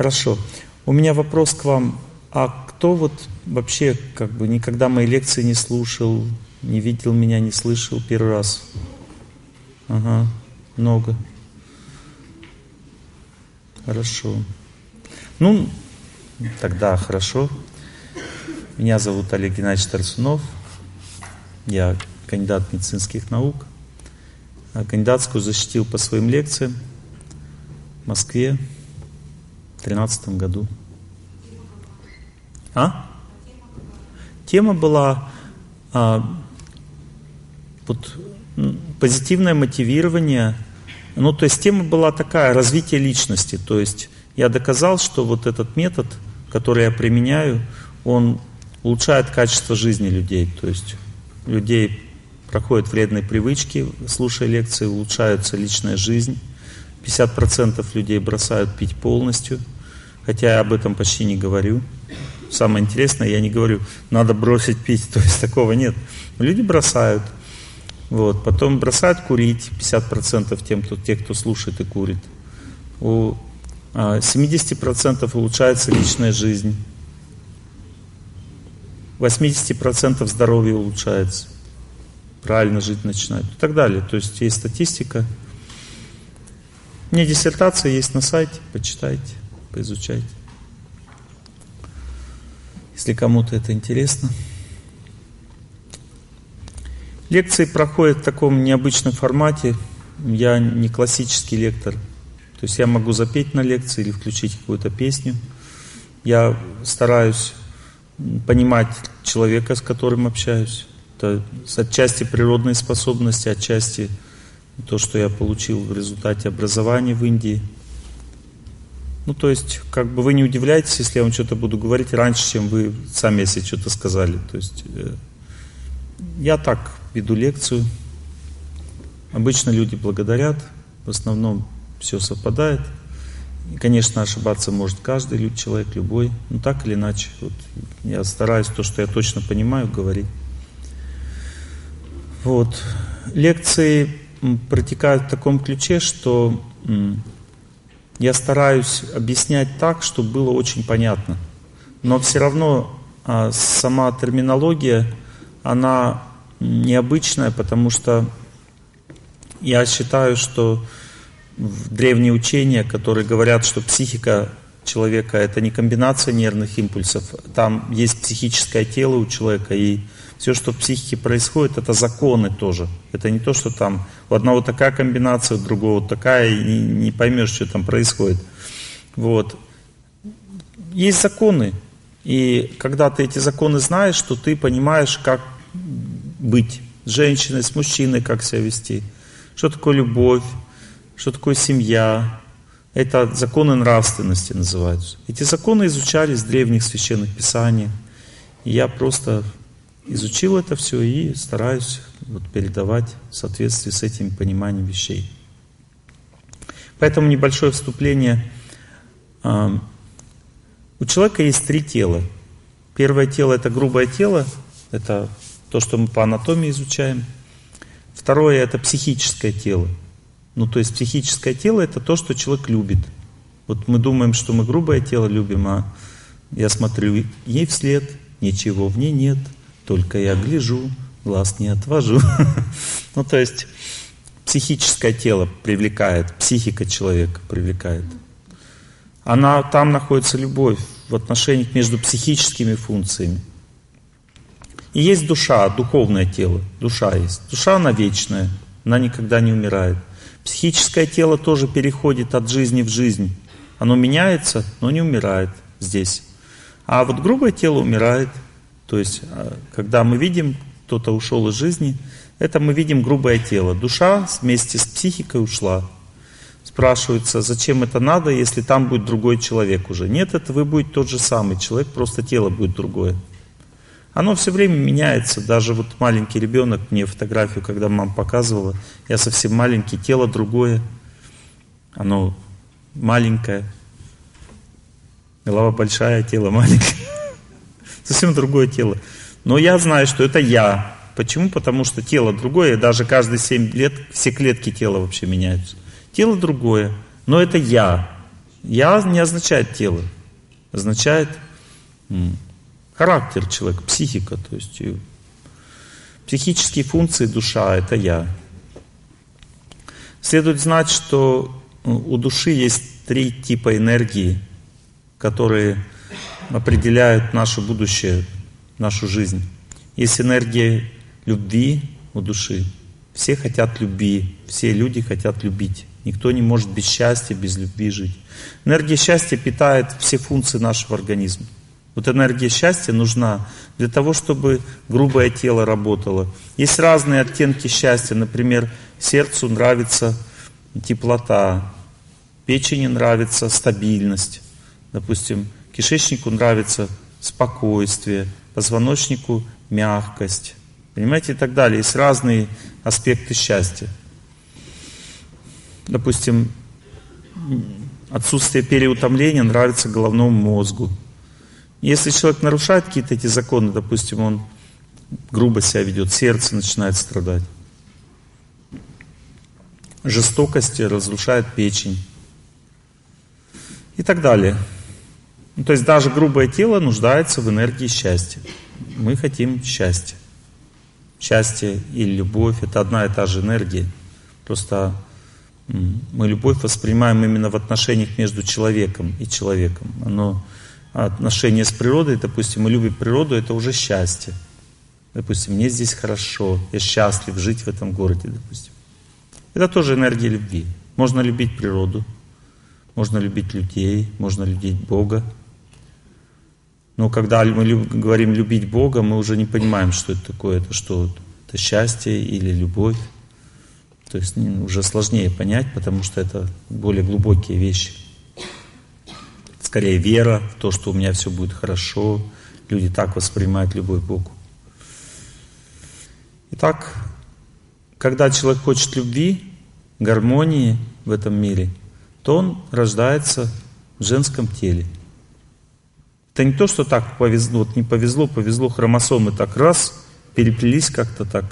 Хорошо. У меня вопрос к вам. А кто вот вообще как бы никогда мои лекции не слушал, не видел меня, не слышал первый раз? Ага, много. Хорошо. Ну, тогда хорошо. Меня зовут Олег Геннадьевич Тарсунов. Я кандидат медицинских наук. А кандидатскую защитил по своим лекциям в Москве 2013 году. А? Тема была а, вот, позитивное мотивирование. Ну, то есть тема была такая, развитие личности. То есть я доказал, что вот этот метод, который я применяю, он улучшает качество жизни людей. То есть людей проходят вредные привычки, слушая лекции, улучшается личная жизнь. 50% людей бросают пить полностью, хотя я об этом почти не говорю. Самое интересное, я не говорю, надо бросить пить, то есть такого нет. Люди бросают. Вот. Потом бросают курить, 50% тем, кто, тех, кто слушает и курит. У 70% а, улучшается личная жизнь. 80% здоровье улучшается. Правильно жить начинают. И так далее. То есть есть статистика. Меня диссертация есть на сайте. Почитайте, поизучайте. Если кому-то это интересно. Лекции проходят в таком необычном формате. Я не классический лектор. То есть я могу запеть на лекции или включить какую-то песню. Я стараюсь понимать человека, с которым общаюсь. Это отчасти природные способности, отчасти то, что я получил в результате образования в Индии. Ну, то есть, как бы вы не удивляйтесь, если я вам что-то буду говорить раньше, чем вы сами если что-то сказали. То есть, э, я так веду лекцию. Обычно люди благодарят, в основном все совпадает. И, конечно, ошибаться может каждый человек, любой. Но так или иначе, вот, я стараюсь то, что я точно понимаю, говорить. Вот. Лекции протекают в таком ключе, что я стараюсь объяснять так, чтобы было очень понятно. Но все равно а, сама терминология, она необычная, потому что я считаю, что древние учения, которые говорят, что психика человека это не комбинация нервных импульсов, там есть психическое тело у человека, и все, что в психике происходит, это законы тоже. Это не то, что там у одного такая комбинация, у другого такая, и не, не поймешь, что там происходит. Вот. Есть законы, и когда ты эти законы знаешь, то ты понимаешь, как быть с женщиной, с мужчиной, как себя вести, что такое любовь, что такое семья. Это законы нравственности называются. Эти законы изучались в древних священных писаниях. И я просто изучил это все и стараюсь вот передавать в соответствии с этим пониманием вещей. Поэтому небольшое вступление. У человека есть три тела. Первое тело это грубое тело, это то, что мы по анатомии изучаем. Второе это психическое тело. Ну, то есть психическое тело это то, что человек любит. Вот мы думаем, что мы грубое тело любим, а я смотрю ей вслед, ничего в ней нет, только я гляжу, глаз не отвожу. Ну, то есть психическое тело привлекает, психика человека привлекает. Она, там находится любовь в отношениях между психическими функциями. И есть душа, духовное тело. Душа есть. Душа, она вечная, она никогда не умирает. Психическое тело тоже переходит от жизни в жизнь. Оно меняется, но не умирает здесь. А вот грубое тело умирает. То есть, а, когда мы видим, кто-то ушел из жизни, это мы видим грубое тело. Душа вместе с психикой ушла. Спрашивается, зачем это надо, если там будет другой человек уже? Нет, это вы будете тот же самый человек, просто тело будет другое. Оно все время меняется. Даже вот маленький ребенок мне фотографию, когда мама показывала, я совсем маленький, тело другое. Оно маленькое. Голова большая, тело маленькое. Совсем другое тело. Но я знаю, что это я. Почему? Потому что тело другое, даже каждые 7 лет все клетки тела вообще меняются. Тело другое, но это я. Я не означает тело, означает характер человека, психика, то есть психические функции душа – это я. Следует знать, что у души есть три типа энергии, которые определяют наше будущее, нашу жизнь. Есть энергия любви у души. Все хотят любви, все люди хотят любить. Никто не может без счастья, без любви жить. Энергия счастья питает все функции нашего организма. Вот энергия счастья нужна для того, чтобы грубое тело работало. Есть разные оттенки счастья. Например, сердцу нравится теплота, печени нравится стабильность. Допустим, кишечнику нравится спокойствие, позвоночнику мягкость. Понимаете, и так далее. Есть разные аспекты счастья. Допустим, отсутствие переутомления нравится головному мозгу. Если человек нарушает какие-то эти законы, допустим, он грубо себя ведет, сердце начинает страдать. Жестокость разрушает печень. И так далее. Ну, то есть даже грубое тело нуждается в энергии счастья. Мы хотим счастья. Счастье или любовь – это одна и та же энергия. Просто мы любовь воспринимаем именно в отношениях между человеком и человеком. Оно отношение с природой, допустим, мы любим природу, это уже счастье. Допустим, мне здесь хорошо, я счастлив жить в этом городе, допустим. Это тоже энергия любви. Можно любить природу, можно любить людей, можно любить Бога. Но когда мы говорим любить Бога, мы уже не понимаем, что это такое. Это что? Это счастье или любовь. То есть уже сложнее понять, потому что это более глубокие вещи скорее вера в то, что у меня все будет хорошо. Люди так воспринимают любовь Богу. Итак, когда человек хочет любви, гармонии в этом мире, то он рождается в женском теле. Это не то, что так повезло, вот не повезло, повезло, хромосомы так раз, переплелись как-то так.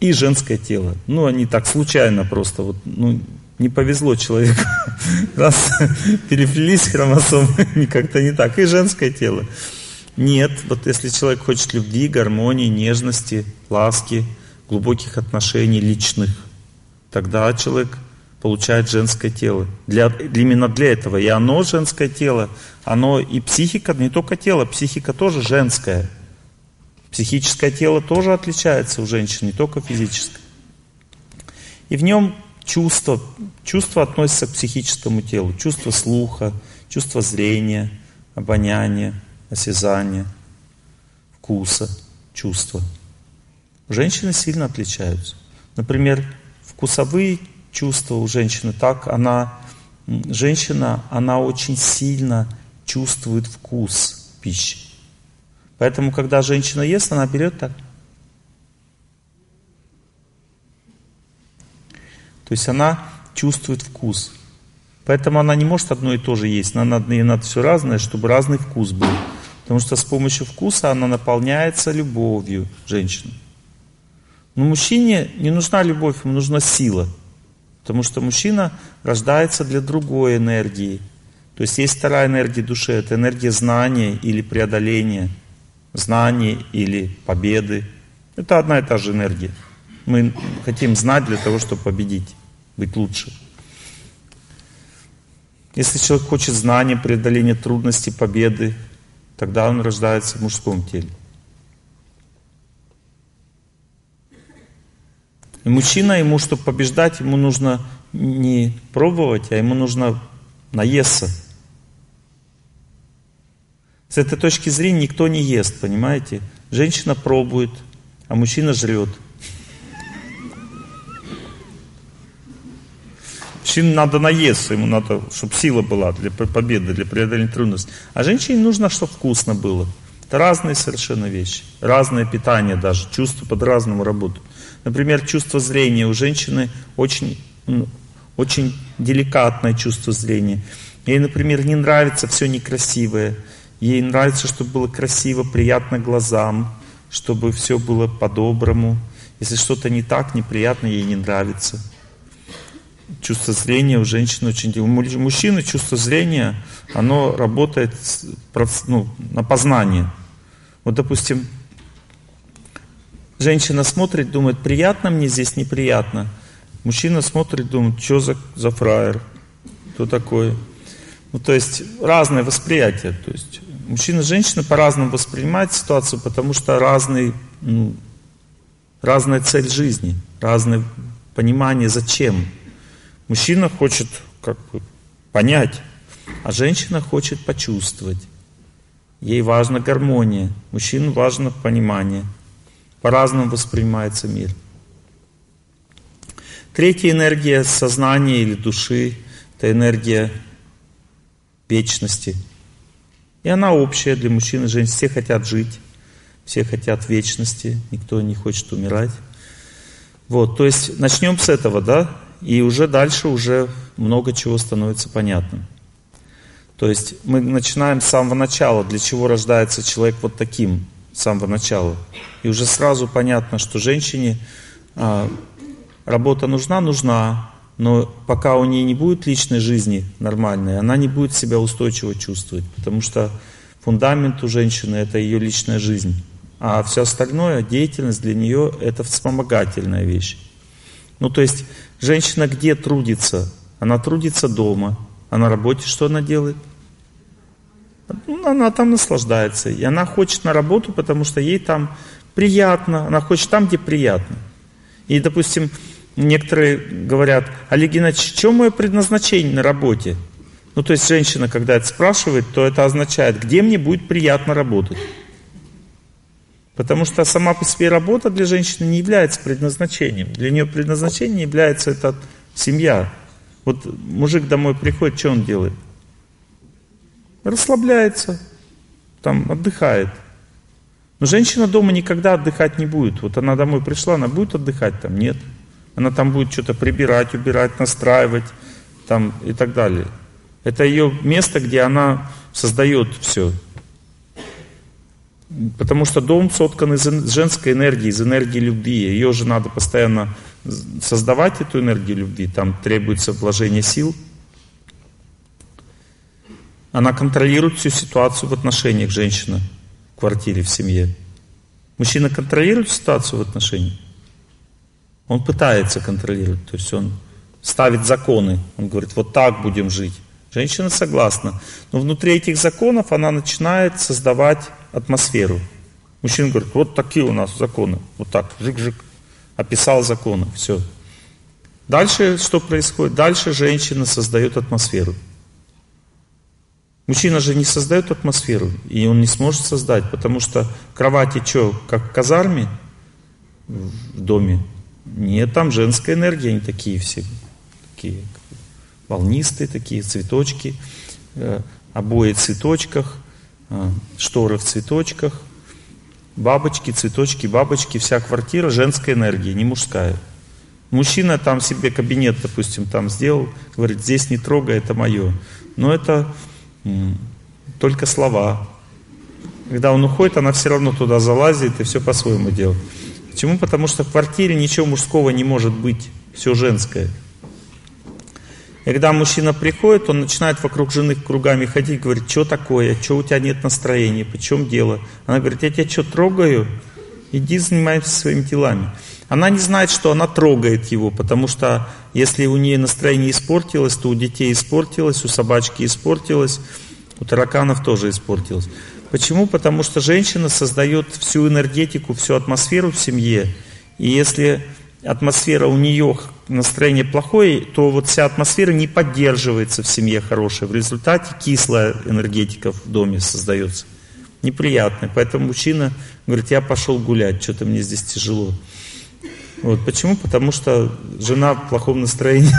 И женское тело. Ну, они так случайно просто, вот, ну, не повезло человеку. Раз переплелись хромосомы, как-то не так. И женское тело. Нет, вот если человек хочет любви, гармонии, нежности, ласки, глубоких отношений личных, тогда человек получает женское тело. Для, именно для этого. И оно женское тело, оно и психика, не только тело, психика тоже женская. Психическое тело тоже отличается у женщин, не только физическое. И в нем чувства. Чувства относятся к психическому телу. Чувство слуха, чувство зрения, обоняния, осязания, вкуса, чувства. Женщины сильно отличаются. Например, вкусовые чувства у женщины так, она, женщина, она очень сильно чувствует вкус пищи. Поэтому, когда женщина ест, она берет так – То есть она чувствует вкус. Поэтому она не может одно и то же есть. Нам надо, ей надо все разное, чтобы разный вкус был. Потому что с помощью вкуса она наполняется любовью женщины. Но мужчине не нужна любовь, ему нужна сила. Потому что мужчина рождается для другой энергии. То есть есть вторая энергия души, это энергия знания или преодоления, знания или победы. Это одна и та же энергия. Мы хотим знать для того, чтобы победить быть лучше. Если человек хочет знания, преодоления трудностей, победы, тогда он рождается в мужском теле. Мужчина, ему, чтобы побеждать, ему нужно не пробовать, а ему нужно наесться. С этой точки зрения никто не ест, понимаете? Женщина пробует, а мужчина жрет. Мужчине надо наесться, ему надо, чтобы сила была для победы, для преодоления трудностей. А женщине нужно, чтобы вкусно было. Это разные совершенно вещи. Разное питание даже. Чувства по-разному работают. Например, чувство зрения. У женщины очень, очень деликатное чувство зрения. Ей, например, не нравится все некрасивое. Ей нравится, чтобы было красиво, приятно глазам, чтобы все было по-доброму. Если что-то не так, неприятно, ей не нравится. чувство зрения у женщин очень... У мужчины чувство зрения, оно работает ну, на познание. Вот, допустим, женщина смотрит, думает, приятно мне здесь, неприятно. Мужчина смотрит, думает, что за, за фраер, кто такой. Ну, то есть разное восприятие. То есть мужчина и женщина по-разному воспринимают ситуацию, потому что разный, ну, разная цель жизни, разное понимание, зачем. Мужчина хочет как бы понять, а женщина хочет почувствовать. Ей важна гармония, мужчине важно понимание. По-разному воспринимается мир. Третья энергия сознания или души – это энергия вечности. И она общая для мужчин и женщин. Все хотят жить, все хотят вечности, никто не хочет умирать. Вот, то есть начнем с этого, да, и уже дальше уже много чего становится понятным. То есть мы начинаем с самого начала, для чего рождается человек вот таким, с самого начала. И уже сразу понятно, что женщине а, работа нужна, нужна, но пока у нее не будет личной жизни нормальной, она не будет себя устойчиво чувствовать, потому что фундамент у женщины это ее личная жизнь. А все остальное, деятельность для нее это вспомогательная вещь. Ну то есть женщина где трудится? Она трудится дома. А на работе что она делает? Ну, она там наслаждается. И она хочет на работу, потому что ей там приятно. Она хочет там, где приятно. И, допустим, некоторые говорят, Олег Геннадьевич, что мое предназначение на работе? Ну, то есть женщина, когда это спрашивает, то это означает, где мне будет приятно работать. Потому что сама по себе работа для женщины не является предназначением. Для нее предназначение является это семья. Вот мужик домой приходит, что он делает? Расслабляется, там отдыхает. Но женщина дома никогда отдыхать не будет. Вот она домой пришла, она будет отдыхать там? Нет. Она там будет что-то прибирать, убирать, настраивать там и так далее. Это ее место, где она создает все. Потому что дом соткан из женской энергии, из энергии любви. Ее же надо постоянно создавать, эту энергию любви. Там требуется вложение сил – она контролирует всю ситуацию в отношениях женщина в квартире, в семье. Мужчина контролирует ситуацию в отношениях? Он пытается контролировать, то есть он ставит законы, он говорит, вот так будем жить. Женщина согласна, но внутри этих законов она начинает создавать атмосферу. Мужчина говорит, вот такие у нас законы, вот так, жик-жик, описал законы, все. Дальше что происходит? Дальше женщина создает атмосферу. Мужчина же не создает атмосферу, и он не сможет создать, потому что кровати что, как казарме в доме? Нет, там женская энергия, они такие все, такие волнистые такие, цветочки, э, обои в цветочках, э, шторы в цветочках, бабочки, цветочки, бабочки, вся квартира женская энергия, не мужская. Мужчина там себе кабинет, допустим, там сделал, говорит, здесь не трогай, это мое. Но это только слова. Когда он уходит, она все равно туда залазит и все по-своему делает. Почему? Потому что в квартире ничего мужского не может быть, все женское. И когда мужчина приходит, он начинает вокруг жены кругами ходить, говорит, что такое, что у тебя нет настроения, почем дело? Она говорит, я тебя что, трогаю? Иди занимайся своими делами. Она не знает, что она трогает его, потому что если у нее настроение испортилось, то у детей испортилось, у собачки испортилось, у тараканов тоже испортилось. Почему? Потому что женщина создает всю энергетику, всю атмосферу в семье. И если атмосфера у нее, настроение плохое, то вот вся атмосфера не поддерживается в семье хорошая. В результате кислая энергетика в доме создается. Неприятная. Поэтому мужчина говорит, я пошел гулять, что-то мне здесь тяжело. Вот. Почему? Потому что жена в плохом настроении.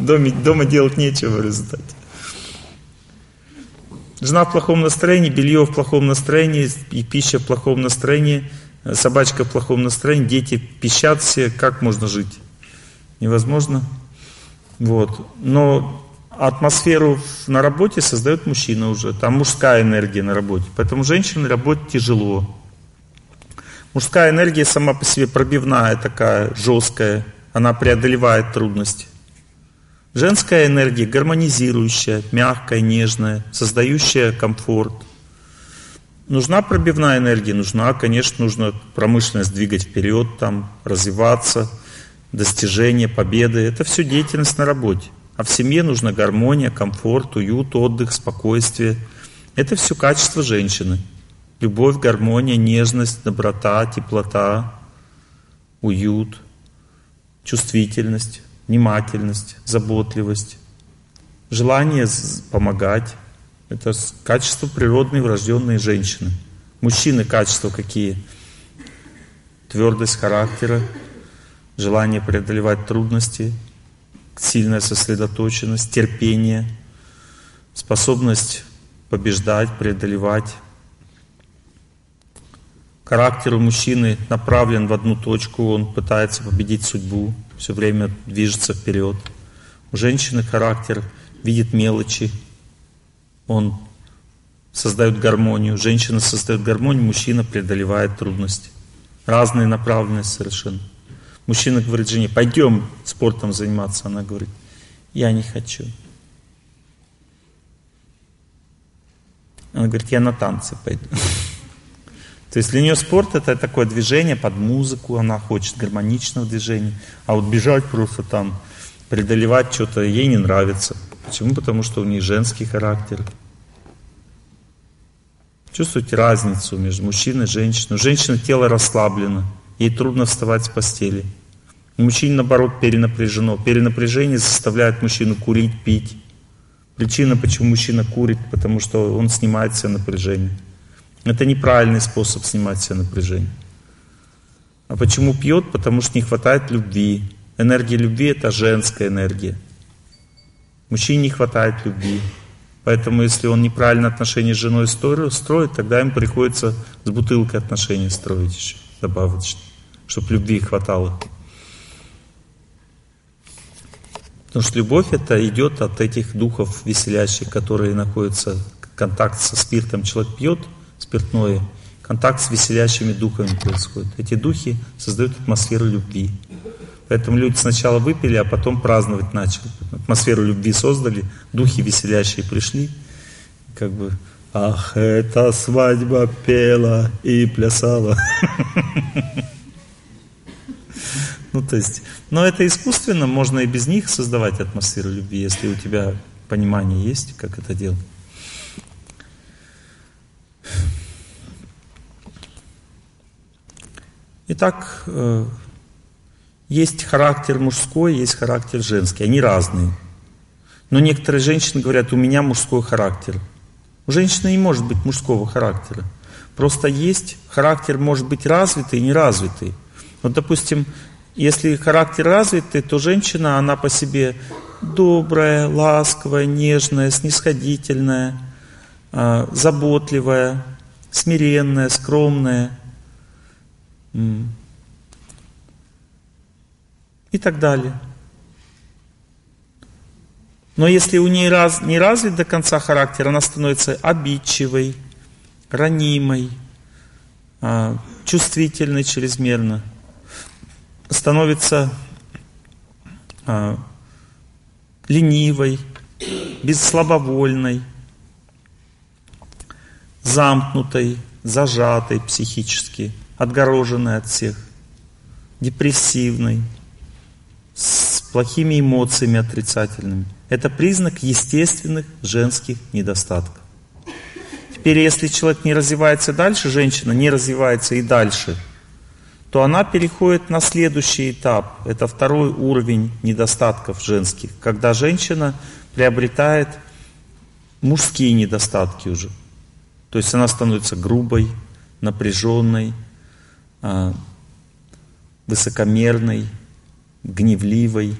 Дома, дома делать нечего в результате. Жена в плохом настроении, белье в плохом настроении, и пища в плохом настроении, собачка в плохом настроении, дети пищат все. Как можно жить? Невозможно. Вот. Но атмосферу на работе создает мужчина уже. Там мужская энергия на работе. Поэтому женщине работать тяжело. Мужская энергия сама по себе пробивная такая, жесткая. Она преодолевает трудности. Женская энергия гармонизирующая, мягкая, нежная, создающая комфорт. Нужна пробивная энергия? Нужна, конечно, нужно промышленность двигать вперед, там, развиваться, достижения, победы. Это все деятельность на работе. А в семье нужна гармония, комфорт, уют, отдых, спокойствие. Это все качество женщины. Любовь, гармония, нежность, доброта, теплота, уют, чувствительность внимательность, заботливость, желание помогать. Это качества природные, врожденные женщины. Мужчины качества какие? Твердость характера, желание преодолевать трудности, сильная сосредоточенность, терпение, способность побеждать, преодолевать. Характер у мужчины направлен в одну точку, он пытается победить судьбу, все время движется вперед. У женщины характер видит мелочи, он создает гармонию. Женщина создает гармонию, мужчина преодолевает трудности. Разные направленности совершенно. Мужчина говорит жене, пойдем спортом заниматься. Она говорит, я не хочу. Она говорит, я на танцы пойду. То есть для нее спорт это такое движение под музыку, она хочет гармоничного движения. А вот бежать просто там, преодолевать что-то ей не нравится. Почему? Потому что у нее женский характер. Чувствуете разницу между мужчиной и женщиной. У женщины тело расслаблено, ей трудно вставать с постели. У мужчин, наоборот, перенапряжено. Перенапряжение заставляет мужчину курить, пить. Причина, почему мужчина курит, потому что он снимает все напряжение. Это неправильный способ снимать все напряжение. А почему пьет? Потому что не хватает любви. Энергия любви это женская энергия. Мужчине не хватает любви. Поэтому если он неправильно отношения с женой строит, тогда ему приходится с бутылкой отношения строить еще добавочно, чтобы любви хватало. Потому что любовь это идет от этих духов веселящих, которые находятся в контакте со спиртом. Человек пьет, спиртное, контакт с веселящими духами происходит. Эти духи создают атмосферу любви. Поэтому люди сначала выпили, а потом праздновать начали. Атмосферу любви создали, духи веселящие пришли, как бы, ах, эта свадьба пела и плясала. Ну, то есть, но это искусственно, можно и без них создавать атмосферу любви, если у тебя понимание есть, как это делать. Итак, э, есть характер мужской, есть характер женский. Они разные. Но некоторые женщины говорят, у меня мужской характер. У женщины не может быть мужского характера. Просто есть характер может быть развитый и неразвитый. Вот, допустим, если характер развитый, то женщина, она по себе добрая, ласковая, нежная, снисходительная, э, заботливая, смиренная, скромная – и так далее. Но если у нее раз, не развит до конца характер, она становится обидчивой, ранимой, а, чувствительной чрезмерно, становится а, ленивой, бесслабовольной, замкнутой, зажатой психически – отгороженный от всех, депрессивный, с плохими эмоциями отрицательными. Это признак естественных женских недостатков. Теперь, если человек не развивается дальше, женщина не развивается и дальше, то она переходит на следующий этап. Это второй уровень недостатков женских, когда женщина приобретает мужские недостатки уже. То есть она становится грубой, напряженной, высокомерной, гневливой,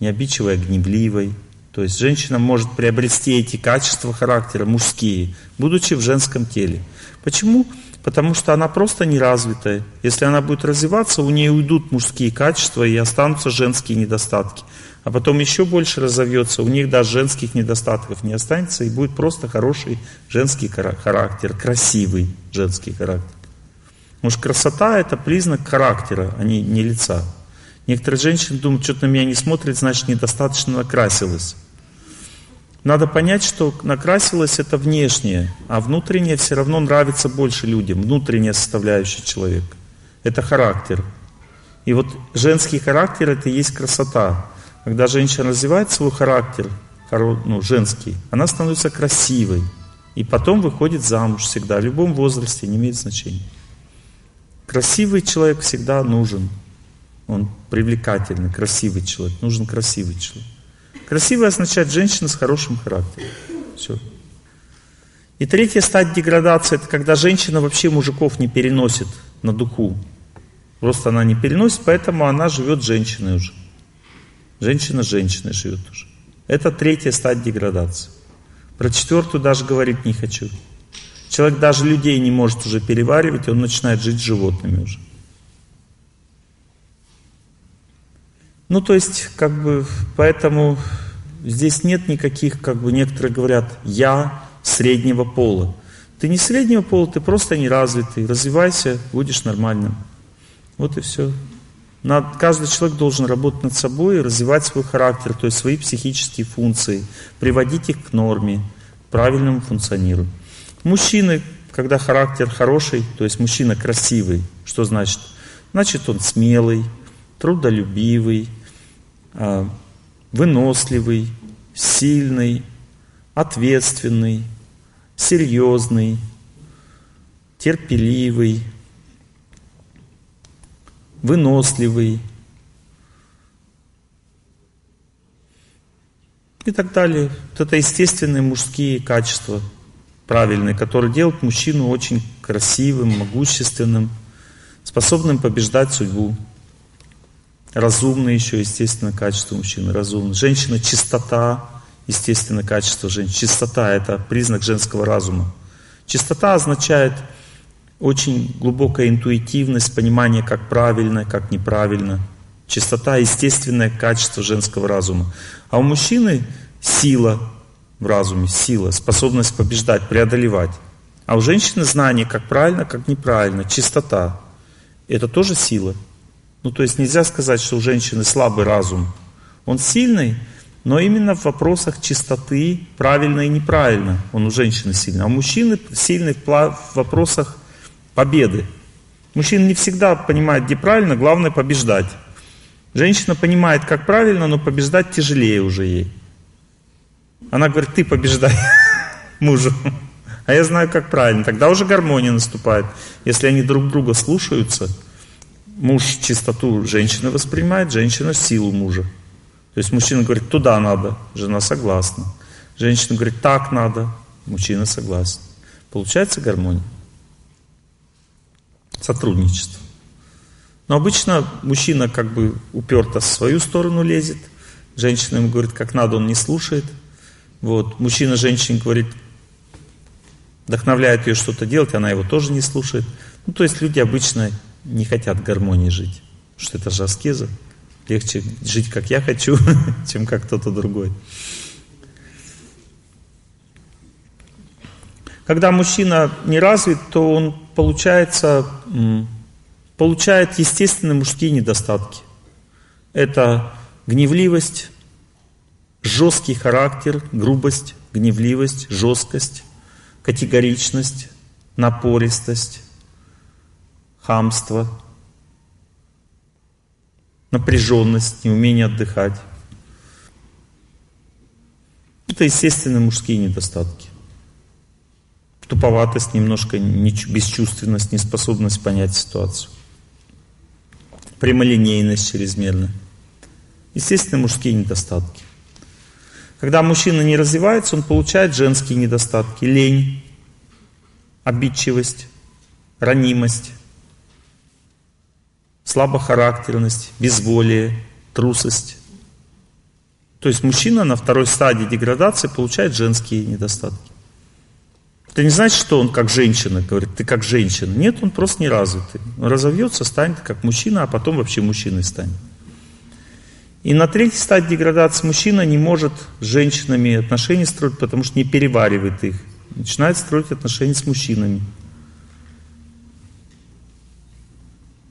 не обидчивой, а гневливой. То есть женщина может приобрести эти качества характера мужские, будучи в женском теле. Почему? Потому что она просто неразвитая. Если она будет развиваться, у нее уйдут мужские качества и останутся женские недостатки. А потом еще больше разовьется, у них даже женских недостатков не останется, и будет просто хороший женский характер, красивый женский характер. Потому что красота это признак характера, а не, не лица. Некоторые женщины думают, что-то на меня не смотрит, значит, недостаточно накрасилась. Надо понять, что накрасилась это внешнее, а внутреннее все равно нравится больше людям, внутренняя составляющая человека. Это характер. И вот женский характер это и есть красота. Когда женщина развивает свой характер, ну, женский, она становится красивой. И потом выходит замуж всегда, в любом возрасте, не имеет значения. Красивый человек всегда нужен. Он привлекательный, красивый человек. Нужен красивый человек. Красивый означает женщина с хорошим характером. Все. И третья стадия деградации, это когда женщина вообще мужиков не переносит на духу. Просто она не переносит, поэтому она живет женщиной уже. Женщина женщиной живет уже. Это третья стадия деградации. Про четвертую даже говорить не хочу. Человек даже людей не может уже переваривать, он начинает жить животными уже. Ну, то есть, как бы, поэтому здесь нет никаких, как бы, некоторые говорят, я среднего пола. Ты не среднего пола, ты просто неразвитый. Развивайся, будешь нормальным. Вот и все. Над, каждый человек должен работать над собой, развивать свой характер, то есть свои психические функции, приводить их к норме, правильному функционированию. Мужчины, когда характер хороший, то есть мужчина красивый, что значит? Значит, он смелый, трудолюбивый, а, выносливый, сильный, ответственный, серьезный, терпеливый, выносливый и так далее. Вот это естественные мужские качества, правильные, которые делают мужчину очень красивым, могущественным, способным побеждать судьбу. Разумное еще, естественно, качество мужчины, разумный. Женщина – чистота, естественно, качество женщины. Чистота – это признак женского разума. Чистота означает очень глубокая интуитивность, понимание, как правильно, как неправильно. Чистота – естественное качество женского разума. А у мужчины сила в разуме, сила, способность побеждать, преодолевать. А у женщины знание, как правильно, как неправильно, чистота. Это тоже сила. Ну, то есть нельзя сказать, что у женщины слабый разум. Он сильный, но именно в вопросах чистоты, правильно и неправильно, он у женщины сильный. А у мужчины сильный в вопросах победы. Мужчина не всегда понимает, где правильно, главное побеждать. Женщина понимает, как правильно, но побеждать тяжелее уже ей. Она говорит, ты побеждай мужу. А я знаю, как правильно. Тогда уже гармония наступает. Если они друг друга слушаются, муж чистоту женщины воспринимает, женщина силу мужа. То есть мужчина говорит, туда надо, жена согласна. Женщина говорит, так надо, мужчина согласен. Получается гармония. Сотрудничество. Но обычно мужчина как бы уперто в свою сторону лезет, женщина ему говорит, как надо, он не слушает. Вот. Мужчина женщине говорит, вдохновляет ее что-то делать, она его тоже не слушает. Ну, то есть люди обычно не хотят гармонии жить. Что это же аскеза. Легче жить, как я хочу, чем как кто-то другой. Когда мужчина не развит, то он получается, получает естественные мужские недостатки. Это гневливость, жесткий характер, грубость, гневливость, жесткость, категоричность, напористость, хамство, напряженность, неумение отдыхать. Это естественные мужские недостатки. Туповатость, немножко бесчувственность, неспособность понять ситуацию. Прямолинейность чрезмерная. Естественные мужские недостатки. Когда мужчина не развивается, он получает женские недостатки. Лень, обидчивость, ранимость, слабохарактерность, безволие, трусость. То есть мужчина на второй стадии деградации получает женские недостатки. Это не значит, что он как женщина, говорит, ты как женщина. Нет, он просто не развитый. Он разовьется, станет как мужчина, а потом вообще мужчиной станет. И на третьей стадии деградации мужчина не может с женщинами отношения строить, потому что не переваривает их. Начинает строить отношения с мужчинами.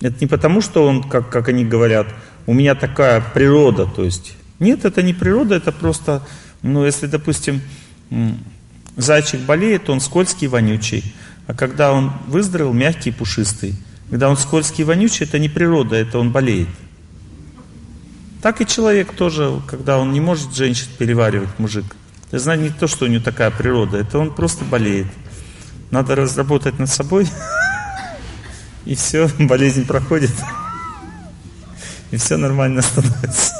Это не потому, что он, как, как они говорят, у меня такая природа, то есть. Нет, это не природа, это просто, ну, если, допустим, зайчик болеет, он скользкий, вонючий, а когда он выздоровел, мягкий, пушистый. Когда он скользкий, вонючий, это не природа, это он болеет. Так и человек тоже, когда он не может женщин переваривать, мужик. Это знает не то, что у него такая природа, это он просто болеет. Надо разработать над собой, и все, болезнь проходит, и все нормально становится.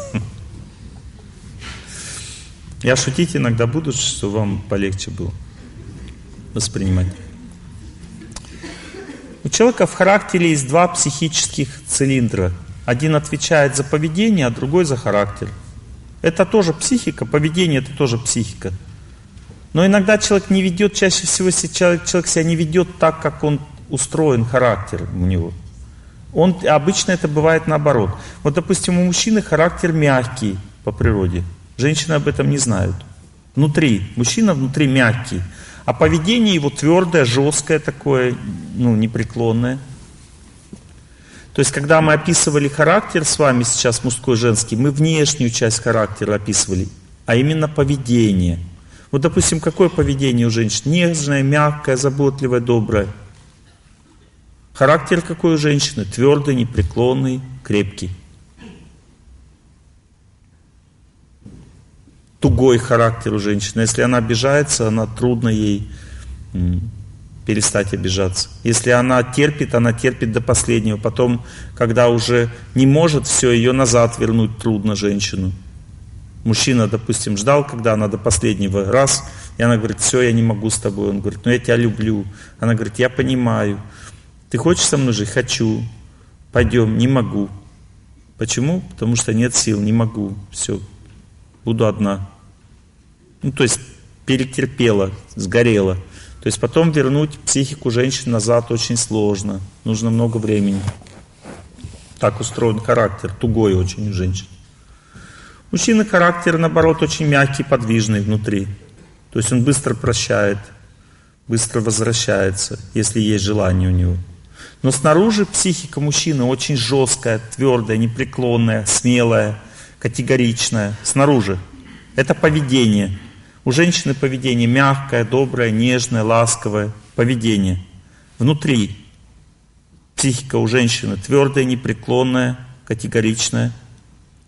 Я шутить иногда буду, что вам полегче было воспринимать. У человека в характере есть два психических цилиндра – один отвечает за поведение, а другой за характер. Это тоже психика, поведение это тоже психика. Но иногда человек не ведет, чаще всего человек, человек себя не ведет так, как он устроен, характер у него. Он, обычно это бывает наоборот. Вот, допустим, у мужчины характер мягкий по природе. Женщины об этом не знают. Внутри. Мужчина внутри мягкий. А поведение его твердое, жесткое такое, ну, непреклонное. То есть, когда мы описывали характер с вами сейчас, мужской женский, мы внешнюю часть характера описывали, а именно поведение. Вот, допустим, какое поведение у женщин? Нежное, мягкое, заботливое, доброе. Характер какой у женщины? Твердый, непреклонный, крепкий. Тугой характер у женщины. Если она обижается, она трудно ей перестать обижаться. Если она терпит, она терпит до последнего. Потом, когда уже не может, все, ее назад вернуть трудно женщину. Мужчина, допустим, ждал, когда она до последнего раз, и она говорит, все, я не могу с тобой. Он говорит, ну я тебя люблю. Она говорит, я понимаю. Ты хочешь со мной жить? Хочу. Пойдем, не могу. Почему? Потому что нет сил, не могу. Все, буду одна. Ну, то есть перетерпела, сгорела. То есть потом вернуть психику женщин назад очень сложно. Нужно много времени. Так устроен характер, тугой очень у женщин. Мужчины характер, наоборот, очень мягкий, подвижный внутри. То есть он быстро прощает, быстро возвращается, если есть желание у него. Но снаружи психика мужчины очень жесткая, твердая, непреклонная, смелая, категоричная. Снаружи. Это поведение. У женщины поведение мягкое, доброе, нежное, ласковое поведение. Внутри психика у женщины твердая, непреклонная, категоричная.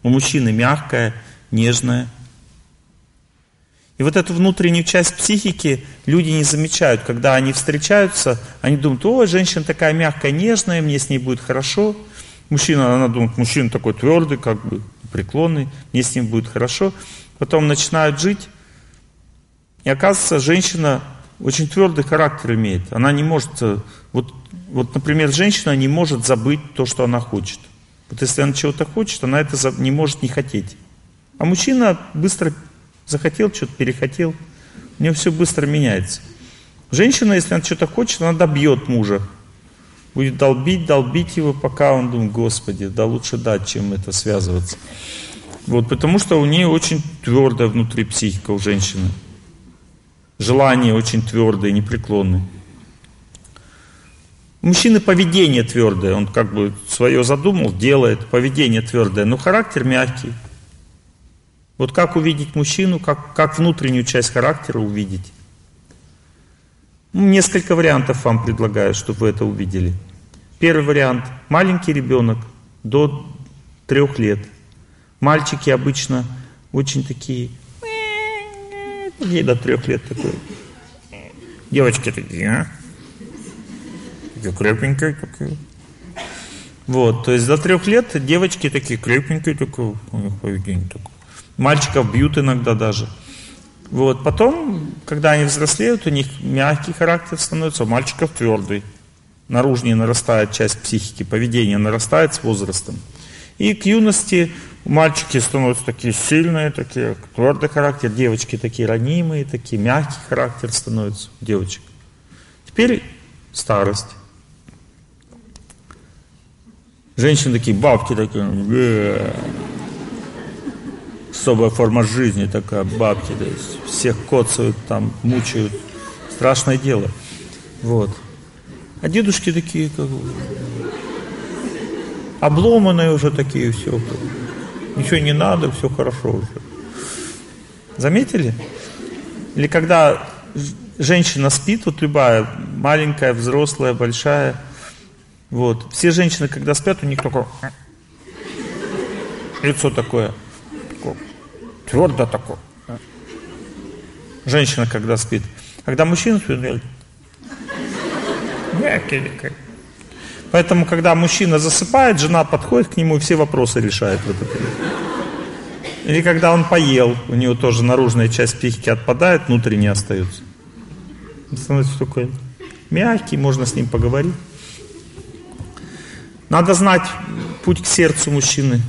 У мужчины мягкая, нежная. И вот эту внутреннюю часть психики люди не замечают. Когда они встречаются, они думают, о, женщина такая мягкая, нежная, мне с ней будет хорошо. Мужчина, она думает, мужчина такой твердый, как бы преклонный, мне с ним будет хорошо. Потом начинают жить, и оказывается, женщина очень твердый характер имеет. Она не может, э, вот, вот, например, женщина не может забыть то, что она хочет. Вот если она чего-то хочет, она это не может не хотеть. А мужчина быстро захотел, что-то перехотел. У него все быстро меняется. Женщина, если она что-то хочет, она добьет мужа. Будет долбить, долбить его, пока он думает, Господи, да лучше дать, чем это связываться. Вот, потому что у нее очень твердая внутри психика у женщины желание очень твердое, непреклонное. У мужчины поведение твердое, он как бы свое задумал, делает, поведение твердое, но характер мягкий. Вот как увидеть мужчину, как, как внутреннюю часть характера увидеть? Несколько вариантов вам предлагаю, чтобы вы это увидели. Первый вариант. Маленький ребенок до трех лет. Мальчики обычно очень такие Ей до трех лет такой. Девочки такие, а? Такие крепенькие такие. Вот, то есть до трех лет девочки такие крепенькие, такое у них поведение такое. Мальчиков бьют иногда даже. Вот, потом, когда они взрослеют, у них мягкий характер становится, у мальчиков твердый. Наружнее нарастает часть психики, поведение нарастает с возрастом. И к юности Мальчики становятся такие сильные, такие твердый характер, девочки такие ранимые, такие мягкий характер становится девочек. Теперь старость. Женщины такие, бабки такие, особая форма жизни такая, бабки, то есть всех коцают там, мучают. Страшное дело. Вот. А дедушки такие, как обломанные уже такие, все. Ничего не надо, все хорошо уже. Заметили? Или когда женщина спит, вот любая, маленькая, взрослая, большая, вот. Все женщины, когда спят, у них такое лицо такое, такое твердо такое. Женщина, когда спит. Когда мужчина спит, мягкий Поэтому, когда мужчина засыпает, жена подходит к нему и все вопросы решает в этот Или когда он поел, у него тоже наружная часть психики отпадает, внутренняя остается. Он становится такой мягкий, можно с ним поговорить. Надо знать путь к сердцу мужчины.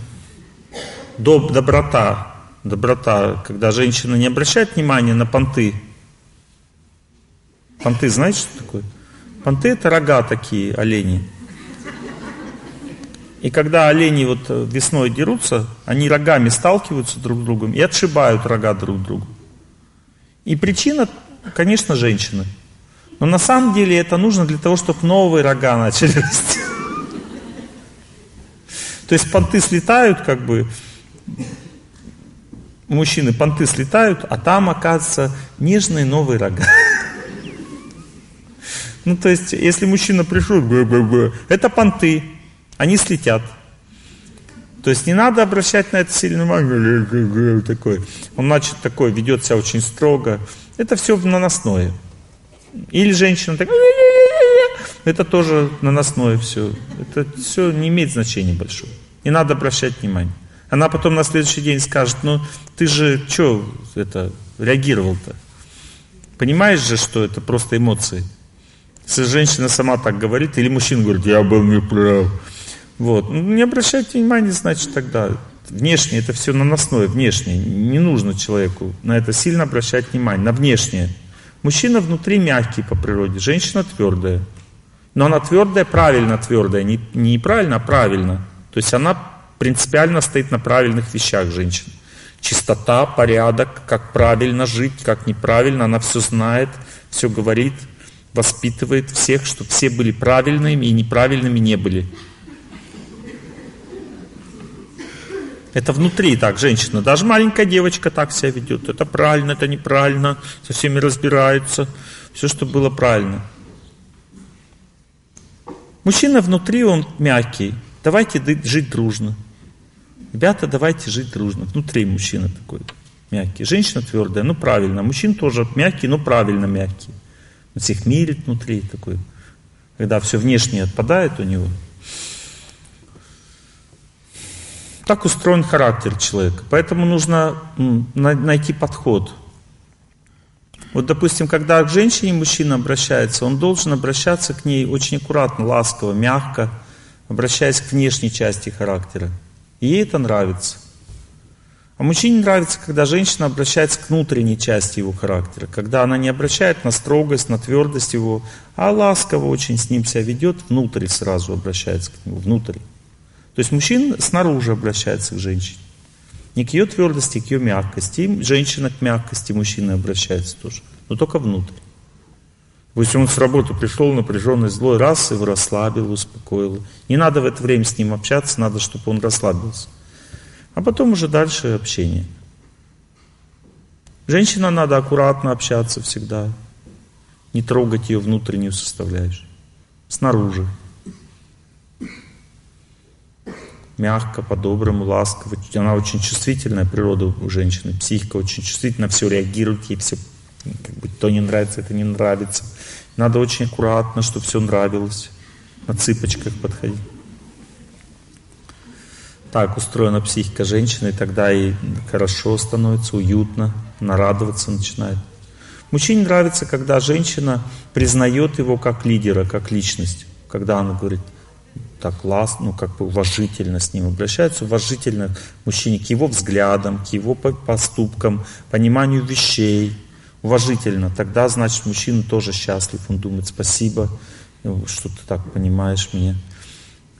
Доб, доброта. Доброта, когда женщина не обращает внимания на понты. Понты, знаете, что такое? Понты это рога такие, олени. И когда олени вот весной дерутся, они рогами сталкиваются друг с другом и отшибают рога друг другу. И причина, конечно, женщины. Но на самом деле это нужно для того, чтобы новые рога начали расти. То есть понты слетают, как бы, мужчины понты слетают, а там, оказывается, нежные новые рога. Ну, то есть, если мужчина пришел, это понты, они слетят. То есть не надо обращать на это сильно внимание. Такой. Он, значит, такой, ведет себя очень строго. Это все наносное. Или женщина так, это тоже наносное все. Это все не имеет значения большого. Не надо обращать внимание. Она потом на следующий день скажет, ну ты же что это реагировал-то? Понимаешь же, что это просто эмоции. Если женщина сама так говорит, или мужчина говорит, я был неправ. Вот. Ну, не обращайте внимания, значит, тогда. Внешнее это все наносное, внешнее. Не нужно человеку на это сильно обращать внимание, на внешнее. Мужчина внутри мягкий по природе, женщина твердая. Но она твердая, правильно твердая, не, не правильно, а правильно. То есть она принципиально стоит на правильных вещах женщина. Чистота, порядок, как правильно жить, как неправильно, она все знает, все говорит, воспитывает всех, чтобы все были правильными и неправильными не были. Это внутри так, женщина. Даже маленькая девочка так себя ведет. Это правильно, это неправильно. Со всеми разбирается. Все, что было правильно. Мужчина внутри, он мягкий. Давайте жить дружно. Ребята, давайте жить дружно. Внутри мужчина такой мягкий. Женщина твердая, ну правильно. Мужчина тоже мягкий, но правильно мягкий. Он всех мирит внутри такой. Когда все внешнее отпадает у него. Так устроен характер человека. Поэтому нужно найти подход. Вот, допустим, когда к женщине мужчина обращается, он должен обращаться к ней очень аккуратно, ласково, мягко, обращаясь к внешней части характера. И ей это нравится. А мужчине нравится, когда женщина обращается к внутренней части его характера, когда она не обращает на строгость, на твердость его, а ласково очень с ним себя ведет, внутрь сразу обращается к нему, внутрь. То есть мужчина снаружи обращается к женщине. Не к ее твердости, к ее мягкости. И женщина к мягкости мужчины обращается тоже. Но только внутрь. Пусть он с работы пришел напряженный, злой, раз его расслабил, успокоил. Не надо в это время с ним общаться, надо, чтобы он расслабился. А потом уже дальше общение. Женщина надо аккуратно общаться всегда. Не трогать ее внутреннюю составляющую. Снаружи. Мягко, по-доброму, ласково. Она очень чувствительная природа у женщины. Психика очень чувствительна, все реагирует, ей все как бы, то не нравится, это не нравится. Надо очень аккуратно, чтобы все нравилось. На цыпочках подходить. Так устроена психика женщины, и тогда ей хорошо становится, уютно, она радоваться начинает. Мужчине нравится, когда женщина признает его как лидера, как личность. Когда она говорит, так классно, ну как бы уважительно с ним обращается, уважительно к мужчине, к его взглядам, к его поступкам, пониманию вещей, уважительно, тогда, значит, мужчина тоже счастлив. Он думает, спасибо, ну, что ты так понимаешь меня.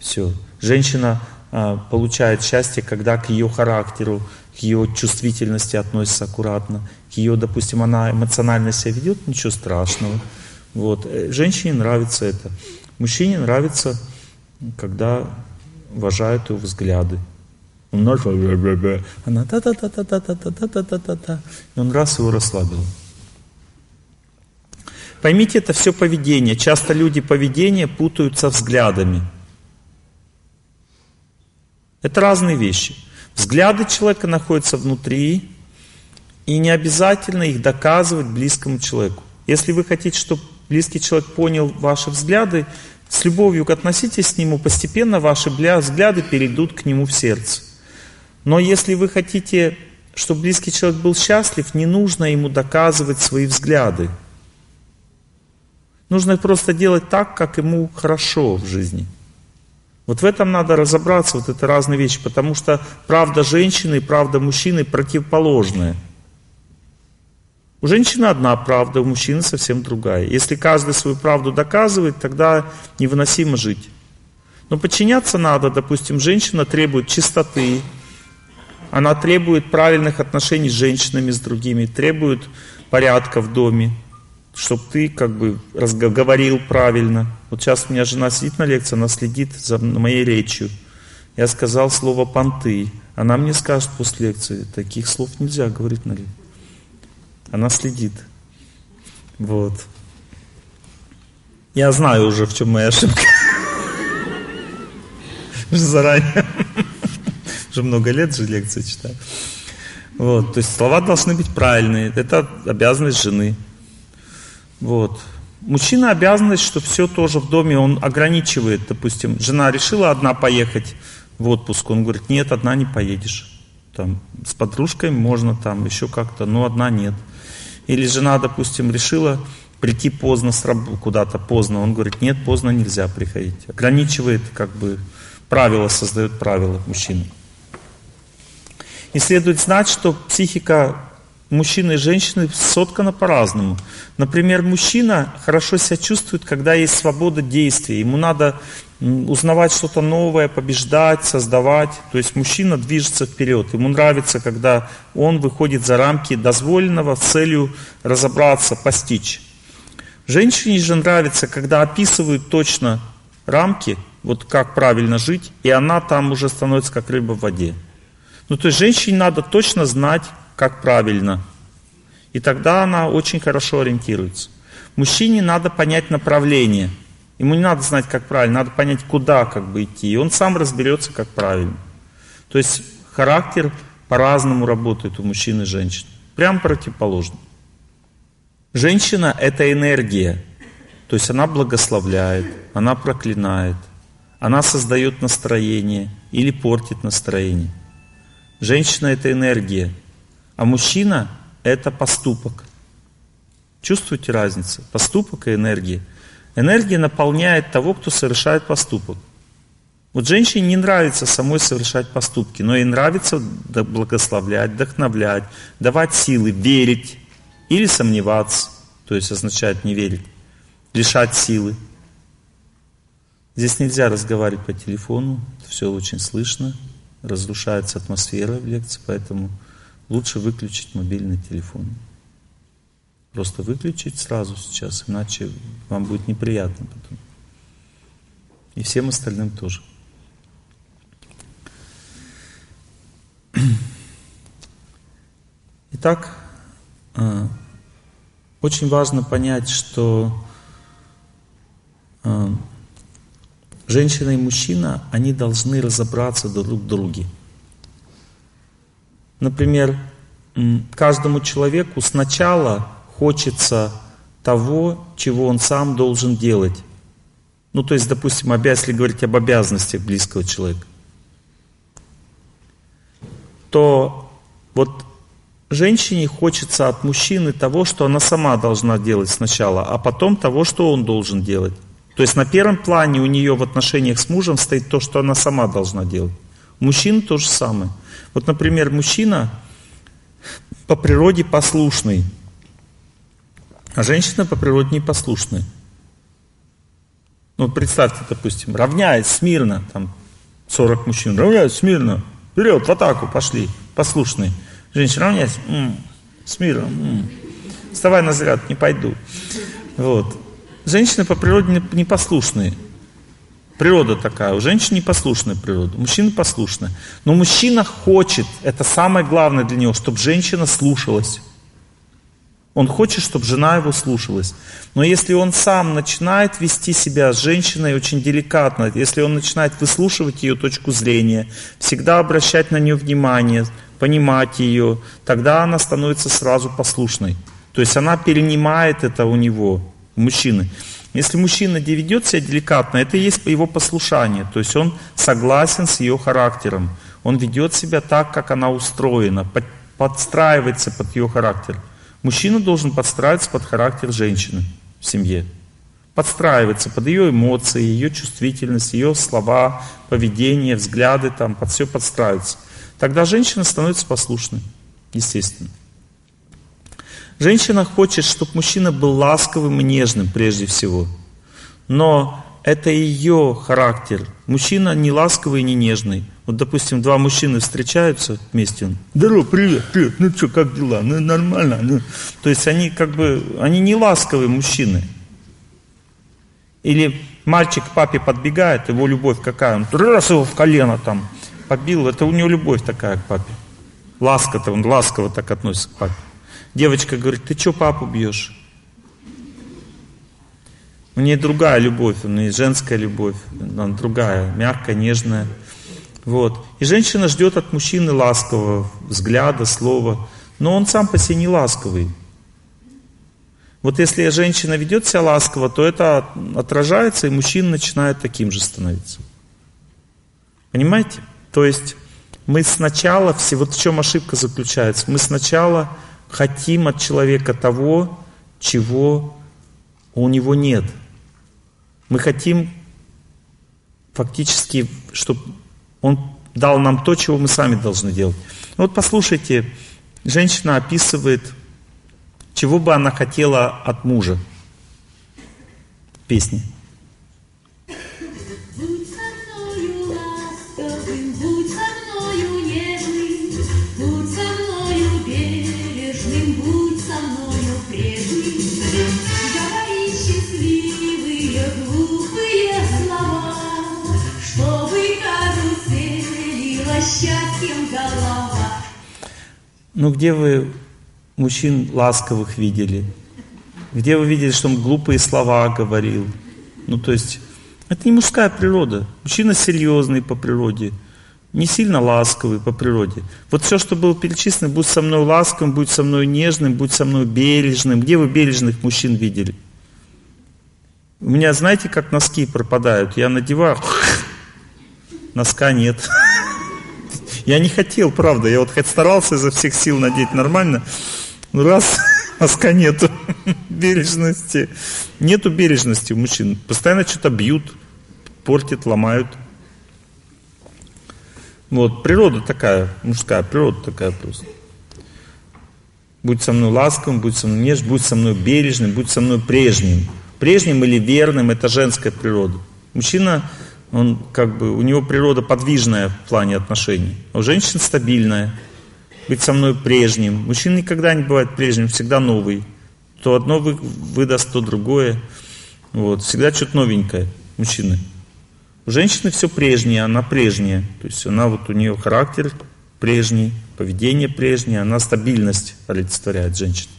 Все. Женщина а, получает счастье, когда к ее характеру, к ее чувствительности относится аккуратно, к ее, допустим, она эмоционально себя ведет, ничего страшного. Вот. Э, женщине нравится это. Мужчине нравится, когда уважают его взгляды. Он начал, она та-та-та-та-та-та-та-та-та-та-та. И он раз его расслабил. Поймите, это все поведение. Часто люди поведения путают со взглядами. Это разные вещи. Взгляды человека находятся внутри, и не обязательно их доказывать близкому человеку. Если вы хотите, чтобы близкий человек понял ваши взгляды, с любовью относитесь к нему, постепенно ваши взгляды перейдут к нему в сердце. Но если вы хотите, чтобы близкий человек был счастлив, не нужно ему доказывать свои взгляды. Нужно просто делать так, как ему хорошо в жизни. Вот в этом надо разобраться, вот это разные вещи, потому что правда женщины и правда мужчины противоположные. У женщины одна правда, у мужчины совсем другая. Если каждый свою правду доказывает, тогда невыносимо жить. Но подчиняться надо, допустим, женщина требует чистоты, она требует правильных отношений с женщинами, с другими, требует порядка в доме, чтобы ты как бы говорил правильно. Вот сейчас у меня жена сидит на лекции, она следит за моей речью. Я сказал слово «понты». Она мне скажет после лекции, таких слов нельзя говорить на лекции. Она следит. Вот. Я знаю уже, в чем моя ошибка. Заранее. Уже много лет же лекции читаю. Вот, то есть слова должны быть правильные. Это обязанность жены. Вот. Мужчина обязанность, что все тоже в доме он ограничивает. Допустим, жена решила одна поехать в отпуск. Он говорит, нет, одна не поедешь. Там, с подружкой можно там еще как-то, но одна нет. Или жена, допустим, решила прийти поздно куда-то поздно. Он говорит, нет, поздно нельзя приходить. Ограничивает как бы правила, создает правила мужчина. И следует знать, что психика мужчины и женщины соткана по-разному. Например, мужчина хорошо себя чувствует, когда есть свобода действий. Ему надо узнавать что-то новое, побеждать, создавать. То есть мужчина движется вперед. Ему нравится, когда он выходит за рамки дозволенного с целью разобраться, постичь. Женщине же нравится, когда описывают точно рамки, вот как правильно жить, и она там уже становится как рыба в воде. Ну, то есть женщине надо точно знать, как правильно. И тогда она очень хорошо ориентируется. Мужчине надо понять направление. Ему не надо знать, как правильно, надо понять, куда как бы идти. И он сам разберется, как правильно. То есть характер по-разному работает у мужчин и женщин. Прям противоположно. Женщина – это энергия. То есть она благословляет, она проклинает, она создает настроение или портит настроение. Женщина – это энергия. А мужчина – это поступок. Чувствуете разницу? Поступок и энергия. Энергия наполняет того, кто совершает поступок. Вот женщине не нравится самой совершать поступки, но ей нравится благословлять, вдохновлять, давать силы, верить или сомневаться, то есть означает не верить, лишать силы. Здесь нельзя разговаривать по телефону, все очень слышно, разрушается атмосфера в лекции, поэтому лучше выключить мобильный телефон. Просто выключить сразу сейчас, иначе вам будет неприятно потом. И всем остальным тоже. Итак, а, очень важно понять, что а, женщина и мужчина, они должны разобраться друг в друге. Например, каждому человеку сначала хочется того, чего он сам должен делать. Ну, то есть, допустим, если говорить об обязанностях близкого человека, то вот женщине хочется от мужчины того, что она сама должна делать сначала, а потом того, что он должен делать. То есть на первом плане у нее в отношениях с мужем стоит то, что она сама должна делать. У мужчин то же самое. Вот, например, мужчина по природе послушный, а женщина по природе непослушная. Ну, представьте, допустим, равняясь смирно, там 40 мужчин, равняясь смирно, вперед, в атаку, пошли, послушные. Женщина, равняясь, м-м, смирно, м-м. вставай на заряд, не пойду. Вот. Женщины по природе непослушные. Природа такая. У женщин непослушная природа, у мужчины послушная. Но мужчина хочет, это самое главное для него, чтобы женщина слушалась. Он хочет, чтобы жена его слушалась. Но если он сам начинает вести себя с женщиной очень деликатно, если он начинает выслушивать ее точку зрения, всегда обращать на нее внимание, понимать ее, тогда она становится сразу послушной. То есть она перенимает это у него, у мужчины. Если мужчина ведет себя деликатно, это и есть его послушание. То есть он согласен с ее характером. Он ведет себя так, как она устроена, подстраивается под ее характер. Мужчина должен подстраиваться под характер женщины в семье. Подстраиваться под ее эмоции, ее чувствительность, ее слова, поведение, взгляды, там, под все подстраиваться. Тогда женщина становится послушной, естественно. Женщина хочет, чтобы мужчина был ласковым и нежным прежде всего. Но это ее характер. Мужчина не ласковый не нежный. Вот, допустим, два мужчины встречаются вместе. Здорово, привет, привет, ну что, как дела? Ну, нормально. Ну. То есть они как бы, они не ласковые мужчины. Или мальчик к папе подбегает, его любовь какая? Он раз его в колено там побил, это у него любовь такая к папе. Ласка-то, он ласково так относится к папе. Девочка говорит, ты что папу бьешь? У нее другая любовь, у нее женская любовь, она другая, мягкая, нежная. Вот. И женщина ждет от мужчины ласкового взгляда, слова, но он сам по себе не ласковый. Вот если женщина ведет себя ласково, то это отражается, и мужчина начинает таким же становиться. Понимаете? То есть мы сначала, все, вот в чем ошибка заключается, мы сначала хотим от человека того, чего у него нет. Мы хотим фактически, чтобы он дал нам то, чего мы сами должны делать. Ну вот послушайте, женщина описывает, чего бы она хотела от мужа в песне. Ну где вы мужчин ласковых видели? Где вы видели, что он глупые слова говорил? Ну то есть, это не мужская природа. Мужчина серьезный по природе, не сильно ласковый по природе. Вот все, что было перечислено, будь со мной ласковым, будь со мной нежным, будь со мной бережным. Где вы бережных мужчин видели? У меня, знаете, как носки пропадают? Я надеваю, носка нет. Я не хотел, правда. Я вот хоть старался изо всех сил надеть нормально. Ну раз, носка нету бережности. Нету бережности у мужчин. Постоянно что-то бьют, портят, ломают. Вот, природа такая, мужская природа такая просто. Будь со мной ласковым, будь со мной нежным, будь со мной бережным, будь со мной прежним. Прежним или верным – это женская природа. Мужчина он как бы, у него природа подвижная в плане отношений. У женщин стабильная. Быть со мной прежним. Мужчина никогда не бывает прежним, всегда новый. То одно вы, выдаст, то другое. Вот. Всегда что-то новенькое. Мужчины. У женщины все прежнее, она прежняя. То есть она вот у нее характер прежний, поведение прежнее, она стабильность олицетворяет женщина.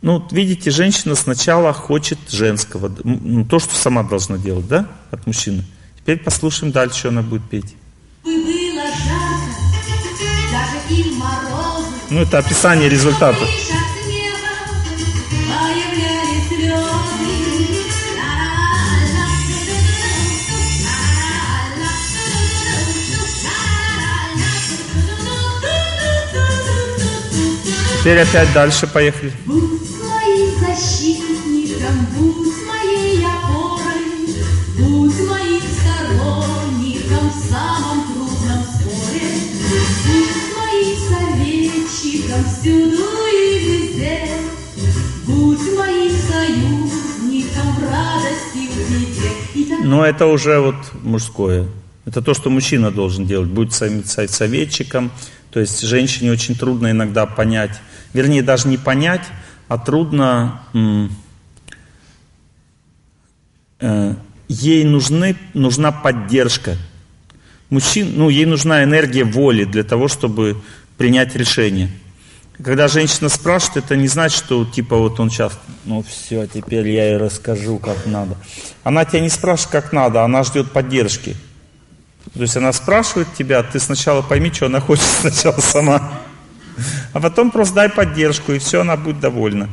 Ну, видите, женщина сначала хочет женского, ну, то, что сама должна делать, да, от мужчины. Теперь послушаем дальше, что она будет петь. Ну, это описание результата. Теперь опять дальше поехали. всюду и везде. Будь моим союзником в радости, в беде. Но это уже вот мужское. Это то, что мужчина должен делать. Будь советчиком. То есть женщине очень трудно иногда понять. Вернее, даже не понять, а трудно э, ей нужны, нужна поддержка. Мужчин, ну, ей нужна энергия воли для того, чтобы принять решение. Когда женщина спрашивает, это не значит, что типа вот он сейчас, ну все, теперь я ей расскажу, как надо. Она тебя не спрашивает, как надо, она ждет поддержки. То есть она спрашивает тебя, ты сначала пойми, что она хочет сначала сама. А потом просто дай поддержку, и все, она будет довольна.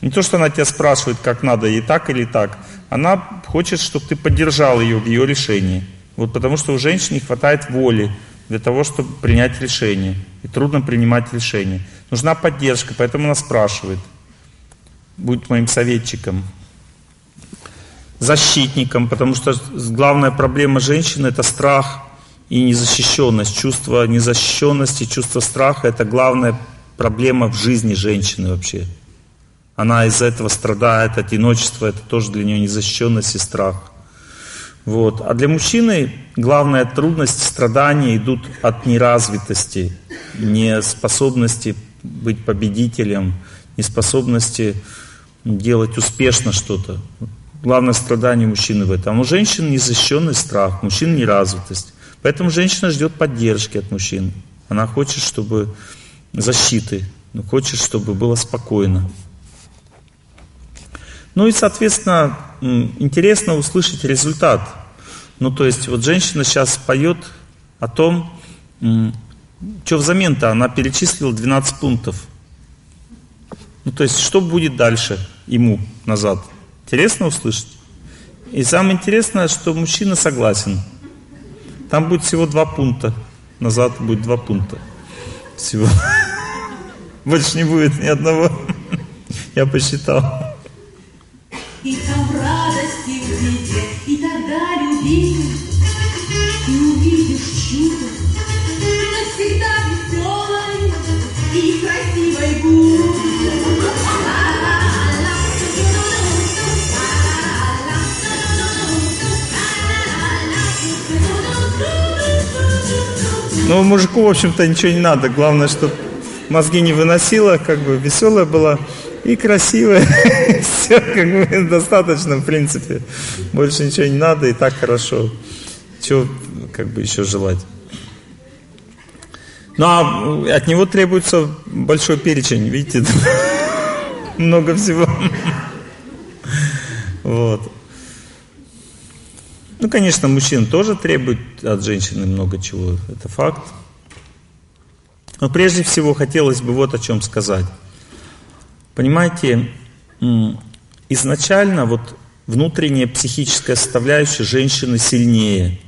Не то, что она тебя спрашивает, как надо, и так или так. Она хочет, чтобы ты поддержал ее в ее решении. Вот потому что у женщин не хватает воли для того, чтобы принять решение. И трудно принимать решение. Нужна поддержка, поэтому она спрашивает. Будь моим советчиком. Защитником, потому что главная проблема женщины это страх и незащищенность. Чувство незащищенности, чувство страха это главная проблема в жизни женщины вообще. Она из-за этого страдает, одиночество, это тоже для нее незащищенность и страх. Вот. А для мужчины главная трудность, страдания идут от неразвитости, неспособности быть победителем, неспособности делать успешно что-то. Главное страдание мужчины в этом. А у женщин незащищенный страх, мужчин неразвитость. Поэтому женщина ждет поддержки от мужчин. Она хочет, чтобы защиты, хочет, чтобы было спокойно. Ну и, соответственно, интересно услышать результат. Ну, то есть, вот женщина сейчас поет о том, что взамен-то она перечислила 12 пунктов. Ну, то есть, что будет дальше ему назад? Интересно услышать? И самое интересное, что мужчина согласен. Там будет всего два пункта. Назад будет два пункта. Всего. Больше не будет ни одного. Я посчитал. И там радости увидите, и тогда любите, и увидишь чудо, навсегда веселой и красивой будешь. Ну, мужику, в общем-то, ничего не надо. Главное, чтобы мозги не выносила, как бы веселая была и красивая. Все как бы достаточно, в принципе. Больше ничего не надо, и так хорошо. Чего как бы еще желать? Ну, а от него требуется большой перечень, видите, много всего. Вот. Ну, конечно, мужчин тоже требует от женщины много чего, это факт. Но прежде всего хотелось бы вот о чем сказать. Понимаете, изначально вот внутренняя психическая составляющая женщины сильнее,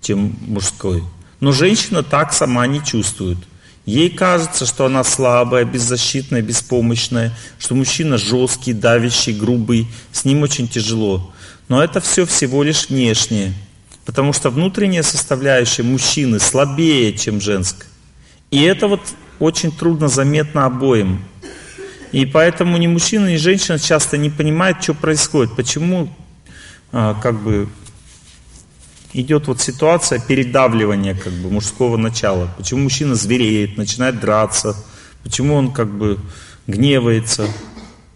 чем мужской. Но женщина так сама не чувствует. Ей кажется, что она слабая, беззащитная, беспомощная, что мужчина жесткий, давящий, грубый, с ним очень тяжело. Но это все всего лишь внешнее. Потому что внутренняя составляющая мужчины слабее, чем женская. И это вот очень трудно заметно обоим. И поэтому ни мужчина, ни женщина часто не понимают, что происходит, почему а, как бы идет вот ситуация передавливания как бы мужского начала, почему мужчина звереет, начинает драться, почему он как бы гневается,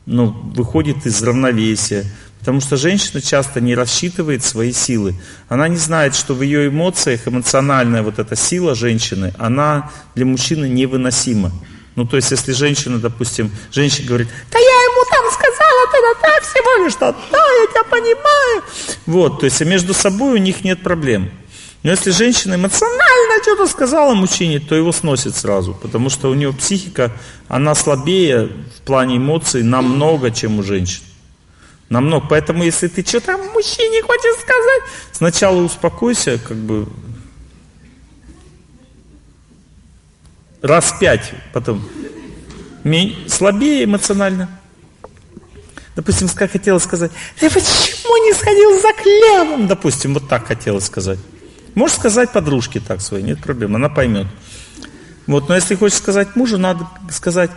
ну, выходит из равновесия. Потому что женщина часто не рассчитывает свои силы. Она не знает, что в ее эмоциях эмоциональная вот эта сила женщины, она для мужчины невыносима. Ну, то есть, если женщина, допустим, женщина говорит, да я ему там сказала, тогда так всего лишь, да, да, я тебя понимаю. Вот, то есть, между собой у них нет проблем. Но если женщина эмоционально что-то сказала мужчине, то его сносит сразу, потому что у него психика, она слабее в плане эмоций намного, чем у женщин. Намного. Поэтому, если ты что-то мужчине хочешь сказать, сначала успокойся, как бы раз пять потом. Слабее эмоционально. Допустим, как хотела сказать, ты почему не сходил за хлебом? Допустим, вот так хотела сказать. Можешь сказать подружке так своей, нет проблем, она поймет. Вот, но если хочешь сказать мужу, надо сказать,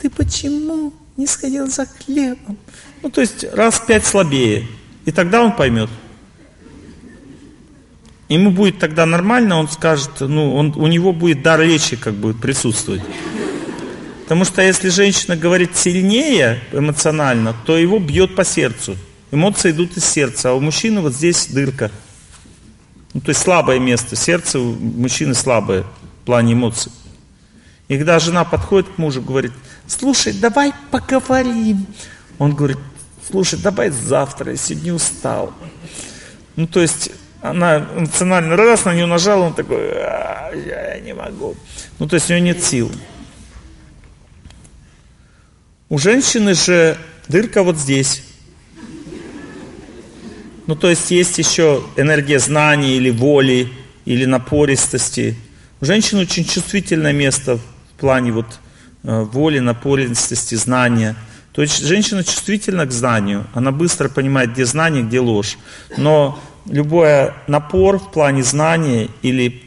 ты почему не сходил за хлебом? Ну, то есть раз пять слабее. И тогда он поймет. Ему будет тогда нормально, он скажет, ну, он, у него будет дар речи как бы присутствовать. Потому что если женщина говорит сильнее эмоционально, то его бьет по сердцу. Эмоции идут из сердца, а у мужчины вот здесь дырка. Ну, то есть слабое место. Сердце у мужчины слабое в плане эмоций. И когда жена подходит к мужу, говорит, слушай, давай поговорим. Он говорит, слушай, давай завтра, я сегодня устал. Ну, то есть она эмоционально раз на нее нажала, он такой, а, я не могу. Ну, то есть у нее нет сил. У женщины же дырка вот здесь. Ну, то есть есть еще энергия знаний или воли, или напористости. У женщины очень чувствительное место в плане вот э, воли, напористости, знания. То есть женщина чувствительна к знанию, она быстро понимает, где знание, где ложь. Но любой напор в плане знания или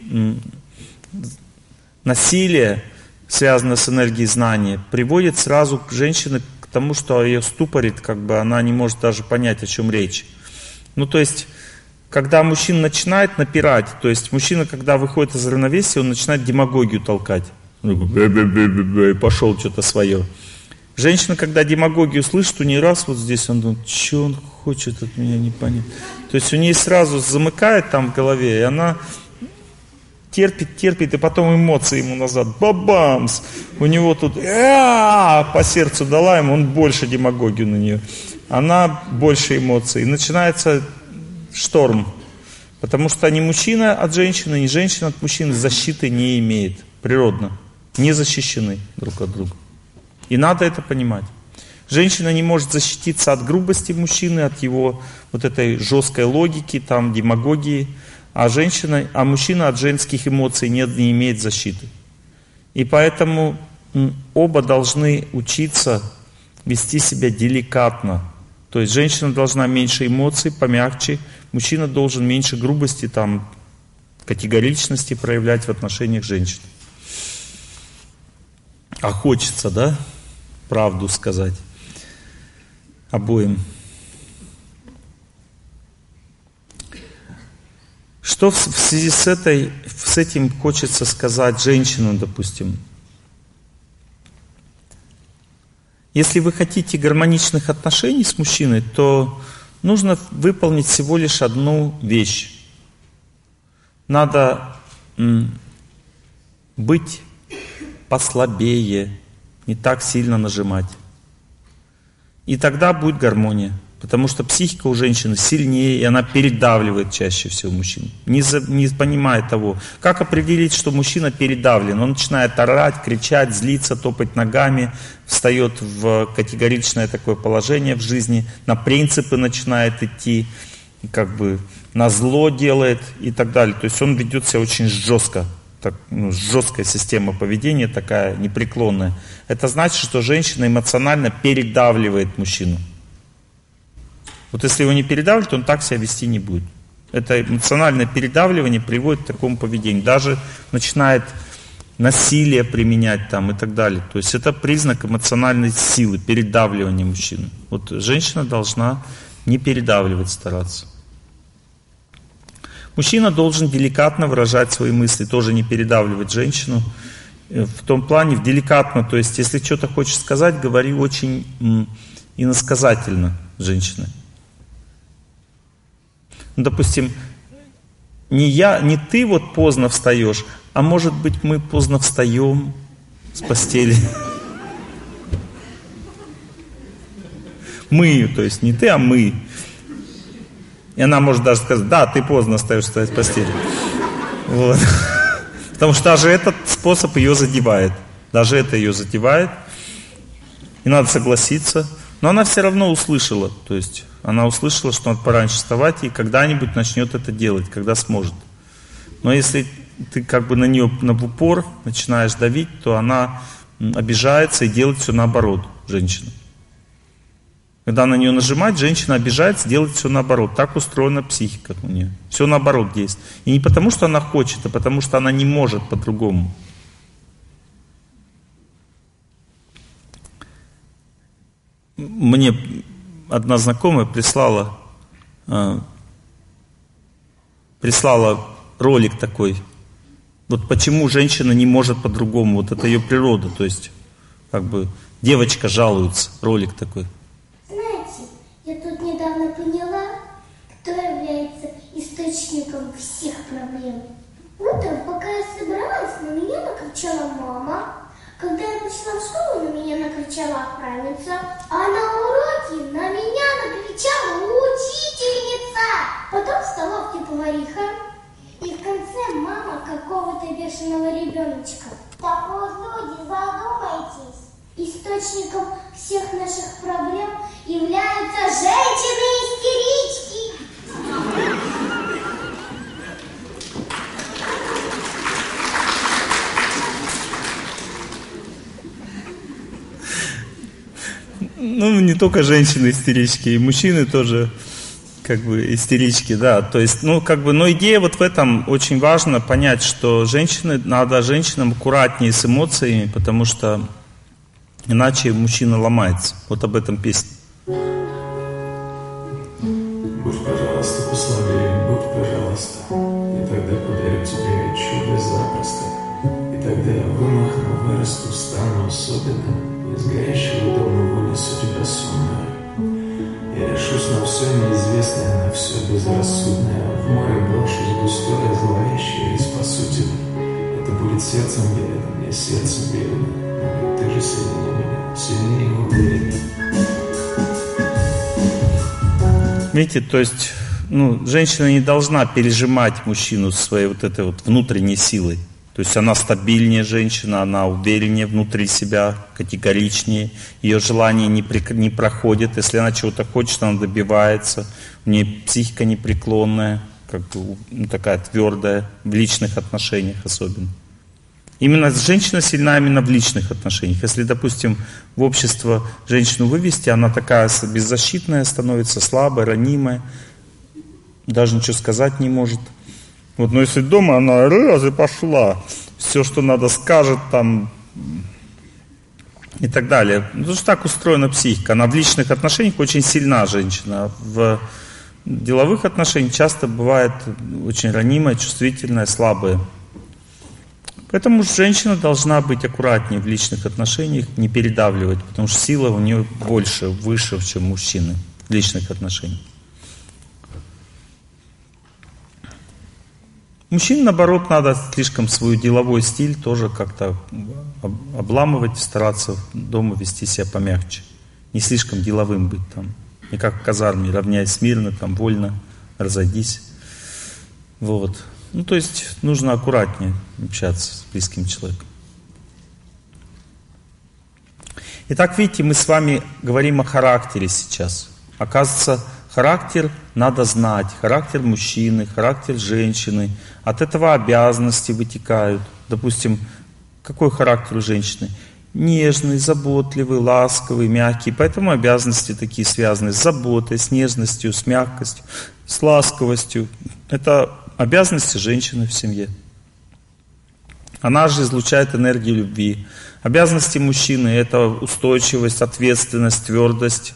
насилие, связанное с энергией знания, приводит сразу к женщине к тому, что ее ступорит, как бы она не может даже понять, о чем речь. Ну, то есть, когда мужчина начинает напирать, то есть мужчина, когда выходит из равновесия, он начинает демагогию толкать. Пошел что-то свое. Женщина, когда демагогию слышит, у нее раз вот здесь, он думает, что он хочет от меня, не понять. То есть у нее сразу замыкает там в голове, и она терпит, терпит, и потом эмоции ему назад. Бабамс! У него тут по сердцу дала ему, он больше демагогию на нее она больше эмоций. И начинается шторм. Потому что ни мужчина от женщины, ни женщина от мужчины защиты не имеет. Природно. Не защищены друг от друга. И надо это понимать. Женщина не может защититься от грубости мужчины, от его вот этой жесткой логики, там, демагогии. А, женщина, а мужчина от женских эмоций не, не имеет защиты. И поэтому оба должны учиться вести себя деликатно, то есть женщина должна меньше эмоций, помягче, мужчина должен меньше грубости, там, категоричности проявлять в отношениях женщин. А хочется, да, правду сказать обоим. Что в связи с, этой, с этим хочется сказать женщинам, допустим? Если вы хотите гармоничных отношений с мужчиной, то нужно выполнить всего лишь одну вещь. Надо быть послабее, не так сильно нажимать. И тогда будет гармония. Потому что психика у женщины сильнее, и она передавливает чаще всего мужчин. Не, за, не понимая того, как определить, что мужчина передавлен. Он начинает орать, кричать, злиться, топать ногами, встает в категоричное такое положение в жизни, на принципы начинает идти, как бы на зло делает и так далее. То есть он ведет себя очень жестко. Так, ну, жесткая система поведения такая непреклонная. Это значит, что женщина эмоционально передавливает мужчину. Вот если его не передавливать, он так себя вести не будет. Это эмоциональное передавливание приводит к такому поведению. Даже начинает насилие применять там и так далее. То есть это признак эмоциональной силы, передавливания мужчины. Вот женщина должна не передавливать, стараться. Мужчина должен деликатно выражать свои мысли, тоже не передавливать женщину. Э, в том плане, в деликатно, то есть если что-то хочешь сказать, говори очень иносказательно женщина. Ну, допустим, не я, не ты вот поздно встаешь, а может быть мы поздно встаем с постели. Мы, то есть не ты, а мы. И она может даже сказать, да, ты поздно встаешь с постели. Вот. Потому что даже этот способ ее задевает. Даже это ее задевает. И надо согласиться. Но она все равно услышала. То есть она услышала, что надо пораньше вставать и когда-нибудь начнет это делать, когда сможет. Но если ты как бы на нее на упор начинаешь давить, то она обижается и делает все наоборот, женщина. Когда на нее нажимать, женщина обижается, делает все наоборот. Так устроена психика у нее. Все наоборот действует. И не потому, что она хочет, а потому, что она не может по-другому. Мне одна знакомая прислала, э, прислала ролик такой. Вот почему женщина не может по-другому, вот это ее природа, то есть как бы девочка жалуется, ролик такой. Знаете, я тут недавно день. Утром, пока я собиралась, на меня накричала мама. Когда я пришла в школу, на меня накричала охранница. А на уроке на меня накричала учительница. Потом в столовке повариха. И в конце мама какого-то бешеного ребеночка. Так вот, люди, задумайтесь. Источником всех наших проблем являются женщины-истерички. Ну, не только женщины истерички, и мужчины тоже как бы истерички, да. То есть, ну, как бы, но идея вот в этом очень важно понять, что женщины, надо женщинам аккуратнее с эмоциями, потому что иначе мужчина ломается. Вот об этом песня. Безрассудное. В море брошусь густое, зловещее и спасу тебя. Это будет сердцем велено, мне сердцем велено. Но ты же сильнее меня, сильнее его велено. Видите, то есть, ну, женщина не должна пережимать мужчину своей вот этой вот внутренней силой. То есть она стабильнее женщина, она увереннее внутри себя, категоричнее. Ее желание не, при, не проходит. Если она чего-то хочет, она добивается. У нее психика непреклонная, как бы, ну, такая твердая, в личных отношениях особенно. Именно женщина сильна именно в личных отношениях. Если, допустим, в общество женщину вывести, она такая беззащитная становится, слабая, ранимая, даже ничего сказать не может – вот, но если дома она раз и пошла, все, что надо, скажет там и так далее. Ну, потому что так устроена психика. Она в личных отношениях очень сильна женщина. В деловых отношениях часто бывает очень ранимая, чувствительная, слабая. Поэтому женщина должна быть аккуратнее в личных отношениях, не передавливать, потому что сила у нее больше, выше, чем мужчины в личных отношениях. Мужчин, наоборот, надо слишком свой деловой стиль тоже как-то обламывать, стараться дома вести себя помягче. Не слишком деловым быть там. Не как в казарме, равняясь мирно, там, вольно, разойдись. Вот. Ну, то есть нужно аккуратнее общаться с близким человеком. Итак, видите, мы с вами говорим о характере сейчас. Оказывается, характер надо знать, характер мужчины, характер женщины. От этого обязанности вытекают. Допустим, какой характер у женщины? Нежный, заботливый, ласковый, мягкий. Поэтому обязанности такие связаны с заботой, с нежностью, с мягкостью, с ласковостью. Это обязанности женщины в семье. Она же излучает энергию любви. Обязанности мужчины – это устойчивость, ответственность, твердость,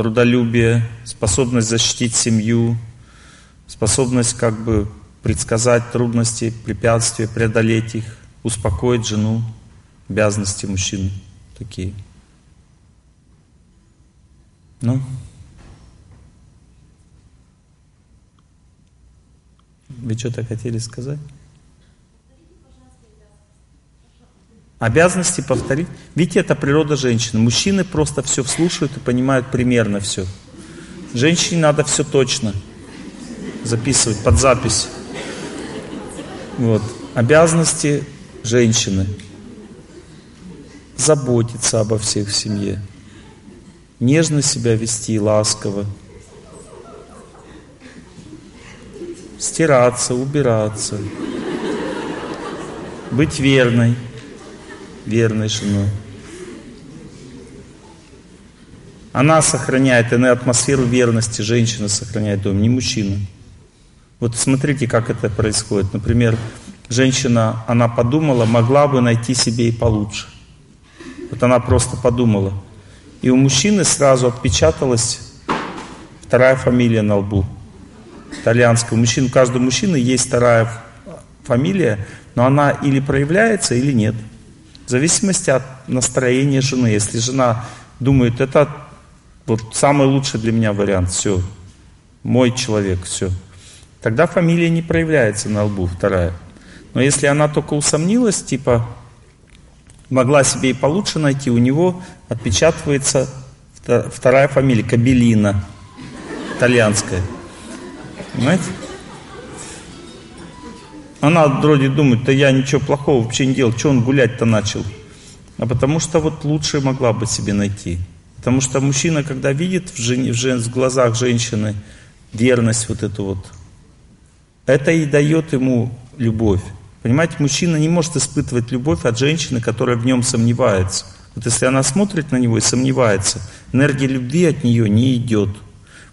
трудолюбие, способность защитить семью, способность как бы предсказать трудности, препятствия, преодолеть их, успокоить жену, обязанности мужчины такие. Ну, вы что-то хотели сказать? Обязанности повторить. Видите, это природа женщины. Мужчины просто все слушают и понимают примерно все. Женщине надо все точно записывать под запись. Вот. Обязанности женщины. Заботиться обо всех в семье. Нежно себя вести, ласково. Стираться, убираться. Быть верной верной женой. Она сохраняет, атмосферу верности, женщина сохраняет дом, не мужчина. Вот смотрите, как это происходит. Например, женщина, она подумала, могла бы найти себе и получше. Вот она просто подумала. И у мужчины сразу отпечаталась вторая фамилия на лбу. Итальянская. У мужчин, у каждого мужчины есть вторая фамилия, но она или проявляется, или нет. Зависимости от настроения жены. Если жена думает, это вот самый лучший для меня вариант, все, мой человек, все, тогда фамилия не проявляется на лбу, вторая. Но если она только усомнилась, типа могла себе и получше найти, у него отпечатывается вторая фамилия, Кабелина, итальянская. Понимаете? Она вроде думает, да я ничего плохого вообще не делал, что он гулять-то начал? А потому что вот лучше могла бы себе найти. Потому что мужчина, когда видит в, жен, в, жен, в глазах женщины верность вот эту вот, это и дает ему любовь. Понимаете, мужчина не может испытывать любовь от женщины, которая в нем сомневается. Вот если она смотрит на него и сомневается, энергия любви от нее не идет.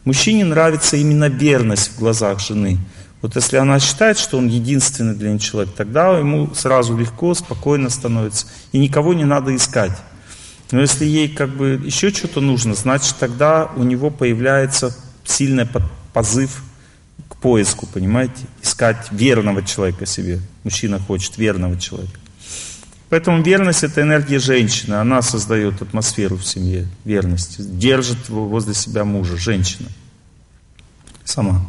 Мужчине нравится именно верность в глазах жены. Вот если она считает, что он единственный для нее человек, тогда ему сразу легко, спокойно становится. И никого не надо искать. Но если ей как бы еще что-то нужно, значит тогда у него появляется сильный позыв к поиску, понимаете? Искать верного человека себе. Мужчина хочет верного человека. Поэтому верность это энергия женщины. Она создает атмосферу в семье верности. Держит возле себя мужа, женщина. Сама.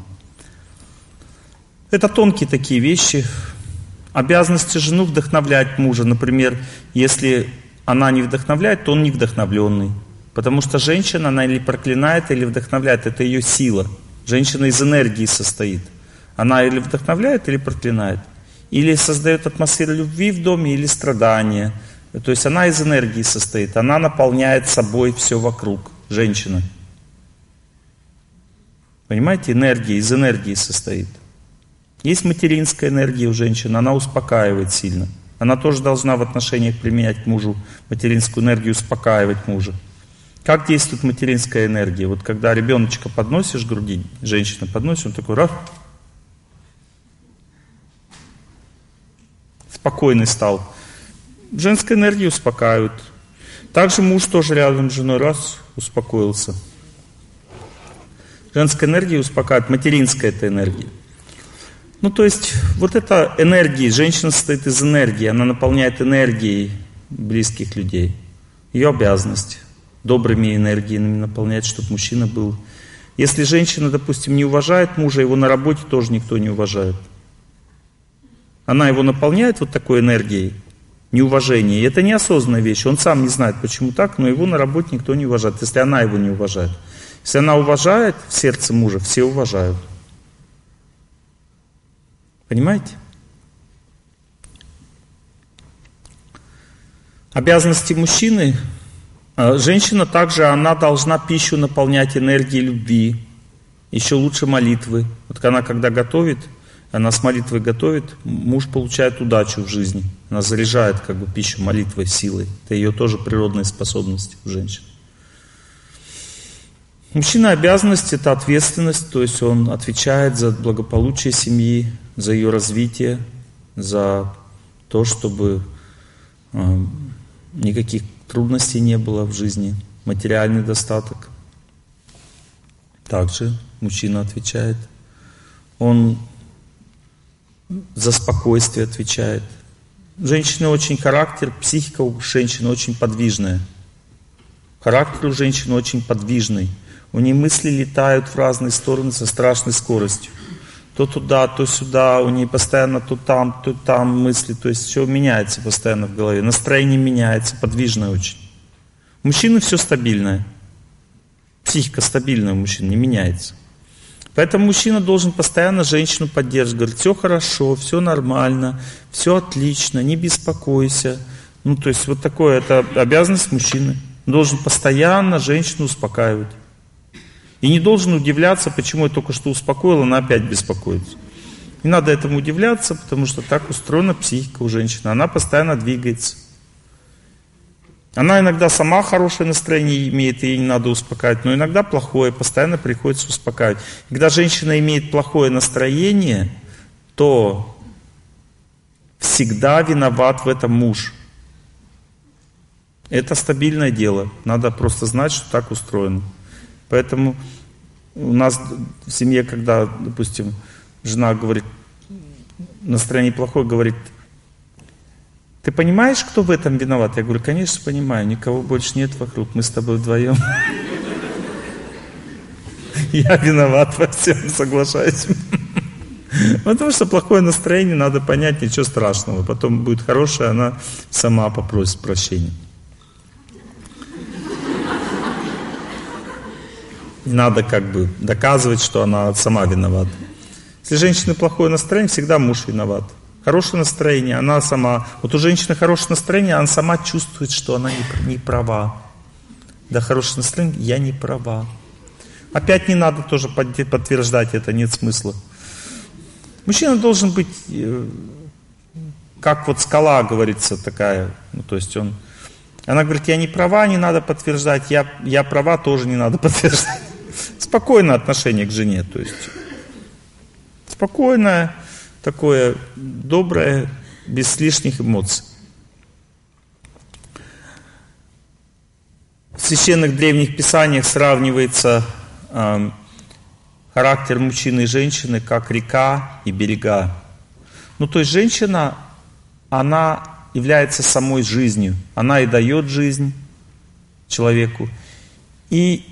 Это тонкие такие вещи. Обязанности жену вдохновлять мужа. Например, если она не вдохновляет, то он не вдохновленный. Потому что женщина, она или проклинает, или вдохновляет. Это ее сила. Женщина из энергии состоит. Она или вдохновляет, или проклинает. Или создает атмосферу любви в доме, или страдания. То есть она из энергии состоит. Она наполняет собой все вокруг. Женщина. Понимаете, энергия из энергии состоит. Есть материнская энергия у женщин, она успокаивает сильно. Она тоже должна в отношениях применять к мужу материнскую энергию, успокаивать мужа. Как действует материнская энергия? Вот когда ребеночка подносишь к груди, женщина подносит, он такой раз, спокойный стал. Женская энергия успокаивает. Также муж тоже рядом с женой раз успокоился. Женская энергия успокаивает, материнская это энергия. Ну, то есть, вот эта энергия, женщина состоит из энергии, она наполняет энергией близких людей. Ее обязанность добрыми энергиями наполнять, чтобы мужчина был. Если женщина, допустим, не уважает мужа, его на работе тоже никто не уважает. Она его наполняет вот такой энергией, неуважение. И это неосознанная вещь. Он сам не знает, почему так, но его на работе никто не уважает, если она его не уважает. Если она уважает в сердце мужа, все уважают. Понимаете? Обязанности мужчины, а, женщина также, она должна пищу наполнять энергией любви, еще лучше молитвы. Вот она когда готовит, она с молитвой готовит, муж получает удачу в жизни. Она заряжает как бы пищу молитвой, силой. Это ее тоже природные способности у женщин. Мужчина обязанность это ответственность, то есть он отвечает за благополучие семьи, за ее развитие, за то, чтобы э, никаких трудностей не было в жизни, материальный достаток. Также мужчина отвечает. Он за спокойствие отвечает. Женщина очень характер, психика у женщины очень подвижная. Характер у женщины очень подвижный. У нее мысли летают в разные стороны со страшной скоростью то туда, то сюда, у нее постоянно то там, то там мысли, то есть все меняется постоянно в голове, настроение меняется, подвижное очень. У мужчины все стабильное, психика стабильная у мужчин, не меняется. Поэтому мужчина должен постоянно женщину поддерживать, говорить, все хорошо, все нормально, все отлично, не беспокойся. Ну, то есть вот такое, это обязанность мужчины. Он должен постоянно женщину успокаивать. И не должен удивляться, почему я только что успокоил, она опять беспокоится. Не надо этому удивляться, потому что так устроена психика у женщины. Она постоянно двигается. Она иногда сама хорошее настроение имеет, и ей не надо успокаивать, но иногда плохое, постоянно приходится успокаивать. Когда женщина имеет плохое настроение, то всегда виноват в этом муж. Это стабильное дело. Надо просто знать, что так устроено. Поэтому у нас в семье, когда, допустим, жена говорит, настроение плохое, говорит, ты понимаешь, кто в этом виноват? Я говорю, конечно, понимаю, никого больше нет вокруг, мы с тобой вдвоем. Я виноват во всем, соглашаюсь. Потому что плохое настроение, надо понять, ничего страшного. Потом будет хорошее, она сама попросит прощения. Не надо как бы доказывать, что она сама виновата. Если женщины плохое настроение, всегда муж виноват. Хорошее настроение, она сама. Вот у женщины хорошее настроение, она сама чувствует, что она не, не права. Да, хорошее настроение, я не права. Опять не надо тоже подтверждать это, нет смысла. Мужчина должен быть, э, как вот скала, говорится, такая. Ну, то есть он, она говорит, я не права, не надо подтверждать, я, я права, тоже не надо подтверждать. Спокойное отношение к жене, то есть спокойное, такое доброе, без лишних эмоций. В священных древних писаниях сравнивается э, характер мужчины и женщины как река и берега. Ну, то есть женщина, она является самой жизнью. Она и дает жизнь человеку, и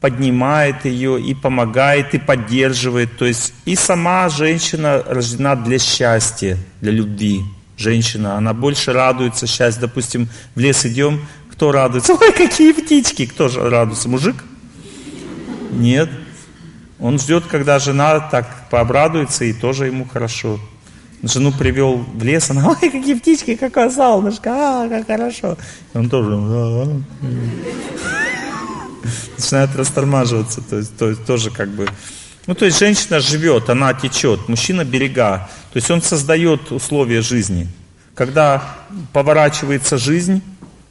поднимает ее, и помогает, и поддерживает. То есть и сама женщина рождена для счастья, для любви. Женщина, она больше радуется счастью. Допустим, в лес идем, кто радуется? Ой, какие птички! Кто же радуется? Мужик? Нет. Он ждет, когда жена так пообрадуется, и тоже ему хорошо. Жену привел в лес, она, ой, какие птички, какое солнышко, а, как хорошо. И он тоже, начинает растормаживаться, то есть, то есть тоже как бы... Ну, то есть женщина живет, она течет, мужчина берега. То есть он создает условия жизни. Когда поворачивается жизнь,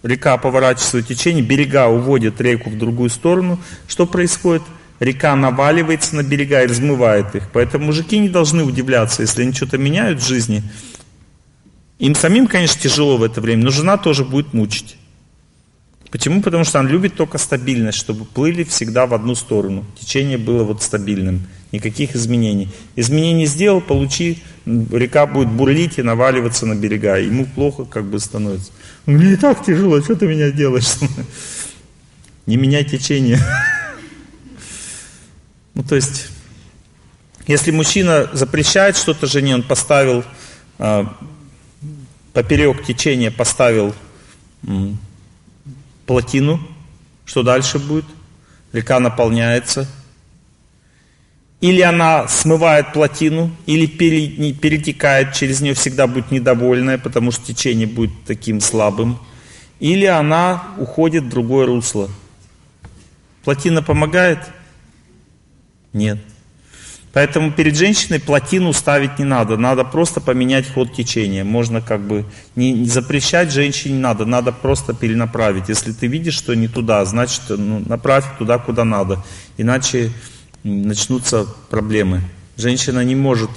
река поворачивается в течение, берега уводят реку в другую сторону, что происходит? Река наваливается на берега и размывает их. Поэтому мужики не должны удивляться, если они что-то меняют в жизни. Им самим, конечно, тяжело в это время, но жена тоже будет мучить. Почему? Потому что он любит только стабильность, чтобы плыли всегда в одну сторону. Течение было вот стабильным. Никаких изменений. Изменений сделал, получи, река будет бурлить и наваливаться на берега. Ему плохо как бы становится. Мне так тяжело, что ты меня делаешь? Не меняй течение. Ну, то есть, если мужчина запрещает что-то жене, он поставил э, поперек течения, поставил плотину, что дальше будет? Река наполняется. Или она смывает плотину, или перетекает через нее, всегда будет недовольная, потому что течение будет таким слабым. Или она уходит в другое русло. Плотина помогает? Нет. Поэтому перед женщиной плотину ставить не надо, надо просто поменять ход течения. Можно как бы не, не запрещать женщине не надо, надо просто перенаправить. Если ты видишь, что не туда, значит ну, направь туда, куда надо. Иначе начнутся проблемы. Женщина не может,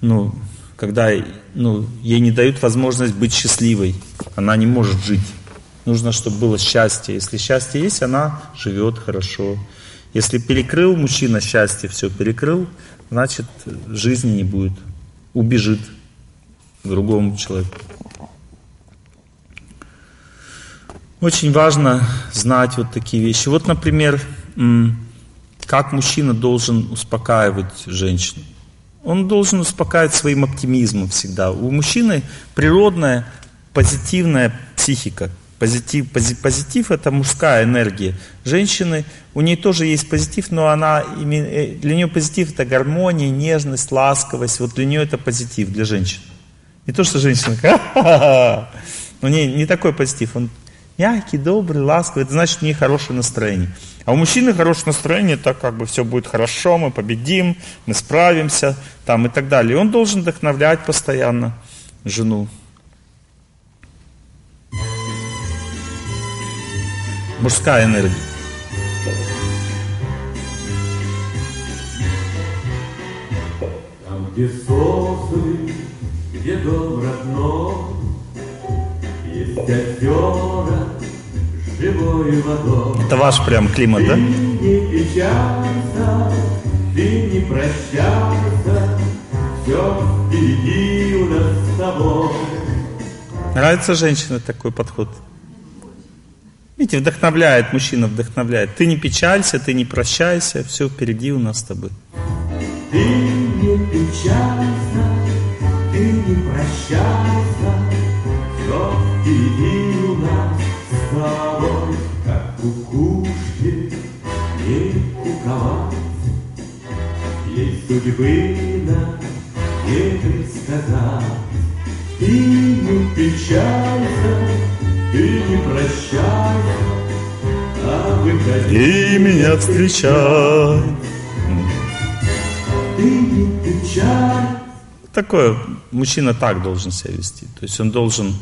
ну, когда ну, ей не дают возможность быть счастливой, она не может жить. Нужно, чтобы было счастье. Если счастье есть, она живет хорошо. Если перекрыл мужчина счастье, все перекрыл, значит жизни не будет. Убежит другому человеку. Очень важно знать вот такие вещи. Вот, например, как мужчина должен успокаивать женщину. Он должен успокаивать своим оптимизмом всегда. У мужчины природная позитивная психика. Позитив, позитив это мужская энергия. Женщины, у нее тоже есть позитив, но она, э, для нее позитив это гармония, нежность, ласковость. Вот для нее это позитив, для женщин. Не то, что женщина, но не, не такой позитив. Он мягкий, добрый, ласковый. Это значит, у нее хорошее настроение. А у мужчины хорошее настроение, так как бы все будет хорошо, мы победим, мы справимся, там и так далее. И он должен вдохновлять постоянно жену. Мужская энергия. Там, где сосны, где дом родной, есть озера, живой водой. Это ваш прям климат, да? Ты не печалься, ты не прощайся, все впереди у нас с тобой. Нравится женщина такой подход? Видите, вдохновляет, мужчина вдохновляет. Ты не печалься, ты не прощайся, все впереди у нас с тобой. Ты не печалься, ты не прощайся, Все впереди у нас с тобой, Как кукушки не куковать. Есть судьбы, не предсказать, Ты не печалься, ты не прощайся, а выходи И меня встречай. Ты не печаль. Такое, мужчина так должен себя вести. То есть он должен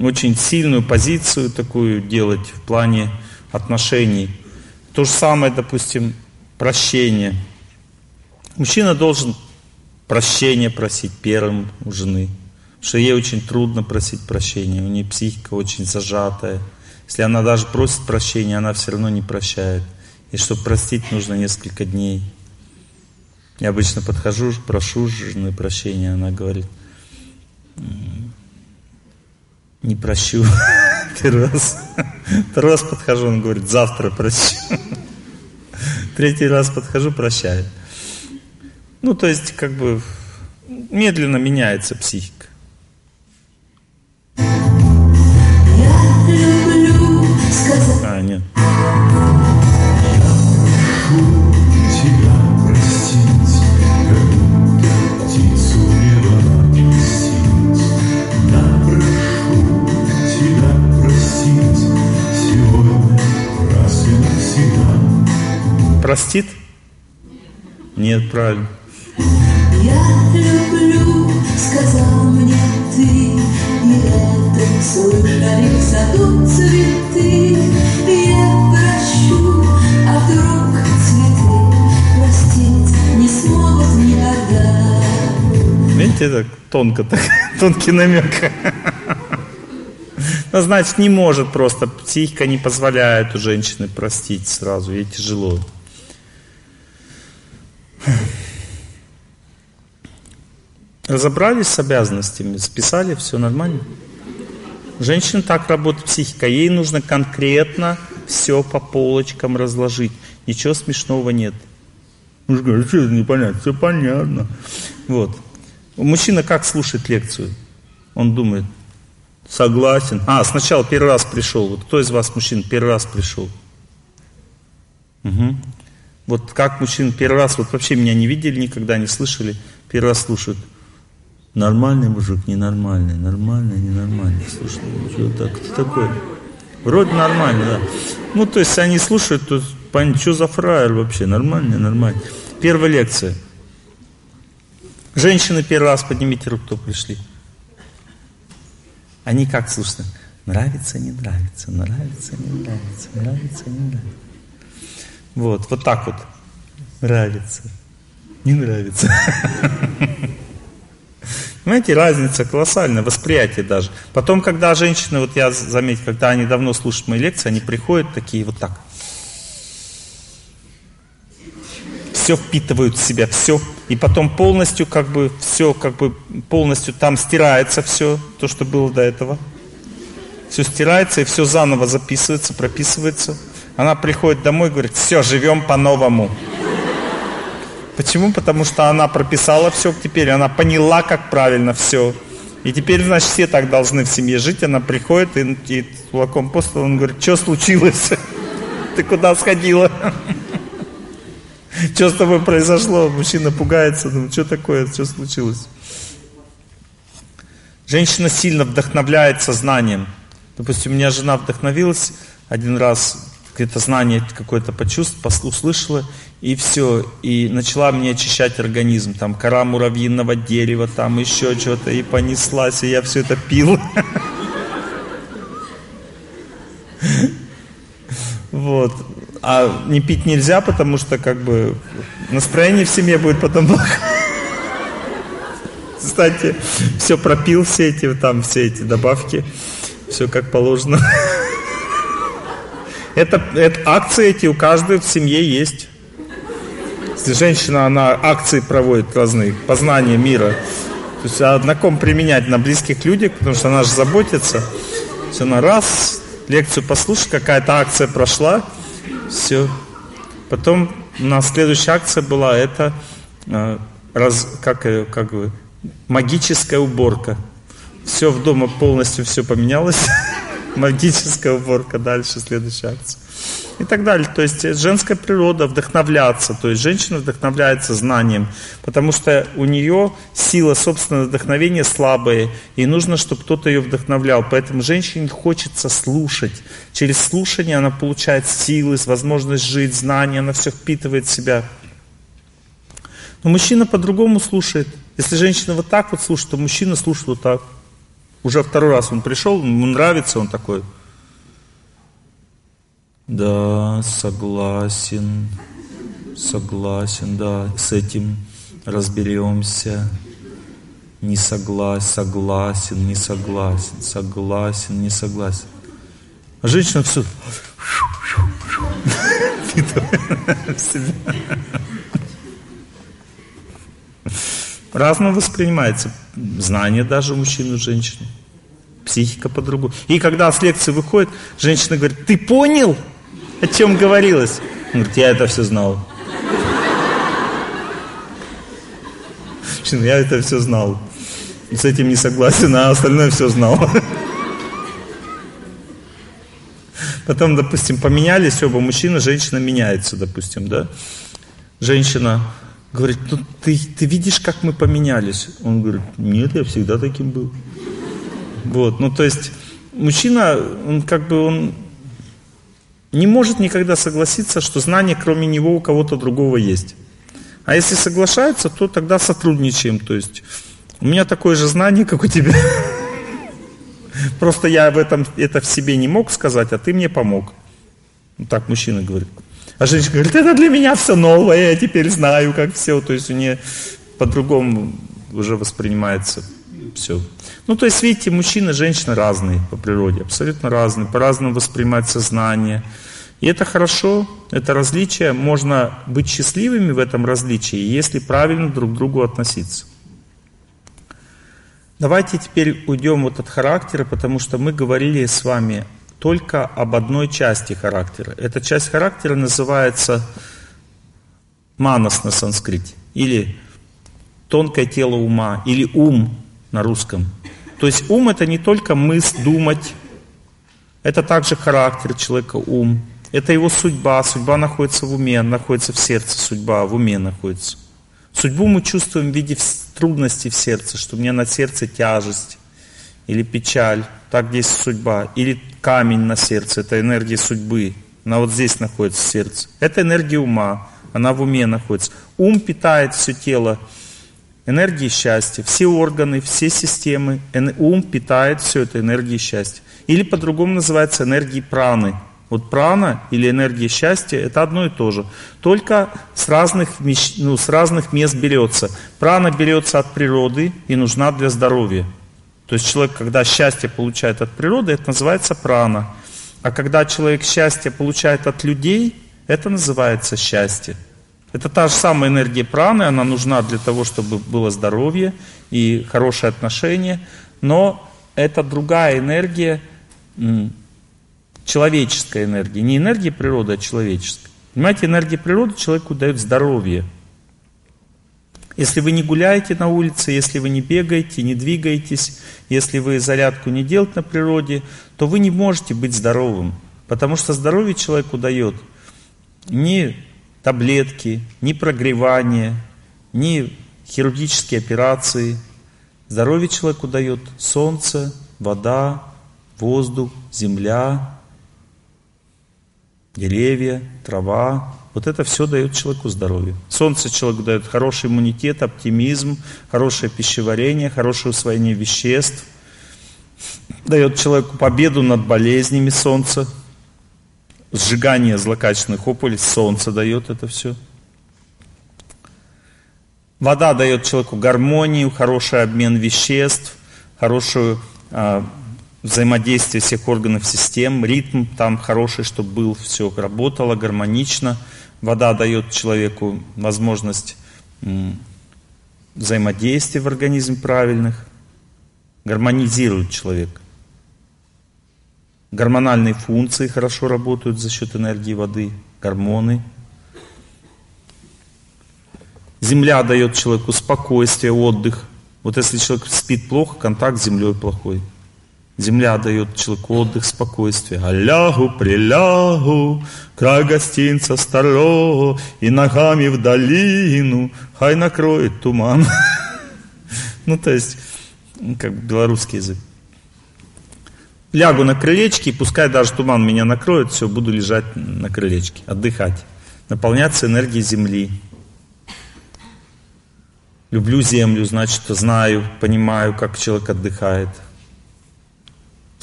очень сильную позицию такую делать в плане отношений. То же самое, допустим, прощение. Мужчина должен прощения просить первым у жены. Что ей очень трудно просить прощения. У нее психика очень зажатая. Если она даже просит прощения, она все равно не прощает. И чтобы простить, нужно несколько дней. Я обычно подхожу, прошу жены прощения, она говорит, не прощу. Первый раз. Второй раз подхожу, он говорит, завтра прощу. Третий раз подхожу, прощаю. Ну, то есть, как бы, медленно меняется психика. Простит? Нет, правильно. Я люблю, сказал мне ты, и это слышали в саду цветы. Я прощу, а вдруг цветы простить не смогут никогда. Видите, так тонко, так, тонкий намек. Ну, значит, не может просто, психика не позволяет у женщины простить сразу, ей тяжело. Разобрались с обязанностями, списали, все нормально. Женщина так работает психика, ей нужно конкретно все по полочкам разложить. Ничего смешного нет. Муж говорит, что это непонятно, все понятно. Вот. Мужчина как слушает лекцию? Он думает, согласен. А, сначала первый раз пришел. Вот кто из вас, мужчин, первый раз пришел? Угу. Вот как мужчин первый раз, вот вообще меня не видели никогда, не слышали, первый раз слушают. Нормальный мужик, ненормальный, нормальный, ненормальный. Слушай, ну что так, кто такой? Вроде нормально, да. Ну, то есть они слушают, то понятно, что за фраер вообще, нормальный, нормальный. Первая лекция. Женщины первый раз, поднимите руку, кто пришли. Они как слушают? Нравится, не нравится, нравится, не нравится, нравится, не нравится. Вот, вот так вот. Нравится, не нравится. Понимаете, разница колоссальная, восприятие даже. Потом, когда женщины, вот я заметил, когда они давно слушают мои лекции, они приходят такие вот так. Все впитывают в себя, все. И потом полностью, как бы, все, как бы, полностью там стирается все, то, что было до этого. Все стирается и все заново записывается, прописывается. Она приходит домой и говорит, все, живем по-новому. Почему? Потому что она прописала все теперь, она поняла, как правильно все. И теперь, значит, все так должны в семье жить. Она приходит и, и кулаком по столу, он говорит, что случилось? Ты куда сходила? Что с тобой произошло? Мужчина пугается, думает, что такое, что случилось? Женщина сильно вдохновляется знанием. Допустим, у меня жена вдохновилась один раз, какое-то знание какое-то почувствовала, услышала, и все, и начала мне очищать организм, там кора муравьиного дерева, там еще что-то, и понеслась, и я все это пил. Вот. А не пить нельзя, потому что как бы настроение в семье будет потом плохое. Кстати, все пропил, все эти там, все эти добавки, все как положено. Это, это акции эти у каждой в семье есть. Если женщина, она акции проводит разные, познания мира. То есть а на ком применять? На близких людях, потому что она же заботится. Все, на раз, лекцию послушать, какая-то акция прошла, все. Потом у нас следующая акция была, это э, раз, как, как бы, магическая уборка. Все в дома полностью все поменялось. Магическая уборка. Дальше следующая акция и так далее. То есть женская природа вдохновляться, то есть женщина вдохновляется знанием, потому что у нее сила собственного вдохновения слабая, и нужно, чтобы кто-то ее вдохновлял. Поэтому женщине хочется слушать. Через слушание она получает силы, возможность жить, знания, она все впитывает в себя. Но мужчина по-другому слушает. Если женщина вот так вот слушает, то мужчина слушает вот так. Уже второй раз он пришел, ему нравится, он такой – да, согласен, согласен, да, с этим разберемся. Не согласен, согласен, не согласен, согласен, не согласен. А женщина все Разно воспринимается знание даже мужчины и женщины. Психика по-другому. И когда с лекции выходит, женщина говорит, ты понял? О чем говорилось? Он говорит, я это все знал. Я это все знал. С этим не согласен, а остальное все знал. Потом, допустим, поменялись оба мужчина, женщина меняется, допустим, да? Женщина говорит, ну ты, ты видишь, как мы поменялись? Он говорит, нет, я всегда таким был. Вот, ну то есть мужчина, он как бы, он не может никогда согласиться, что знание кроме него у кого-то другого есть. А если соглашаются, то тогда сотрудничаем. То есть у меня такое же знание, как у тебя. Просто я об этом это в себе не мог сказать, а ты мне помог. Вот так мужчина говорит. А женщина говорит, это для меня все новое, я теперь знаю, как все. То есть у нее по-другому уже воспринимается все. Ну, то есть, видите, мужчины и женщины разные по природе, абсолютно разные, по-разному воспринимать сознание. И это хорошо, это различие, можно быть счастливыми в этом различии, если правильно друг к другу относиться. Давайте теперь уйдем вот от характера, потому что мы говорили с вами только об одной части характера. Эта часть характера называется манас на санскрите, или тонкое тело ума, или ум на русском. То есть ум это не только мысль, думать, это также характер человека, ум. Это его судьба. Судьба находится в уме, находится в сердце, судьба в уме находится. Судьбу мы чувствуем в виде трудностей в сердце, что у меня на сердце тяжесть или печаль. Так здесь судьба. Или камень на сердце, это энергия судьбы. Она вот здесь находится в сердце. Это энергия ума, она в уме находится. Ум питает все тело энергии счастья. Все органы, все системы, ум питает все это энергией счастья. Или по-другому называется энергией праны. Вот прана или энергия счастья это одно и то же. Только с разных, ну, с разных мест берется. Прана берется от природы и нужна для здоровья. То есть человек, когда счастье получает от природы, это называется прана. А когда человек счастье получает от людей, это называется счастье. Это та же самая энергия праны, она нужна для того, чтобы было здоровье и хорошие отношения, но это другая энергия, человеческая энергия. Не энергия природы, а человеческая. Понимаете, энергия природы человеку дает здоровье. Если вы не гуляете на улице, если вы не бегаете, не двигаетесь, если вы зарядку не делаете на природе, то вы не можете быть здоровым. Потому что здоровье человеку дает не таблетки, ни прогревание, ни хирургические операции. Здоровье человеку дает солнце, вода, воздух, земля, деревья, трава. Вот это все дает человеку здоровье. Солнце человеку дает хороший иммунитет, оптимизм, хорошее пищеварение, хорошее усвоение веществ. Дает человеку победу над болезнями солнца, сжигание злокачественных опулей, солнце дает это все. Вода дает человеку гармонию, хороший обмен веществ, хорошую а, взаимодействие всех органов систем, ритм там хороший, чтобы был, все работало гармонично. Вода дает человеку возможность взаимодействия в организме правильных, гармонизирует человека. Гормональные функции хорошо работают за счет энергии воды, гормоны. Земля дает человеку спокойствие, отдых. Вот если человек спит плохо, контакт с землей плохой. Земля дает человеку отдых, спокойствие. Алягу, прилягу, край гостинца старого, и ногами в долину, хай накроет туман. Ну, то есть, как белорусский язык. Лягу на крылечке, и пускай даже туман меня накроет, все, буду лежать на крылечке, отдыхать, наполняться энергией земли. Люблю землю, значит, знаю, понимаю, как человек отдыхает.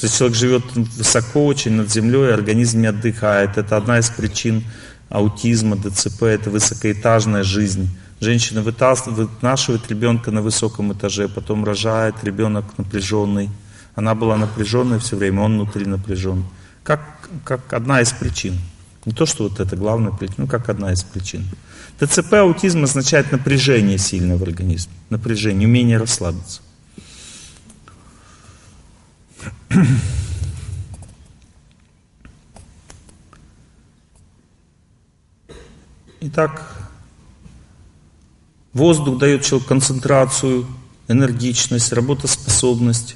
Если человек живет высоко очень над землей, организм не отдыхает. Это одна из причин аутизма, ДЦП, это высокоэтажная жизнь. Женщина вынашивает ребенка на высоком этаже, потом рожает, ребенок напряженный. Она была напряженной все время, он внутри напряжен. Как, как одна из причин. Не то, что вот это главная причина, ну как одна из причин. ДЦП аутизм означает напряжение сильное в организме. Напряжение, умение расслабиться. Итак, воздух дает человеку концентрацию, энергичность, работоспособность,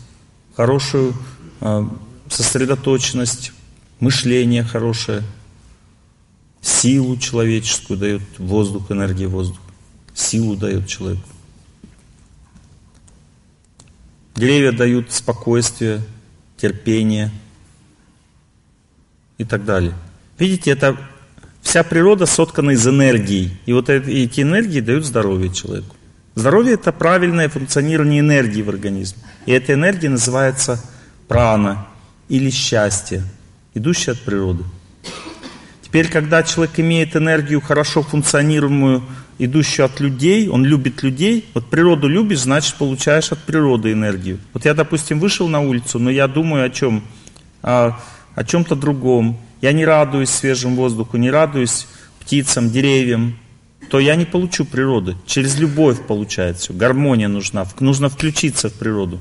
хорошую э, сосредоточенность, мышление хорошее, силу человеческую дает воздух, энергия воздух, силу дает человеку. Деревья дают спокойствие, терпение и так далее. Видите, это вся природа соткана из энергии. И вот эти энергии дают здоровье человеку. Здоровье – это правильное функционирование энергии в организме. И эта энергия называется прана или счастье, идущее от природы. Теперь, когда человек имеет энергию, хорошо функционируемую, идущую от людей, он любит людей, вот природу любишь, значит получаешь от природы энергию. Вот я, допустим, вышел на улицу, но я думаю о чем? О, о чем-то другом. Я не радуюсь свежему воздуху, не радуюсь птицам, деревьям, то я не получу природы. Через любовь получается. Гармония нужна. Нужно включиться в природу.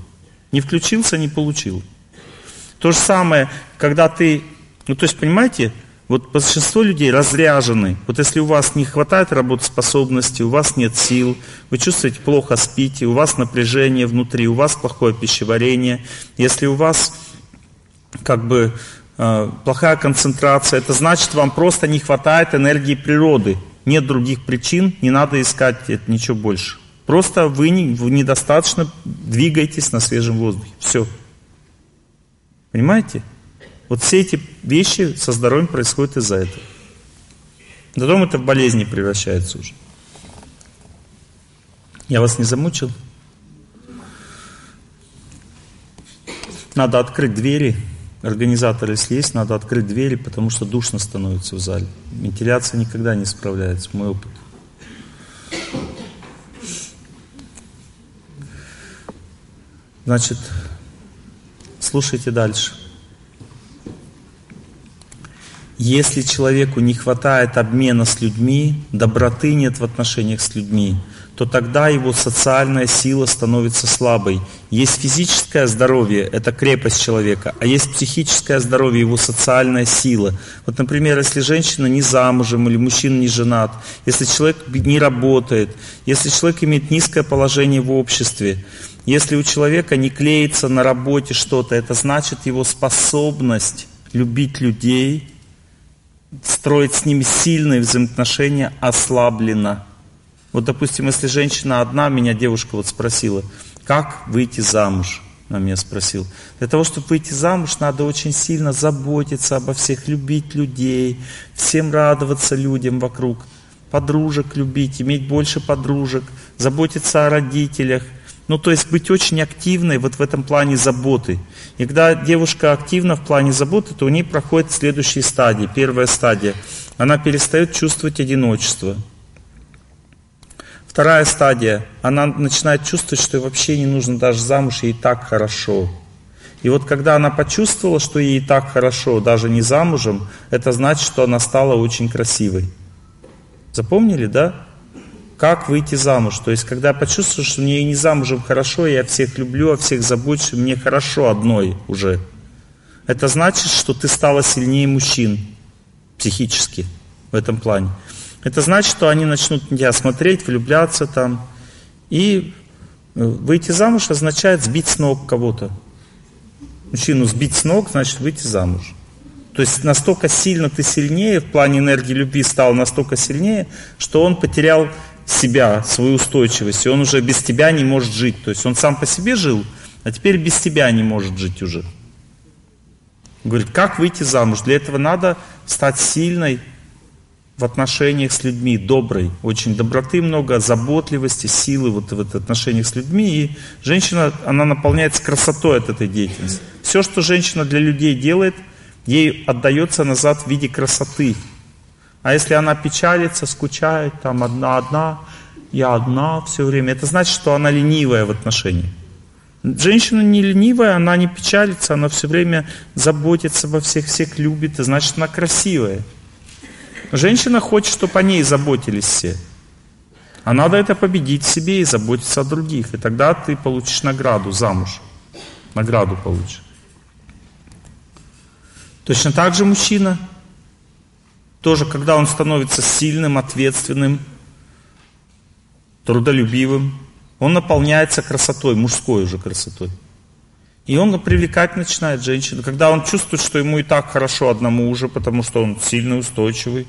Не включился, не получил. То же самое, когда ты... Ну, то есть, понимаете, вот большинство людей разряжены. Вот если у вас не хватает работоспособности, у вас нет сил, вы чувствуете плохо спите, у вас напряжение внутри, у вас плохое пищеварение, если у вас как бы э, плохая концентрация, это значит, вам просто не хватает энергии природы. Нет других причин, не надо искать это, ничего больше. Просто вы, не, вы недостаточно двигаетесь на свежем воздухе. Все. Понимаете? Вот все эти вещи со здоровьем происходят из-за этого. Потом это в болезни превращается уже. Я вас не замучил? Надо открыть двери. Организаторы, если есть, надо открыть двери, потому что душно становится в зале. Вентиляция никогда не справляется, мой опыт. Значит, слушайте дальше. Если человеку не хватает обмена с людьми, доброты нет в отношениях с людьми, то тогда его социальная сила становится слабой. Есть физическое здоровье, это крепость человека, а есть психическое здоровье, его социальная сила. Вот, например, если женщина не замужем или мужчина не женат, если человек не работает, если человек имеет низкое положение в обществе, если у человека не клеится на работе что-то, это значит его способность любить людей – строить с ними сильные взаимоотношения ослаблено. Вот, допустим, если женщина одна, меня девушка вот спросила, как выйти замуж? Она меня спросила. Для того, чтобы выйти замуж, надо очень сильно заботиться обо всех, любить людей, всем радоваться людям вокруг, подружек любить, иметь больше подружек, заботиться о родителях – ну, то есть быть очень активной вот в этом плане заботы. И когда девушка активна в плане заботы, то у нее проходит следующие стадии. Первая стадия. Она перестает чувствовать одиночество. Вторая стадия. Она начинает чувствовать, что ей вообще не нужно даже замуж, ей так хорошо. И вот когда она почувствовала, что ей так хорошо, даже не замужем, это значит, что она стала очень красивой. Запомнили, да? Как выйти замуж. То есть, когда почувствуешь, что мне не замужем хорошо, я всех люблю, о всех забочусь, мне хорошо одной уже. Это значит, что ты стала сильнее мужчин психически в этом плане. это значит, что они начнут на тебя смотреть, влюбляться там. И э, выйти замуж означает сбить с ног кого-то. Мужчину сбить с ног, значит выйти замуж. То есть настолько сильно ты сильнее, в плане энергии любви стал настолько сильнее, что он потерял себя, свою устойчивость, и он уже без тебя не может жить. То есть он сам по себе жил, а теперь без тебя не может жить уже. Говорит, как выйти замуж? Для этого надо стать сильной в отношениях с людьми, доброй. Очень доброты много, заботливости, силы вот в отношениях с людьми. И женщина, она наполняется красотой от этой деятельности. Все, что женщина для людей делает, ей отдается назад в виде красоты. А если она печалится, скучает, там одна-одна, я одна все время, это значит, что она ленивая в отношениях. Женщина не ленивая, она не печалится, она все время заботится во всех, всех любит, и значит она красивая. Женщина хочет, чтобы о ней заботились все. А надо это победить в себе и заботиться о других. И тогда ты получишь награду замуж. Награду получишь. Точно так же мужчина, тоже когда он становится сильным, ответственным, трудолюбивым, он наполняется красотой, мужской уже красотой. И он привлекать начинает женщину. Когда он чувствует, что ему и так хорошо одному уже, потому что он сильный, устойчивый,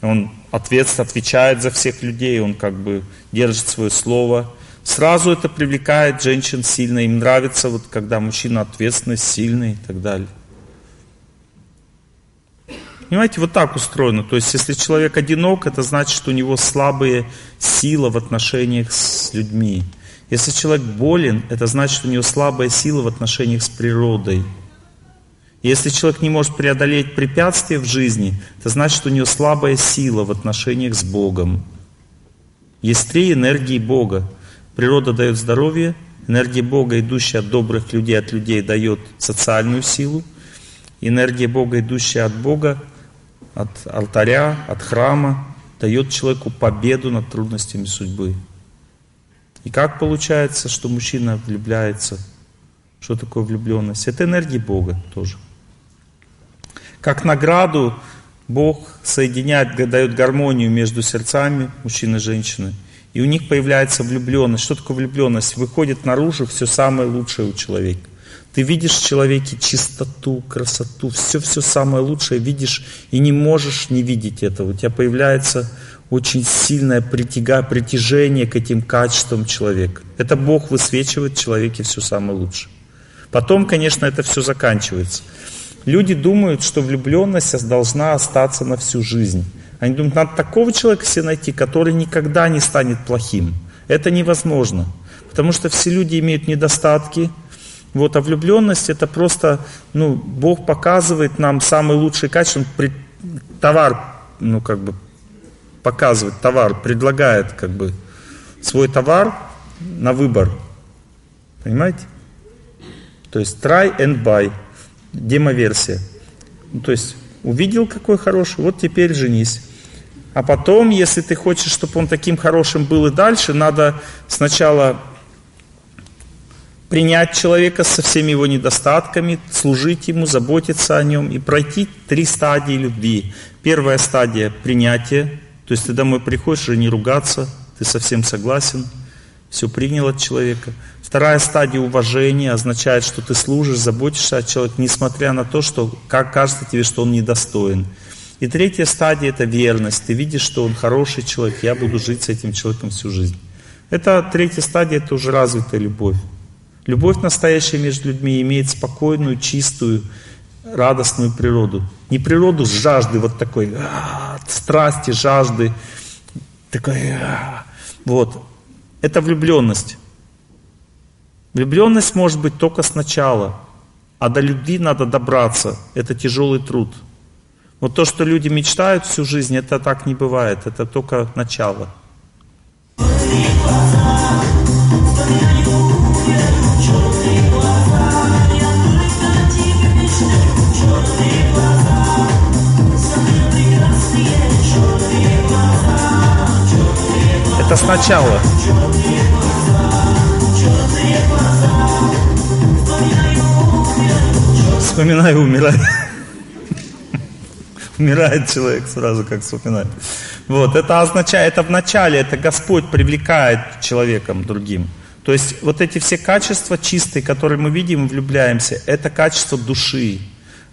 он ответственно отвечает за всех людей, он как бы держит свое слово. Сразу это привлекает женщин сильно. Им нравится, вот, когда мужчина ответственный, сильный и так далее. Понимаете, вот так устроено. То есть, если человек одинок, это значит, что у него слабые сила в отношениях с людьми. Если человек болен, это значит, что у него слабая сила в отношениях с природой. Если человек не может преодолеть препятствия в жизни, это значит, что у него слабая сила в отношениях с Богом. Есть три энергии Бога. Природа дает здоровье, энергия Бога, идущая от добрых людей, от людей, дает социальную силу. Энергия Бога, идущая от Бога, от алтаря, от храма, дает человеку победу над трудностями судьбы. И как получается, что мужчина влюбляется? Что такое влюбленность? Это энергия Бога тоже. Как награду Бог соединяет, дает гармонию между сердцами мужчины и женщины. И у них появляется влюбленность. Что такое влюбленность? Выходит наружу все самое лучшее у человека. Ты видишь в человеке чистоту, красоту, все-все самое лучшее видишь и не можешь не видеть этого. У тебя появляется очень сильное притяга, притяжение к этим качествам человека. Это Бог высвечивает в человеке все самое лучшее. Потом, конечно, это все заканчивается. Люди думают, что влюбленность должна остаться на всю жизнь. Они думают, надо такого человека себе найти, который никогда не станет плохим. Это невозможно. Потому что все люди имеют недостатки, вот, а влюбленность это просто, ну, Бог показывает нам самый лучший качество, Он при, товар, ну, как бы, показывает товар, предлагает, как бы, свой товар на выбор. Понимаете? То есть try and buy, демоверсия. Ну, то есть увидел какой хороший, вот теперь женись. А потом, если ты хочешь, чтобы он таким хорошим был и дальше, надо сначала принять человека со всеми его недостатками, служить ему, заботиться о нем и пройти три стадии любви. Первая стадия – принятие, то есть ты домой приходишь, уже не ругаться, ты совсем согласен, все принял от человека. Вторая стадия уважения означает, что ты служишь, заботишься о человеке, несмотря на то, что как кажется тебе, что он недостоин. И третья стадия – это верность. Ты видишь, что он хороший человек, я буду жить с этим человеком всю жизнь. Это третья стадия, это уже развитая любовь. Любовь настоящая между людьми имеет спокойную, чистую, радостную природу. Не природу жажды вот такой, а, страсти, жажды, такой, а, вот. Это влюбленность. Влюбленность может быть только сначала, а до любви надо добраться. Это тяжелый труд. Вот то, что люди мечтают всю жизнь, это так не бывает. Это только начало. Это сначала. Вспоминаю, умирает. Умирает человек сразу, как вспоминает. Вот, это означает, это в начале, это Господь привлекает человеком другим. То есть вот эти все качества чистые, которые мы видим и влюбляемся, это качество души.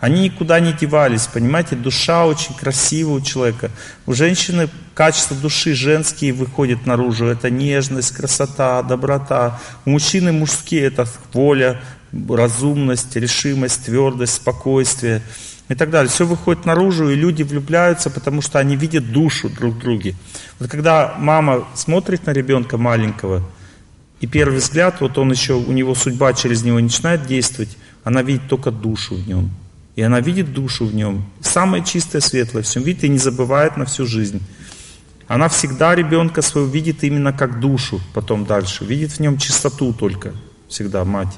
Они никуда не девались, понимаете, душа очень красивая у человека. У женщины качества души женские выходят наружу. Это нежность, красота, доброта. У мужчины мужские это воля, разумность, решимость, твердость, спокойствие и так далее. Все выходит наружу, и люди влюбляются, потому что они видят душу друг в друге. Вот когда мама смотрит на ребенка маленького, и первый взгляд, вот он еще, у него судьба через него начинает действовать, она видит только душу в нем. И она видит душу в нем. Самое чистое, светлое всем видит и не забывает на всю жизнь. Она всегда ребенка своего видит именно как душу потом дальше. Видит в нем чистоту только. Всегда мать.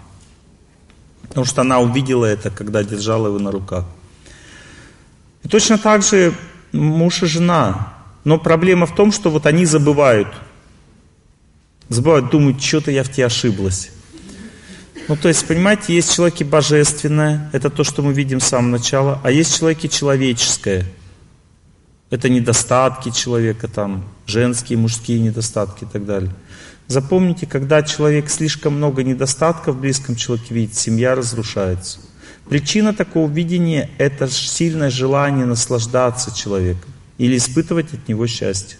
Потому что она увидела это, когда держала его на руках. И точно так же муж и жена. Но проблема в том, что вот они забывают. Забывают, думают, что-то я в тебе ошиблась. Ну, то есть, понимаете, есть человеки божественное, это то, что мы видим с самого начала, а есть человеки человеческое. Это недостатки человека, там, женские, мужские недостатки и так далее. Запомните, когда человек слишком много недостатков в близком человеке видит, семья разрушается. Причина такого видения – это сильное желание наслаждаться человеком или испытывать от него счастье.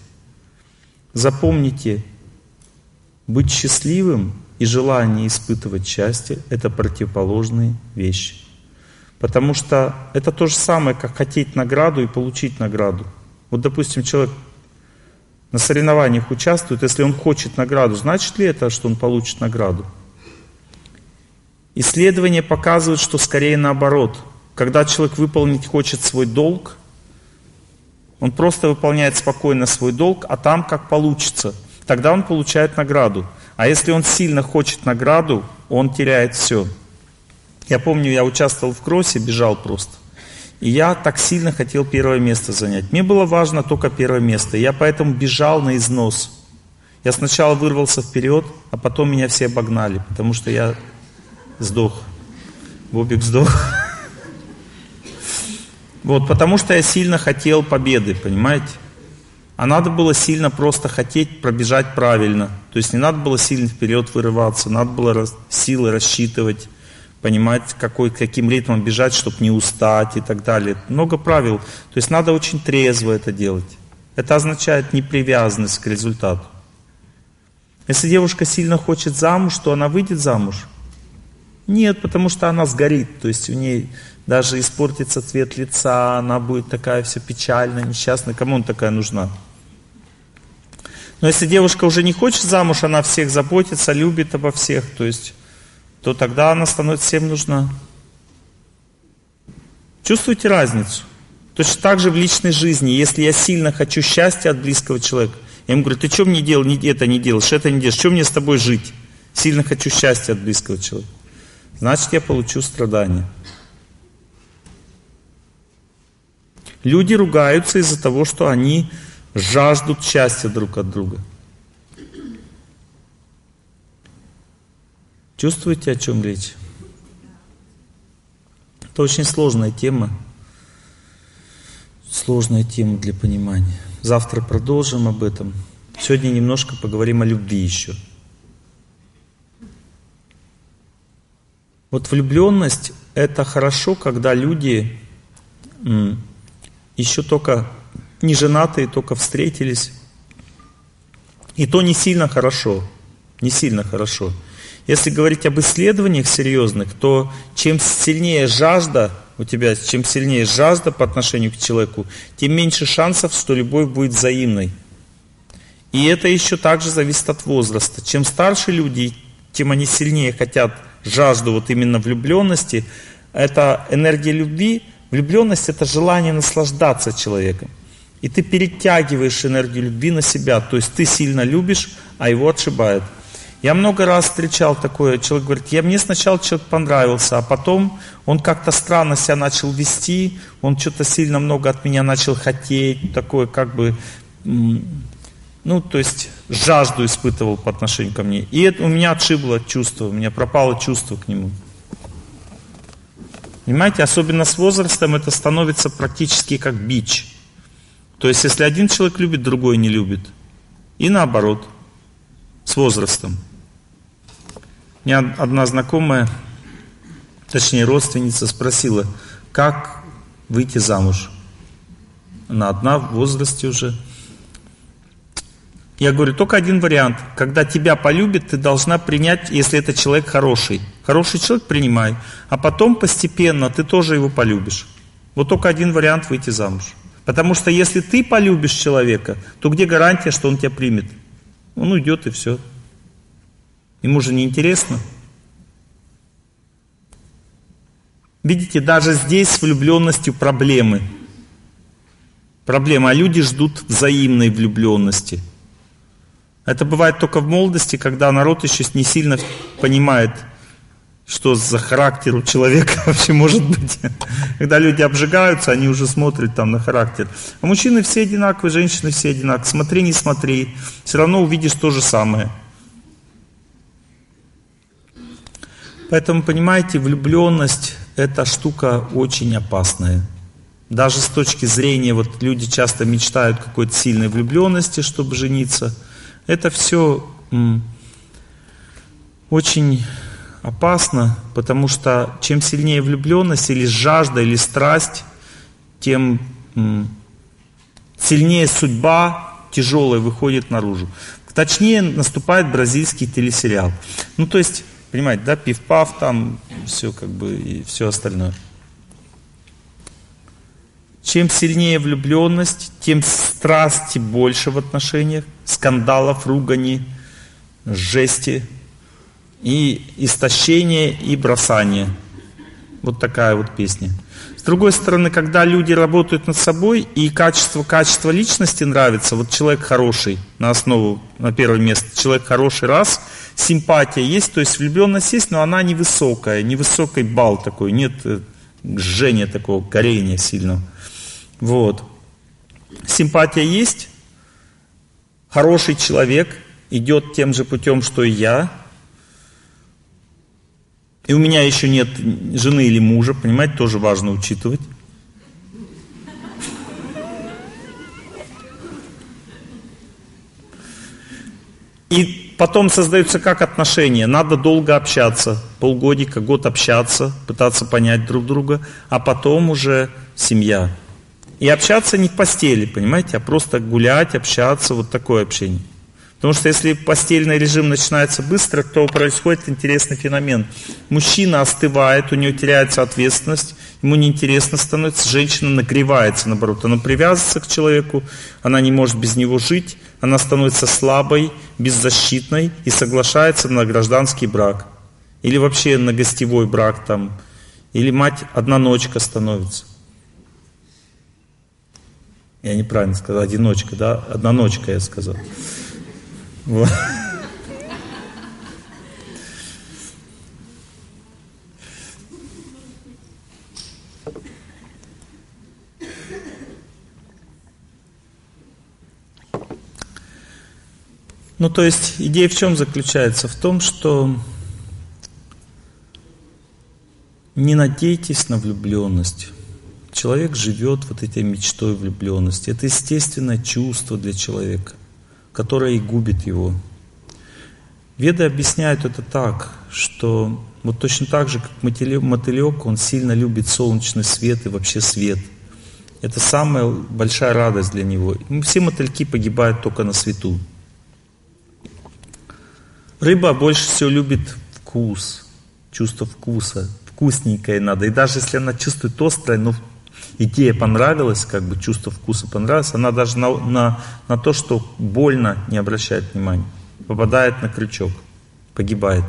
Запомните, быть счастливым и желание испытывать счастье – это противоположные вещи. Потому что это то же самое, как хотеть награду и получить награду. Вот, допустим, человек на соревнованиях участвует, если он хочет награду, значит ли это, что он получит награду? Исследования показывают, что скорее наоборот. Когда человек выполнить хочет свой долг, он просто выполняет спокойно свой долг, а там как получится. Тогда он получает награду. А если он сильно хочет награду, он теряет все. Я помню, я участвовал в кроссе, бежал просто. И я так сильно хотел первое место занять. Мне было важно только первое место. Я поэтому бежал на износ. Я сначала вырвался вперед, а потом меня все обогнали, потому что я сдох. Бобик сдох. Вот, потому что я сильно хотел победы, понимаете? А надо было сильно просто хотеть пробежать правильно. То есть не надо было сильно вперед вырываться, надо было силы рассчитывать, понимать, какой, каким ритмом бежать, чтобы не устать и так далее. Много правил. То есть надо очень трезво это делать. Это означает непривязанность к результату. Если девушка сильно хочет замуж, то она выйдет замуж. Нет, потому что она сгорит. То есть у нее даже испортится цвет лица, она будет такая вся печальная, несчастная. Кому она такая нужна? Но если девушка уже не хочет замуж, она всех заботится, любит обо всех, то есть, то тогда она становится всем нужна. Чувствуете разницу? Точно так же в личной жизни. Если я сильно хочу счастья от близкого человека, я ему говорю, ты что мне делал, это не делаешь, это не делаешь, что мне с тобой жить? Сильно хочу счастья от близкого человека. Значит, я получу страдания. Люди ругаются из-за того, что они жаждут счастья друг от друга. Чувствуете, о чем речь? Это очень сложная тема. Сложная тема для понимания. Завтра продолжим об этом. Сегодня немножко поговорим о любви еще. Вот влюбленность – это хорошо, когда люди еще только не женатые, только встретились. И то не сильно хорошо. Не сильно хорошо. Если говорить об исследованиях серьезных, то чем сильнее жажда у тебя, чем сильнее жажда по отношению к человеку, тем меньше шансов, что любовь будет взаимной. И это еще также зависит от возраста. Чем старше люди, тем они сильнее хотят жажду вот именно влюбленности. Это энергия любви. Влюбленность это желание наслаждаться человеком. И ты перетягиваешь энергию любви на себя. То есть ты сильно любишь, а его отшибает. Я много раз встречал такое, человек говорит, я мне сначала человек понравился, а потом он как-то странно себя начал вести, он что-то сильно много от меня начал хотеть, такое как бы, ну, то есть жажду испытывал по отношению ко мне. И это у меня отшибло чувство, у меня пропало чувство к нему. Понимаете, особенно с возрастом это становится практически как бич. То есть, если один человек любит, другой не любит. И наоборот, с возрастом. У меня одна знакомая, точнее родственница, спросила, как выйти замуж. Она одна в возрасте уже. Я говорю, только один вариант. Когда тебя полюбит, ты должна принять, если это человек хороший. Хороший человек принимай, а потом постепенно ты тоже его полюбишь. Вот только один вариант выйти замуж. Потому что если ты полюбишь человека, то где гарантия, что он тебя примет? Он уйдет и все. Ему же не интересно. Видите, даже здесь с влюбленностью проблемы. Проблема, а люди ждут взаимной влюбленности – это бывает только в молодости, когда народ еще не сильно понимает, что за характер у человека вообще может быть. Когда люди обжигаются, они уже смотрят там на характер. А мужчины все одинаковые, женщины все одинаковые. Смотри, не смотри, все равно увидишь то же самое. Поэтому, понимаете, влюбленность – это штука очень опасная. Даже с точки зрения, вот люди часто мечтают какой-то сильной влюбленности, чтобы жениться – это все очень опасно, потому что чем сильнее влюбленность или жажда, или страсть, тем сильнее судьба тяжелая выходит наружу. Точнее, наступает бразильский телесериал. Ну, то есть, понимаете, да, пив-пав там, все как бы и все остальное. Чем сильнее влюбленность, тем страсти больше в отношениях, скандалов, ругани, жести и истощение и бросание. Вот такая вот песня. С другой стороны, когда люди работают над собой и качество, качество личности нравится, вот человек хороший, на основу, на первое место, человек хороший раз, симпатия есть, то есть влюбленность есть, но она невысокая, невысокий бал такой, нет э, жжения такого, горения сильного. Вот. Симпатия есть, хороший человек, идет тем же путем, что и я. И у меня еще нет жены или мужа, понимаете, тоже важно учитывать. И потом создаются как отношения. Надо долго общаться, полгодика, год общаться, пытаться понять друг друга, а потом уже семья. И общаться не в постели, понимаете, а просто гулять, общаться, вот такое общение. Потому что если постельный режим начинается быстро, то происходит интересный феномен. Мужчина остывает, у него теряется ответственность, ему неинтересно становится, женщина нагревается, наоборот. Она привязывается к человеку, она не может без него жить, она становится слабой, беззащитной и соглашается на гражданский брак. Или вообще на гостевой брак там. Или мать одноночка становится. Я неправильно сказал, одиночка, да? Одноночка я сказал. Ну, то есть идея в чем заключается? В том, что не надейтесь на влюбленность. Человек живет вот этой мечтой влюбленности. Это естественное чувство для человека, которое и губит его. Веды объясняют это так, что вот точно так же, как мотылек, он сильно любит солнечный свет и вообще свет. Это самая большая радость для него. Все мотыльки погибают только на свету. Рыба больше всего любит вкус, чувство вкуса. Вкусненькое надо. И даже если она чувствует острое, но идея понравилась, как бы чувство вкуса понравилось, она даже на, на, на то, что больно, не обращает внимания. Попадает на крючок, погибает.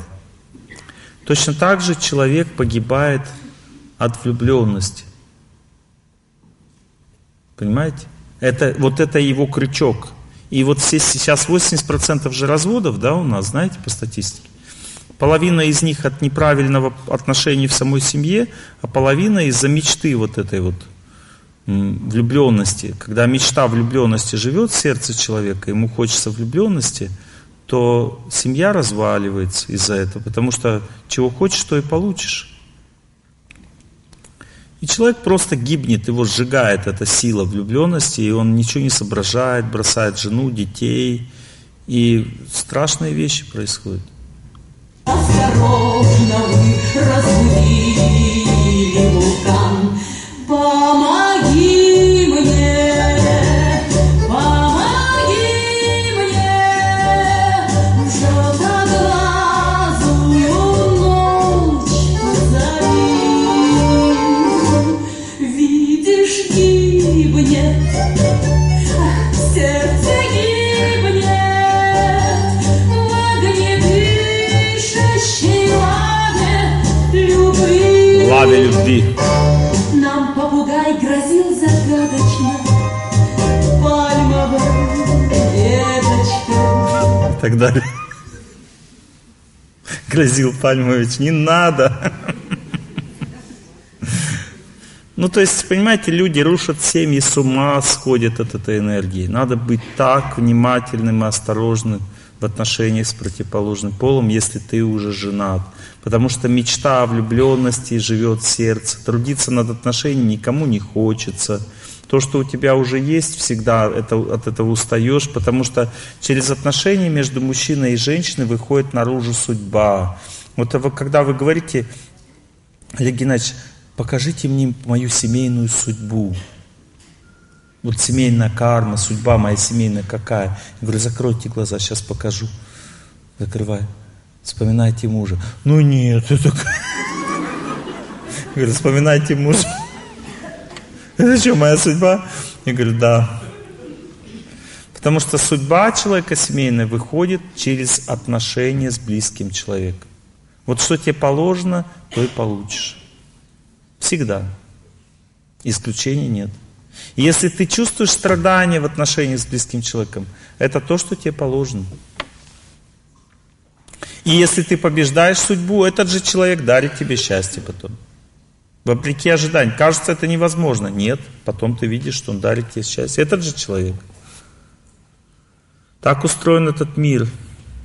Точно так же человек погибает от влюбленности. Понимаете? Это, вот это его крючок. И вот сейчас 80% же разводов, да, у нас, знаете, по статистике. Половина из них от неправильного отношения в самой семье, а половина из-за мечты вот этой вот влюбленности, когда мечта влюбленности живет в сердце человека, ему хочется влюбленности, то семья разваливается из-за этого, потому что чего хочешь, то и получишь. И человек просто гибнет, его сжигает эта сила влюбленности, и он ничего не соображает, бросает жену, детей, и страшные вещи происходят. Осторожно вы любви. Нам попугай грозил загадочно пальмовой веточкой. и так далее. Грозил Пальмович, не надо. Ну, то есть, понимаете, люди рушат семьи, с ума сходят от этой энергии. Надо быть так внимательным и осторожным в отношениях с противоположным полом, если ты уже женат. Потому что мечта о влюбленности живет в сердце. Трудиться над отношениями никому не хочется. То, что у тебя уже есть, всегда это, от этого устаешь, потому что через отношения между мужчиной и женщиной выходит наружу судьба. Вот когда вы говорите, Олег Геннадьевич, покажите мне мою семейную судьбу. Вот семейная карма, судьба моя семейная какая? Я говорю, закройте глаза, сейчас покажу. Закрывай. Вспоминайте мужа. Ну нет, это... Я говорю, вспоминайте мужа. Это что, моя судьба? Я говорю, да. Потому что судьба человека семейная выходит через отношения с близким человеком. Вот что тебе положено, то и получишь. Всегда. Исключений нет. Если ты чувствуешь страдания в отношениях с близким человеком, это то, что тебе положено. И если ты побеждаешь судьбу, этот же человек дарит тебе счастье потом. Вопреки ожиданиям. Кажется, это невозможно. Нет, потом ты видишь, что он дарит тебе счастье. Этот же человек. Так устроен этот мир.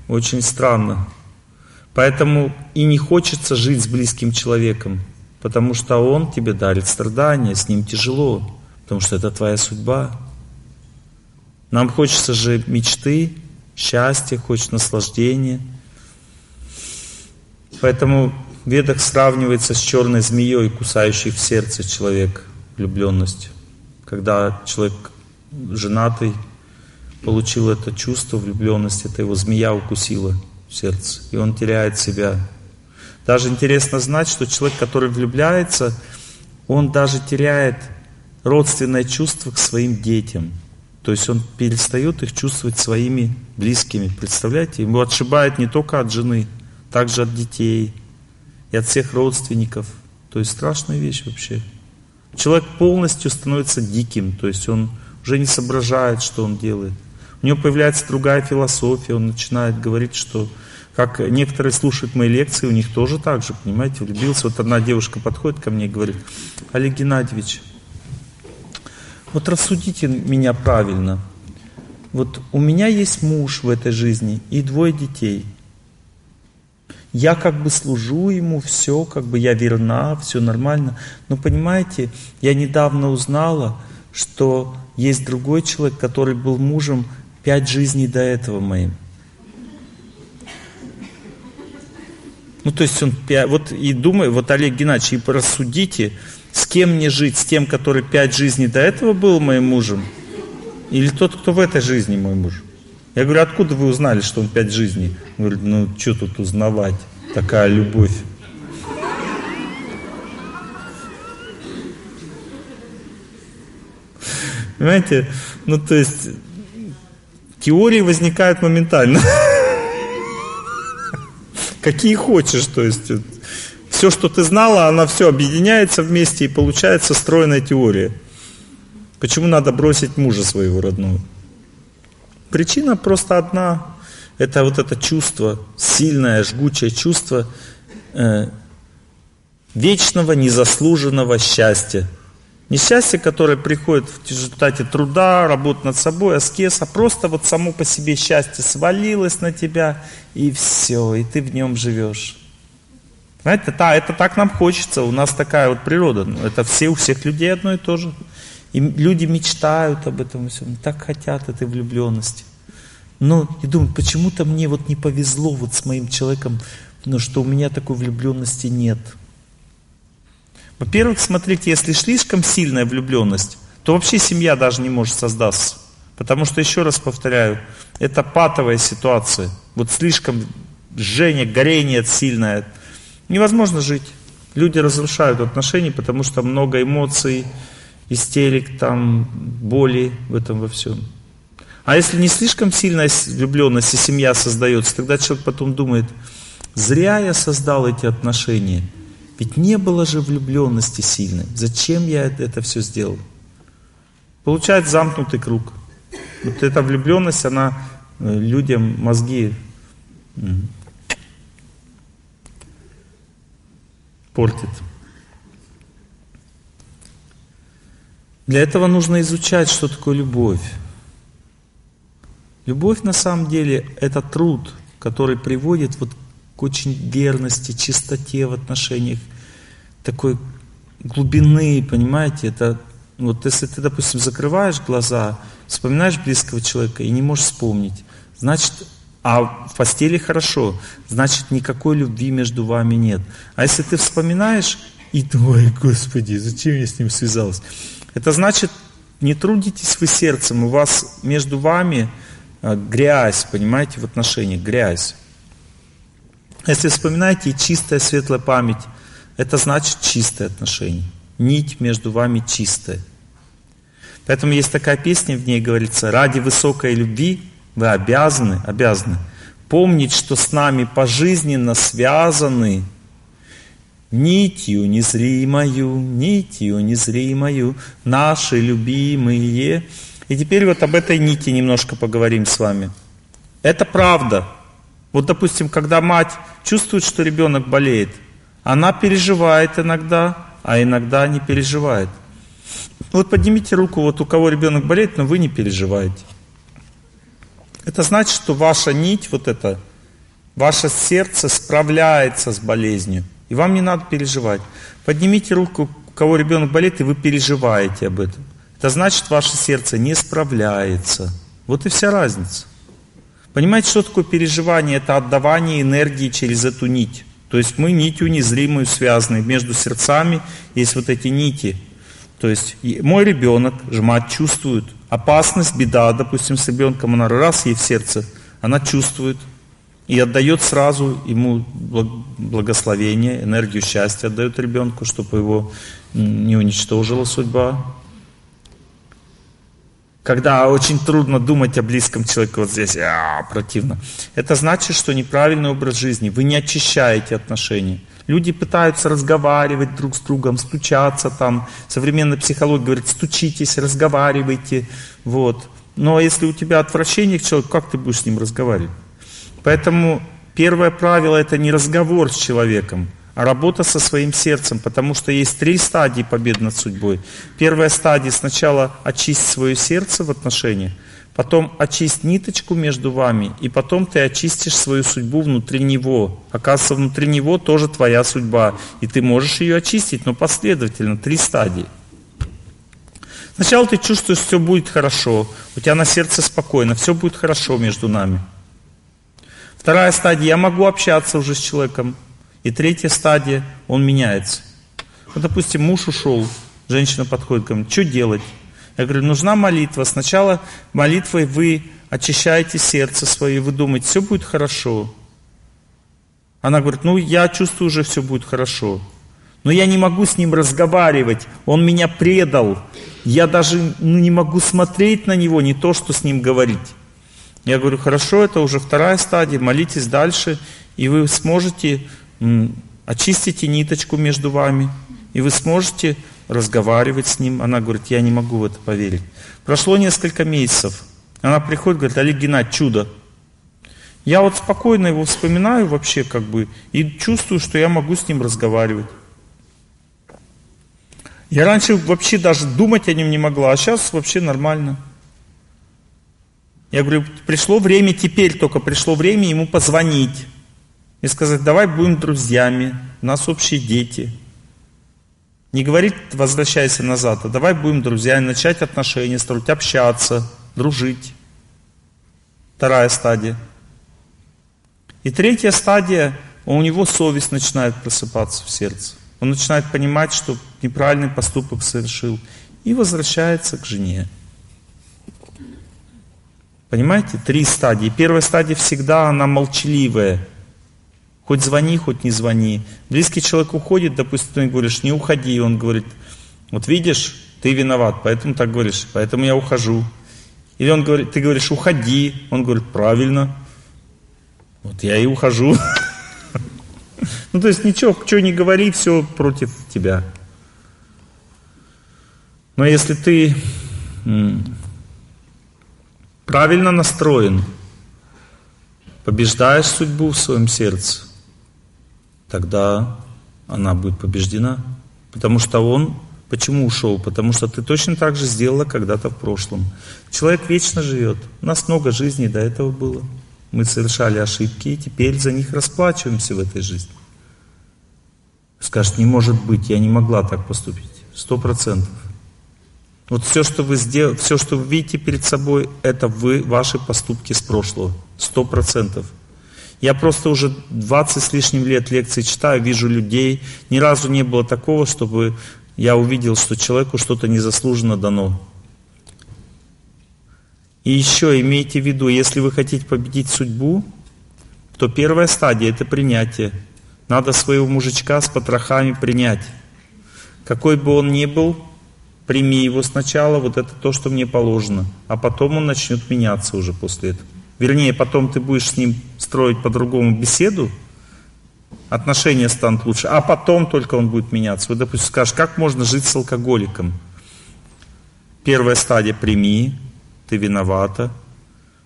Очень странно. Поэтому и не хочется жить с близким человеком, потому что он тебе дарит страдания, с ним тяжело, потому что это твоя судьба. Нам хочется же мечты, счастья, хочется наслаждения. Поэтому в сравнивается с черной змеей, кусающей в сердце человек влюбленность. Когда человек женатый получил это чувство влюбленности, это его змея укусила в сердце, и он теряет себя. Даже интересно знать, что человек, который влюбляется, он даже теряет родственное чувство к своим детям. То есть он перестает их чувствовать своими близкими. Представляете? Ему отшибает не только от жены, также от детей и от всех родственников. То есть страшная вещь вообще. Человек полностью становится диким, то есть он уже не соображает, что он делает. У него появляется другая философия, он начинает говорить, что как некоторые слушают мои лекции, у них тоже так же, понимаете, влюбился. Вот одна девушка подходит ко мне и говорит, Олег Геннадьевич, вот рассудите меня правильно. Вот у меня есть муж в этой жизни и двое детей. Я как бы служу ему, все, как бы я верна, все нормально. Но понимаете, я недавно узнала, что есть другой человек, который был мужем пять жизней до этого моим. Ну, то есть он, вот и думаю, вот Олег Геннадьевич, и рассудите, с кем мне жить, с тем, который пять жизней до этого был моим мужем, или тот, кто в этой жизни мой муж? Я говорю, откуда вы узнали, что он пять жизней? Он говорит, ну, что тут узнавать, такая любовь. Понимаете, ну, то есть, теории возникают моментально. Какие хочешь, то есть все, что ты знала, она все объединяется вместе и получается стройная теория. Почему надо бросить мужа своего родного? Причина просто одна. Это вот это чувство, сильное, жгучее чувство э, вечного, незаслуженного счастья. Несчастье, которое приходит в результате труда, работы над собой, аскеза, просто вот само по себе счастье свалилось на тебя, и все, и ты в нем живешь. Знаете, да, это так нам хочется, у нас такая вот природа. Ну, Это все у всех людей одно и то же. И люди мечтают об этом всем, так хотят этой влюбленности. Но и думают, почему-то мне вот не повезло вот с моим человеком, но что у меня такой влюбленности нет. Во-первых, смотрите, если слишком сильная влюбленность, то вообще семья даже не может создаться. Потому что, еще раз повторяю, это патовая ситуация. Вот слишком жжение, горение сильное. Невозможно жить. Люди разрушают отношения, потому что много эмоций, истерик, там, боли в этом во всем. А если не слишком сильная влюбленность и семья создается, тогда человек потом думает, зря я создал эти отношения. Ведь не было же влюбленности сильной. Зачем я это все сделал? Получается замкнутый круг. Вот эта влюбленность, она э, людям мозги портит. Для этого нужно изучать, что такое любовь. Любовь на самом деле это труд, который приводит вот к очень верности, чистоте в отношениях, такой глубины, понимаете, это вот если ты, допустим, закрываешь глаза, вспоминаешь близкого человека и не можешь вспомнить, значит, а в постели хорошо, значит, никакой любви между вами нет. А если ты вспоминаешь и ой, Господи, зачем я с ним связался? Это значит, не трудитесь вы сердцем, у вас между вами а, грязь, понимаете, в отношениях, грязь. Если вспоминаете чистая светлая память, это значит чистое отношение. Нить между вами чистая. Поэтому есть такая песня, в ней говорится, ради высокой любви вы обязаны, обязаны помнить, что с нами пожизненно связаны нитью незримою, нитью незримою, наши любимые. И теперь вот об этой нити немножко поговорим с вами. Это правда. Вот, допустим, когда мать чувствует, что ребенок болеет, она переживает иногда, а иногда не переживает. Вот поднимите руку, вот у кого ребенок болеет, но вы не переживаете. Это значит, что ваша нить, вот эта, ваше сердце справляется с болезнью. И вам не надо переживать. Поднимите руку, у кого ребенок болеет, и вы переживаете об этом. Это значит, ваше сердце не справляется. Вот и вся разница. Понимаете, что такое переживание? Это отдавание энергии через эту нить. То есть мы нитью незримую связаны. Между сердцами есть вот эти нити. То есть мой ребенок, мать чувствует опасность, беда, допустим, с ребенком, она раз ей в сердце, она чувствует и отдает сразу ему благословение, энергию счастья отдает ребенку, чтобы его не уничтожила судьба. Когда очень трудно думать о близком человеке, вот здесь а, противно. Это значит, что неправильный образ жизни. Вы не очищаете отношения. Люди пытаются разговаривать друг с другом, стучаться там. Современная психология говорит, стучитесь, разговаривайте. Вот. Но если у тебя отвращение к человеку, как ты будешь с ним разговаривать? Поэтому первое правило это не разговор с человеком, а работа со своим сердцем, потому что есть три стадии победы над судьбой. Первая стадия сначала очистить свое сердце в отношениях, потом очисть ниточку между вами, и потом ты очистишь свою судьбу внутри него. Оказывается, внутри него тоже твоя судьба, и ты можешь ее очистить, но последовательно, три стадии. Сначала ты чувствуешь, что все будет хорошо, у тебя на сердце спокойно, все будет хорошо между нами. Вторая стадия, я могу общаться уже с человеком. И третья стадия, он меняется. Вот, допустим, муж ушел, женщина подходит, говорит, что делать? Я говорю, нужна молитва. Сначала молитвой вы очищаете сердце свое, вы думаете, все будет хорошо. Она говорит, ну я чувствую уже все будет хорошо. Но я не могу с ним разговаривать, он меня предал. Я даже ну, не могу смотреть на него, не то, что с ним говорить. Я говорю, хорошо, это уже вторая стадия, молитесь дальше, и вы сможете очистите ниточку между вами, и вы сможете разговаривать с ним. Она говорит, я не могу в это поверить. Прошло несколько месяцев. Она приходит, говорит, Олег Геннадьевич, чудо. Я вот спокойно его вспоминаю вообще как бы и чувствую, что я могу с ним разговаривать. Я раньше вообще даже думать о нем не могла, а сейчас вообще нормально. Я говорю, пришло время теперь, только пришло время ему позвонить. И сказать, давай будем друзьями, у нас общие дети. Не говорить, возвращайся назад, а давай будем друзьями, начать отношения строить, общаться, дружить. Вторая стадия. И третья стадия, у него совесть начинает просыпаться в сердце. Он начинает понимать, что неправильный поступок совершил. И возвращается к жене. Понимаете? Три стадии. Первая стадия всегда она молчаливая. Хоть звони, хоть не звони. Близкий человек уходит, допустим, ты говоришь, не уходи. Он говорит, вот видишь, ты виноват, поэтому так говоришь, поэтому я ухожу. Или он говорит, ты говоришь, уходи. Он говорит, правильно. Вот я и ухожу. Ну, то есть ничего, что не говори, все против тебя. Но если ты правильно настроен, побеждаешь судьбу в своем сердце, тогда она будет побеждена. Потому что он Почему ушел? Потому что ты точно так же сделала когда-то в прошлом. Человек вечно живет. У нас много жизней до этого было. Мы совершали ошибки, и теперь за них расплачиваемся в этой жизни. Скажет, не может быть, я не могла так поступить. Сто процентов. Вот все, что вы сделали, все, что вы видите перед собой, это вы, ваши поступки с прошлого. Сто процентов. Я просто уже 20 с лишним лет лекции читаю, вижу людей. Ни разу не было такого, чтобы я увидел, что человеку что-то незаслуженно дано. И еще имейте в виду, если вы хотите победить судьбу, то первая стадия – это принятие. Надо своего мужичка с потрохами принять. Какой бы он ни был, прими его сначала, вот это то, что мне положено. А потом он начнет меняться уже после этого. Вернее, потом ты будешь с ним строить по-другому беседу, отношения станут лучше, а потом только он будет меняться. Вот, допустим, скажешь, как можно жить с алкоголиком? Первая стадия – прими, ты виновата.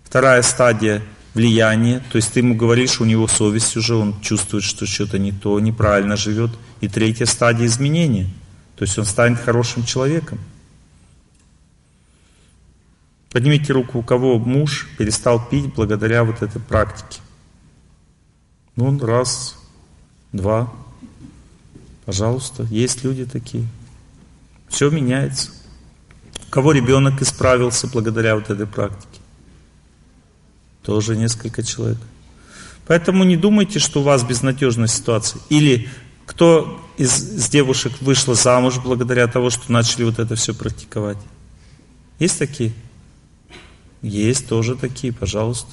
Вторая стадия – влияние, то есть ты ему говоришь, у него совесть уже, он чувствует, что что-то не то, неправильно живет. И третья стадия – изменения, то есть он станет хорошим человеком. Поднимите руку, у кого муж перестал пить благодаря вот этой практике. Ну, раз, два. Пожалуйста, есть люди такие. Все меняется. У кого ребенок исправился благодаря вот этой практике? Тоже несколько человек. Поэтому не думайте, что у вас безнадежная ситуация. Или кто из, из девушек вышла замуж благодаря того, что начали вот это все практиковать? Есть такие? Есть тоже такие, пожалуйста.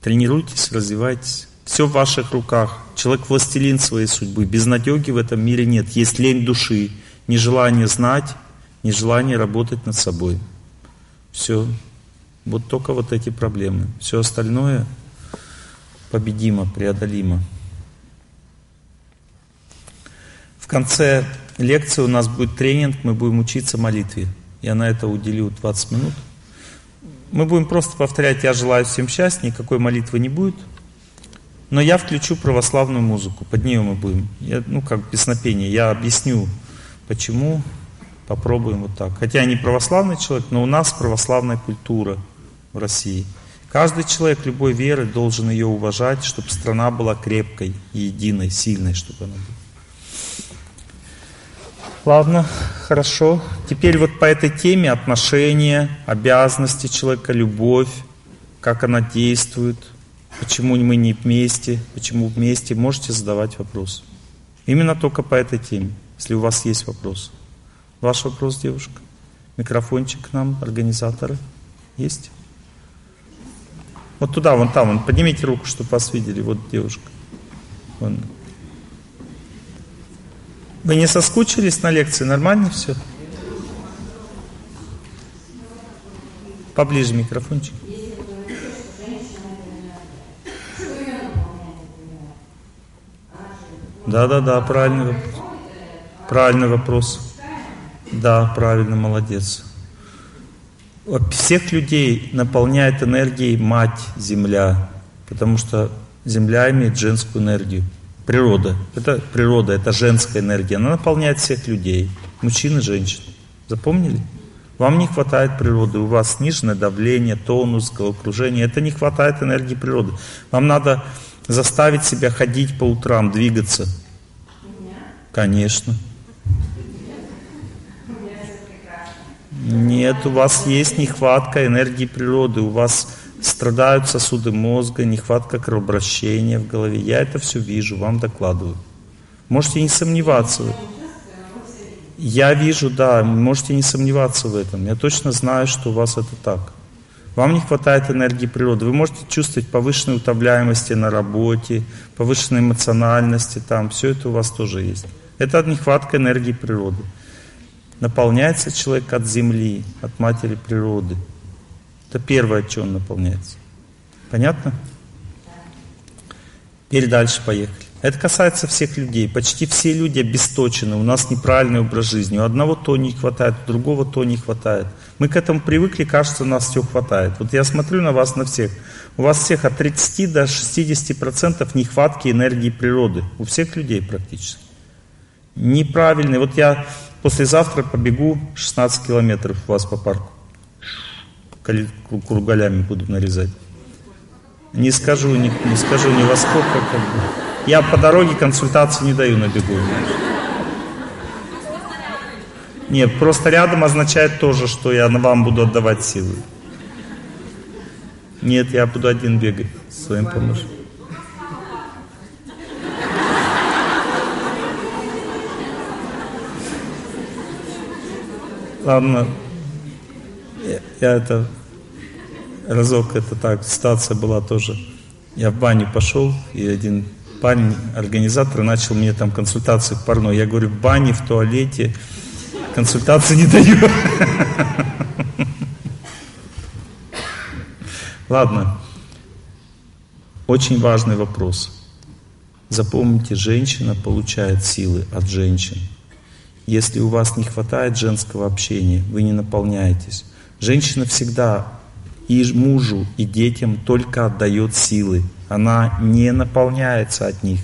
Тренируйтесь, развивайтесь. Все в ваших руках. Человек властелин своей судьбы. Безнадеги в этом мире нет. Есть лень души, нежелание знать, нежелание работать над собой. Все. Вот только вот эти проблемы. Все остальное победимо, преодолимо. В конце лекции у нас будет тренинг, мы будем учиться молитве. Я на это уделю 20 минут. Мы будем просто повторять «Я желаю всем счастья», никакой молитвы не будет – но я включу православную музыку, под нее мы будем. Я, ну, как песнопение. Я объясню, почему. Попробуем вот так. Хотя я не православный человек, но у нас православная культура в России. Каждый человек любой веры должен ее уважать, чтобы страна была крепкой, единой, сильной, чтобы она была. Ладно, хорошо. Теперь вот по этой теме отношения, обязанности человека, любовь, как она действует – Почему мы не вместе? Почему вместе? Можете задавать вопрос. Именно только по этой теме, если у вас есть вопрос. Ваш вопрос, девушка? Микрофончик к нам, организаторы. Есть? Вот туда, вон там, вон. поднимите руку, чтобы вас видели. Вот девушка. Вон. Вы не соскучились на лекции? Нормально все? Поближе микрофончик. Да, да, да, правильный вопрос. Правильный вопрос. Да, правильно, молодец. Всех людей наполняет энергией мать Земля, потому что Земля имеет женскую энергию. Природа. Это природа, это женская энергия. Она наполняет всех людей. Мужчин и женщин. Запомнили? Вам не хватает природы, у вас сниженное давление, тонус, головокружение. Это не хватает энергии природы. Вам надо заставить себя ходить по утрам, двигаться? Конечно. Нет, у вас есть нехватка энергии природы, у вас страдают сосуды мозга, нехватка кровообращения в голове. Я это все вижу, вам докладываю. Можете не сомневаться. Я вижу, да, можете не сомневаться в этом. Я точно знаю, что у вас это так. Вам не хватает энергии природы. Вы можете чувствовать повышенную утомляемости на работе, повышенной эмоциональности там. Все это у вас тоже есть. Это нехватка энергии природы. Наполняется человек от земли, от матери природы. Это первое, от чего он наполняется. Понятно? Теперь дальше поехали. Это касается всех людей. Почти все люди обесточены. У нас неправильный образ жизни. У одного то не хватает, у другого то не хватает. Мы к этому привыкли, кажется, у нас все хватает. Вот я смотрю на вас, на всех. У вас всех от 30 до 60 процентов нехватки энергии природы. У всех людей практически. Неправильный. Вот я послезавтра побегу 16 километров у вас по парку. Кругалями буду нарезать. Не скажу, не, не скажу ни во сколько. Как бы. Я по дороге консультации не даю на бегу. Нет, просто рядом означает тоже, что я вам буду отдавать силы. Нет, я буду один бегать своим помощником. Ладно, я, это разок это так, ситуация была тоже. Я в баню пошел, и один парень, организатор, начал мне там консультации парной. Я говорю, в бане, в туалете консультации не даю. Ладно. Очень важный вопрос. Запомните, женщина получает силы от женщин. Если у вас не хватает женского общения, вы не наполняетесь. Женщина всегда и мужу, и детям только отдает силы. Она не наполняется от них.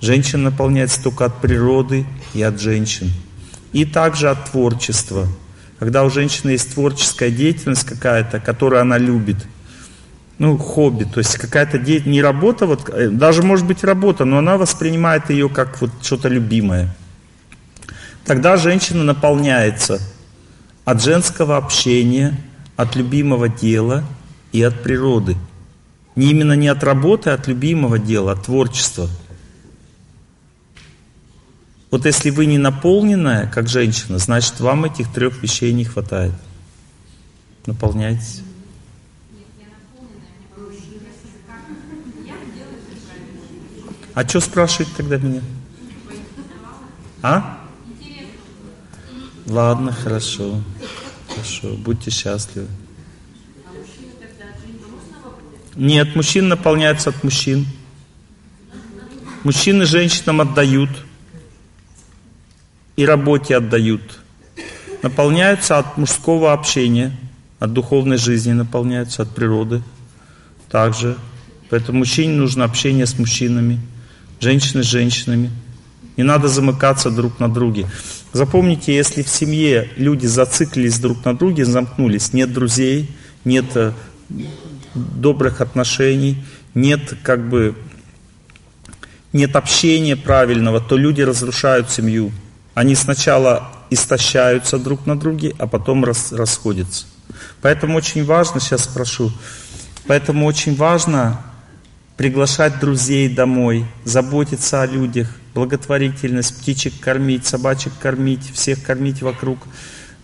Женщина наполняется только от природы и от женщин. И также от творчества. Когда у женщины есть творческая деятельность какая-то, которую она любит, ну, хобби, то есть какая-то деятельность, не работа, вот, э, даже может быть работа, но она воспринимает ее как вот что-то любимое. Тогда женщина наполняется от женского общения, от любимого дела и от природы. Не именно не от работы, а от любимого дела, от творчества. Вот если вы не наполненная, как женщина, значит вам этих трех вещей не хватает. Наполняйтесь. А что спрашивать тогда меня? А? Ладно, хорошо. Хорошо, будьте счастливы. Нет, мужчин наполняется от мужчин. Мужчины женщинам отдают. И работе отдают. Наполняются от мужского общения, от духовной жизни наполняются, от природы. Также. Поэтому мужчине нужно общение с мужчинами, женщины с женщинами. Не надо замыкаться друг на друге. Запомните, если в семье люди зациклились друг на друге, замкнулись, нет друзей, нет э, добрых отношений, нет как бы нет общения правильного, то люди разрушают семью. Они сначала истощаются друг на друге, а потом рас, расходятся. Поэтому очень важно, сейчас спрошу, поэтому очень важно приглашать друзей домой, заботиться о людях, благотворительность, птичек кормить, собачек кормить, всех кормить вокруг.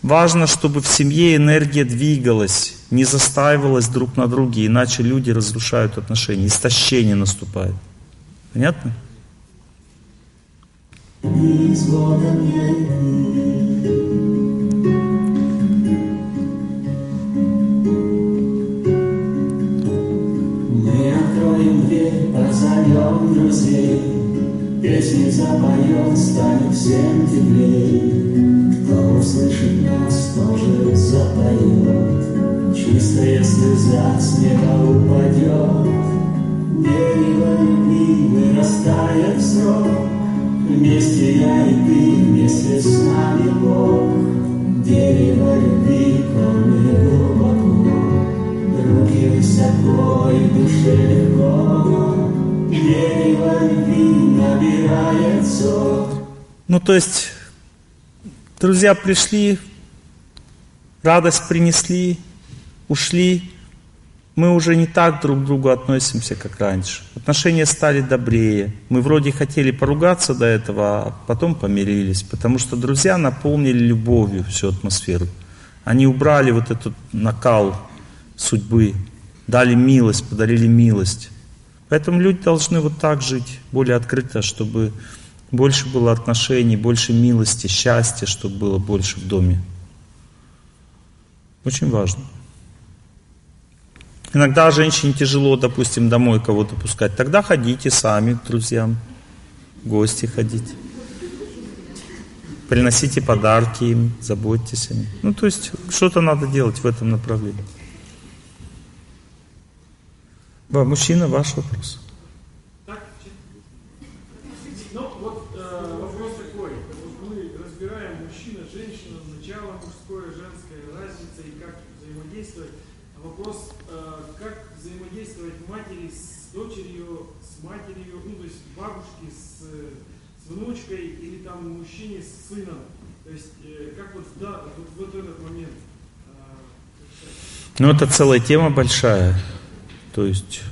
Важно, чтобы в семье энергия двигалась, не застаивалась друг на друге, иначе люди разрушают отношения, истощение наступает. Понятно? Друзей, Песни запоет, станет всем теплей. Кто услышит нас, тоже запоет. Чистая слеза с неба упадет. Дерево любви вырастает срок. Вместе я и ты, вместе с нами Бог. Дерево любви, корни глубоко. Руки высоко и душе легко. Ну, то есть, друзья пришли, радость принесли, ушли, мы уже не так друг к другу относимся, как раньше. Отношения стали добрее. Мы вроде хотели поругаться до этого, а потом помирились, потому что друзья наполнили любовью всю атмосферу. Они убрали вот этот накал судьбы, дали милость, подарили милость. Поэтому люди должны вот так жить, более открыто, чтобы больше было отношений, больше милости, счастья, чтобы было больше в доме. Очень важно. Иногда женщине тяжело, допустим, домой кого-то пускать. Тогда ходите сами к друзьям, в гости ходите. Приносите подарки им, заботьтесь о них. Ну, то есть, что-то надо делать в этом направлении. Мужчина, ваш вопрос. Вот вопрос такой. Вот мы разбираем мужчина, женщина, начало мужское, женское, разница и как взаимодействовать. А вопрос, как взаимодействовать матери с дочерью, с матерью, ну, то есть бабушки с, с внучкой или там мужчине с сыном. То есть, э, как вот, да, вот, вот этот момент. э, Ну, это целая тема большая. То есть,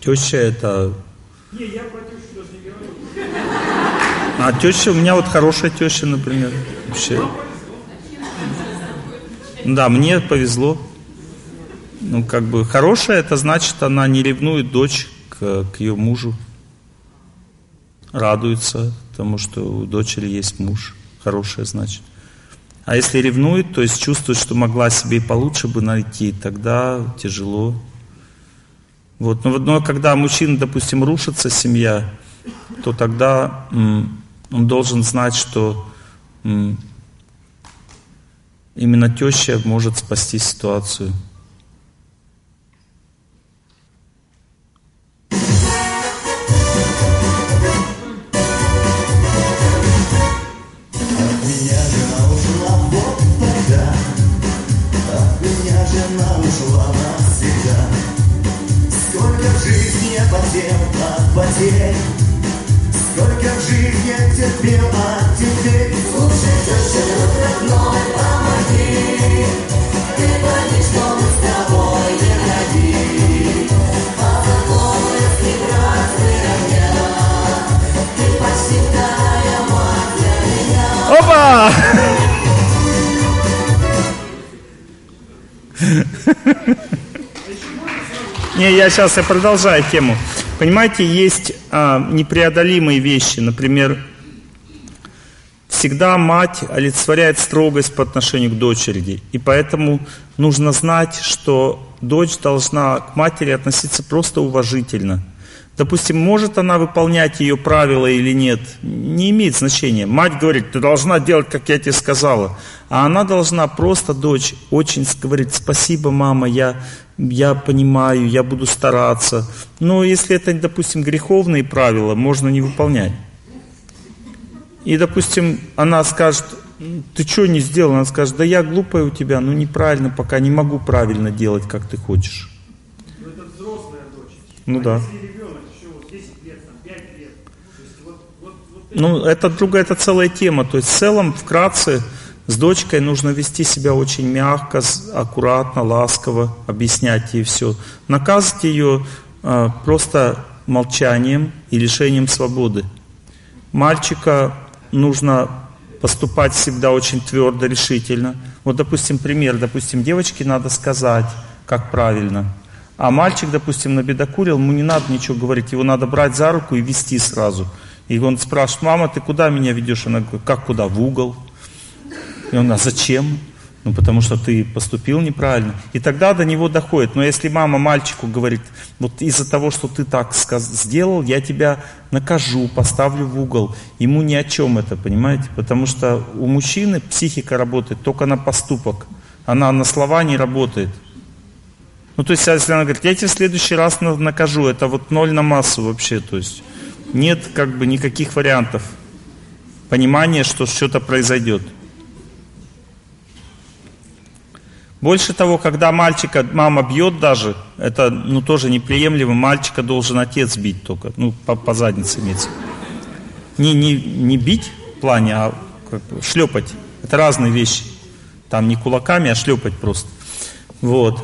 теща это... Не, я про тещу даже не говорю. А теща, у меня вот хорошая теща, например. Вообще. Да, мне повезло. Ну, как бы, хорошая, это значит, она не ревнует дочь к, к ее мужу. Радуется тому, что у дочери есть муж. Хорошая, значит. А если ревнует, то есть чувствует, что могла себе и получше бы найти, тогда тяжело. Вот. Но, но когда мужчина, допустим, рушится семья, то тогда м, он должен знать, что м, именно теща может спасти ситуацию. Потел от потерь, сколько в жизни я терпел, а теперь слушай, теща, родной, помоги. Ты пойми, что мы с тобой не ходи, по закону, если красный огня, ты почти вторая мать для меня. Опа! Не, я сейчас я продолжаю тему. Понимаете, есть а, непреодолимые вещи. Например, всегда мать олицетворяет строгость по отношению к дочери. И поэтому нужно знать, что дочь должна к матери относиться просто уважительно. Допустим, может она выполнять ее правила или нет, не имеет значения. Мать говорит, ты должна делать, как я тебе сказала. А она должна просто, дочь, очень говорить, спасибо, мама, я, я понимаю, я буду стараться. Но если это, допустим, греховные правила, можно не выполнять. И, допустим, она скажет, ты что не сделал? Она скажет, да я глупая у тебя, ну неправильно, пока не могу правильно делать, как ты хочешь. Ну, это взрослая дочь. Ну а да. если ребенок еще вот 10 лет, там, 5 лет, то есть вот, вот, вот это Ну, это другая, это целая тема. То есть в целом, вкратце, с дочкой нужно вести себя очень мягко, аккуратно, ласково, объяснять ей все. Наказывать ее э, просто молчанием и лишением свободы. Мальчика нужно поступать всегда очень твердо, решительно. Вот, допустим, пример. Допустим, девочке надо сказать, как правильно. А мальчик, допустим, набедокурил, ему не надо ничего говорить, его надо брать за руку и вести сразу. И он спрашивает, мама, ты куда меня ведешь? Она говорит, как куда? В угол. И он, а зачем? Ну, потому что ты поступил неправильно. И тогда до него доходит. Но если мама мальчику говорит, вот из-за того, что ты так сделал, я тебя накажу, поставлю в угол. Ему ни о чем это, понимаете? Потому что у мужчины психика работает только на поступок. Она на слова не работает. Ну, то есть, а если она говорит, я тебя в следующий раз на- накажу, это вот ноль на массу вообще, то есть нет как бы никаких вариантов понимания, что что-то произойдет. Больше того, когда мальчика мама бьет даже, это ну, тоже неприемлемо. Мальчика должен отец бить только, ну, по, по заднице имеется. Не, не, не бить в плане, а как бы шлепать. Это разные вещи. Там не кулаками, а шлепать просто. Вот.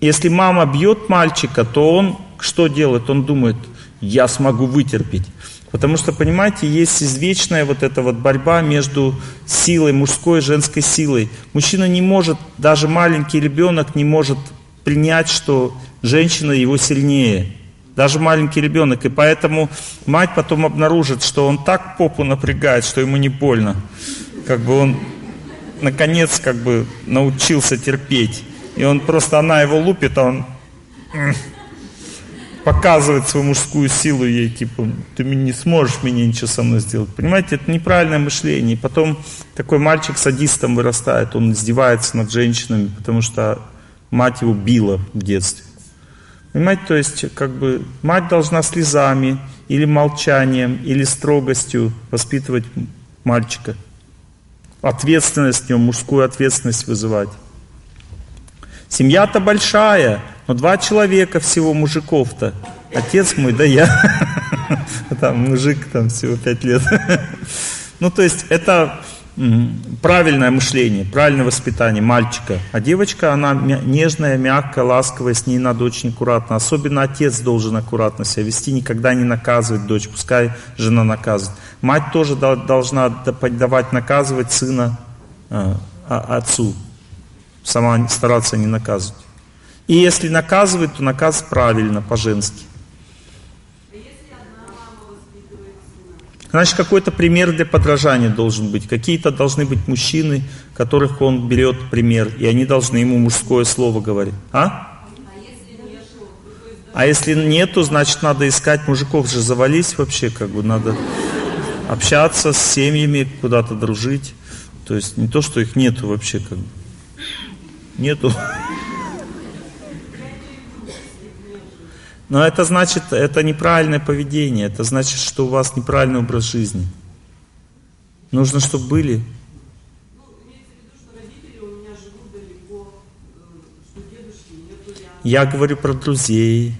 Если мама бьет мальчика, то он что делает? Он думает, я смогу вытерпеть. Потому что, понимаете, есть извечная вот эта вот борьба между силой, мужской и женской силой. Мужчина не может, даже маленький ребенок не может принять, что женщина его сильнее. Даже маленький ребенок. И поэтому мать потом обнаружит, что он так попу напрягает, что ему не больно. Как бы он, наконец, как бы научился терпеть. И он просто, она его лупит, а он показывать свою мужскую силу ей, типа, ты не сможешь мне ничего со мной сделать. Понимаете, это неправильное мышление. И потом такой мальчик садистом вырастает, он издевается над женщинами, потому что мать его била в детстве. Понимаете, то есть, как бы, мать должна слезами, или молчанием, или строгостью воспитывать мальчика. Ответственность в нем, мужскую ответственность вызывать. Семья-то большая, но два человека всего мужиков-то. Отец мой, да я. Там мужик, там всего пять лет. Ну, то есть это правильное мышление, правильное воспитание мальчика. А девочка, она нежная, мягкая, ласковая, с ней надо очень аккуратно. Особенно отец должен аккуратно себя вести, никогда не наказывать дочь, пускай жена наказывает. Мать тоже должна давать наказывать сына а, а, отцу, сама стараться не наказывать. И если наказывает, то наказ правильно, по-женски. Значит, какой-то пример для подражания должен быть. Какие-то должны быть мужчины, которых он берет пример, и они должны ему мужское слово говорить. А? А если нету, значит надо искать мужиков же завались вообще, как бы надо общаться с семьями, куда-то дружить. То есть не то, что их нету вообще, как бы. Нету. Но это значит, это неправильное поведение, это значит, что у вас неправильный образ жизни. Нужно, чтобы были. Я говорю про друзей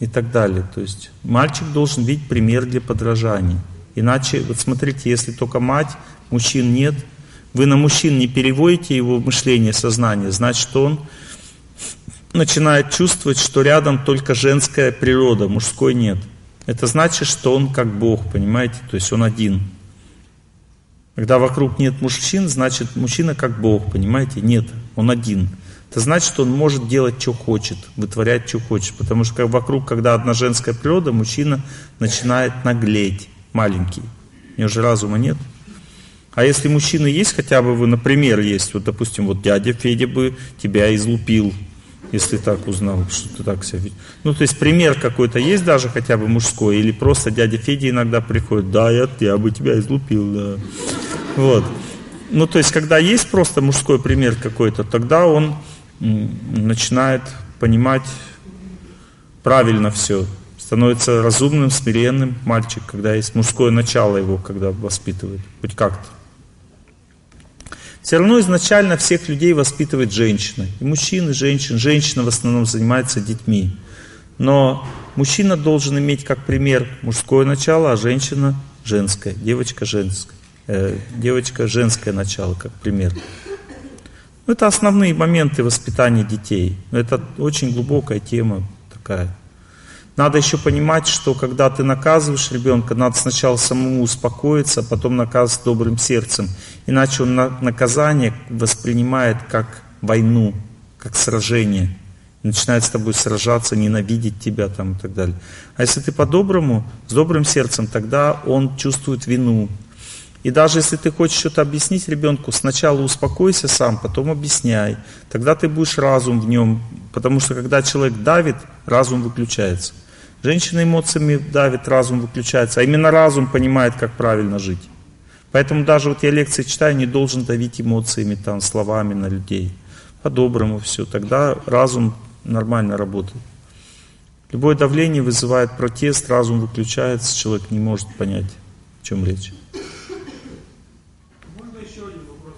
и так далее. То есть мальчик должен видеть пример для подражания. Иначе, вот смотрите, если только мать, мужчин нет, вы на мужчин не переводите его мышление, сознание, значит он начинает чувствовать, что рядом только женская природа, мужской нет. Это значит, что он как Бог, понимаете? То есть он один. Когда вокруг нет мужчин, значит мужчина как Бог, понимаете? Нет, он один. Это значит, что он может делать, что хочет, вытворять, что хочет. Потому что вокруг, когда одна женская природа, мужчина начинает наглеть, маленький. У него же разума нет. А если мужчина есть, хотя бы вы, например, есть, вот, допустим, вот дядя Федя бы тебя излупил, если так узнал, что ты так себя ведешь. Ну, то есть пример какой-то есть даже хотя бы мужской, или просто дядя Федя иногда приходит, да, я, я бы тебя излупил, да. Вот. Ну, то есть, когда есть просто мужской пример какой-то, тогда он начинает понимать правильно все, становится разумным, смиренным мальчик, когда есть мужское начало его, когда воспитывает, хоть как-то. Все равно изначально всех людей воспитывает женщина. И мужчин, и женщин. Женщина в основном занимается детьми. Но мужчина должен иметь как пример мужское начало, а женщина женское, девочка женское. Э, девочка женское начало, как пример. Это основные моменты воспитания детей. Это очень глубокая тема такая. Надо еще понимать, что когда ты наказываешь ребенка, надо сначала самому успокоиться, а потом наказывать добрым сердцем. Иначе он наказание воспринимает как войну, как сражение. Начинает с тобой сражаться, ненавидеть тебя там и так далее. А если ты по-доброму, с добрым сердцем, тогда он чувствует вину. И даже если ты хочешь что-то объяснить ребенку, сначала успокойся сам, потом объясняй. Тогда ты будешь разум в нем, потому что когда человек давит, разум выключается. Женщина эмоциями давит, разум выключается. А именно разум понимает, как правильно жить. Поэтому даже вот я лекции читаю, не должен давить эмоциями, там, словами на людей. По-доброму все. Тогда разум нормально работает. Любое давление вызывает протест, разум выключается, человек не может понять, о чем речь. Можно еще один вопрос?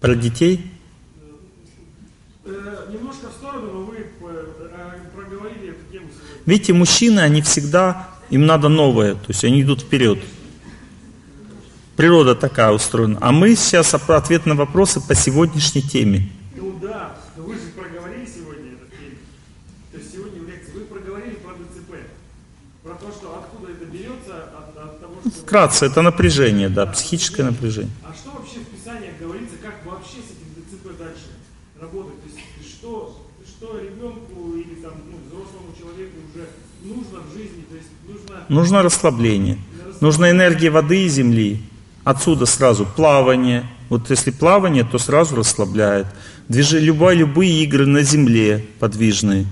Про детей? э, проговорили эту тему сегодня. Видите, мужчины, они всегда, им надо новое, то есть они идут вперед. Природа такая устроена. А мы сейчас ответ на вопросы по сегодняшней теме. Ну да, но вы же проговорили сегодня эту тему. То есть сегодня в лекции вы проговорили про ДЦП. Про то, что откуда это берется, от, от того, что... Вкратце, это напряжение, да, психическое напряжение. А что вообще в Писаниях говорится, как вообще с этим ДЦП дальше работать? То есть что, что ребенку или там, ну, взрослому человеку уже нужно в жизни? То есть нужно... Расслабление. Нужна энергия воды и земли. Отсюда сразу плавание. Вот если плавание, то сразу расслабляет. Движи, любые, любые игры на земле подвижные.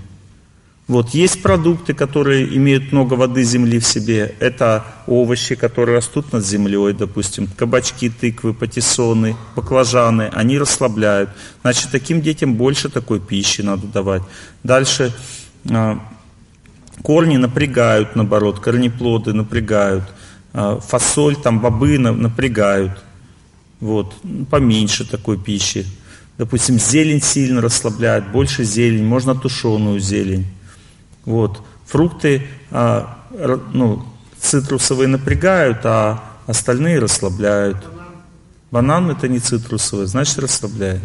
Вот есть продукты, которые имеют много воды земли в себе. Это овощи, которые растут над землей, допустим, кабачки, тыквы, патиссоны, баклажаны. Они расслабляют. Значит, таким детям больше такой пищи надо давать. Дальше а, корни напрягают, наоборот, корнеплоды напрягают. А, фасоль, там бобы на- напрягают. Вот, ну, поменьше такой пищи. Допустим, зелень сильно расслабляет, больше зелень, можно тушеную зелень. Вот. Фрукты, а, ну, цитрусовые напрягают, а остальные расслабляют. Банан это не цитрусовый, значит расслабляет.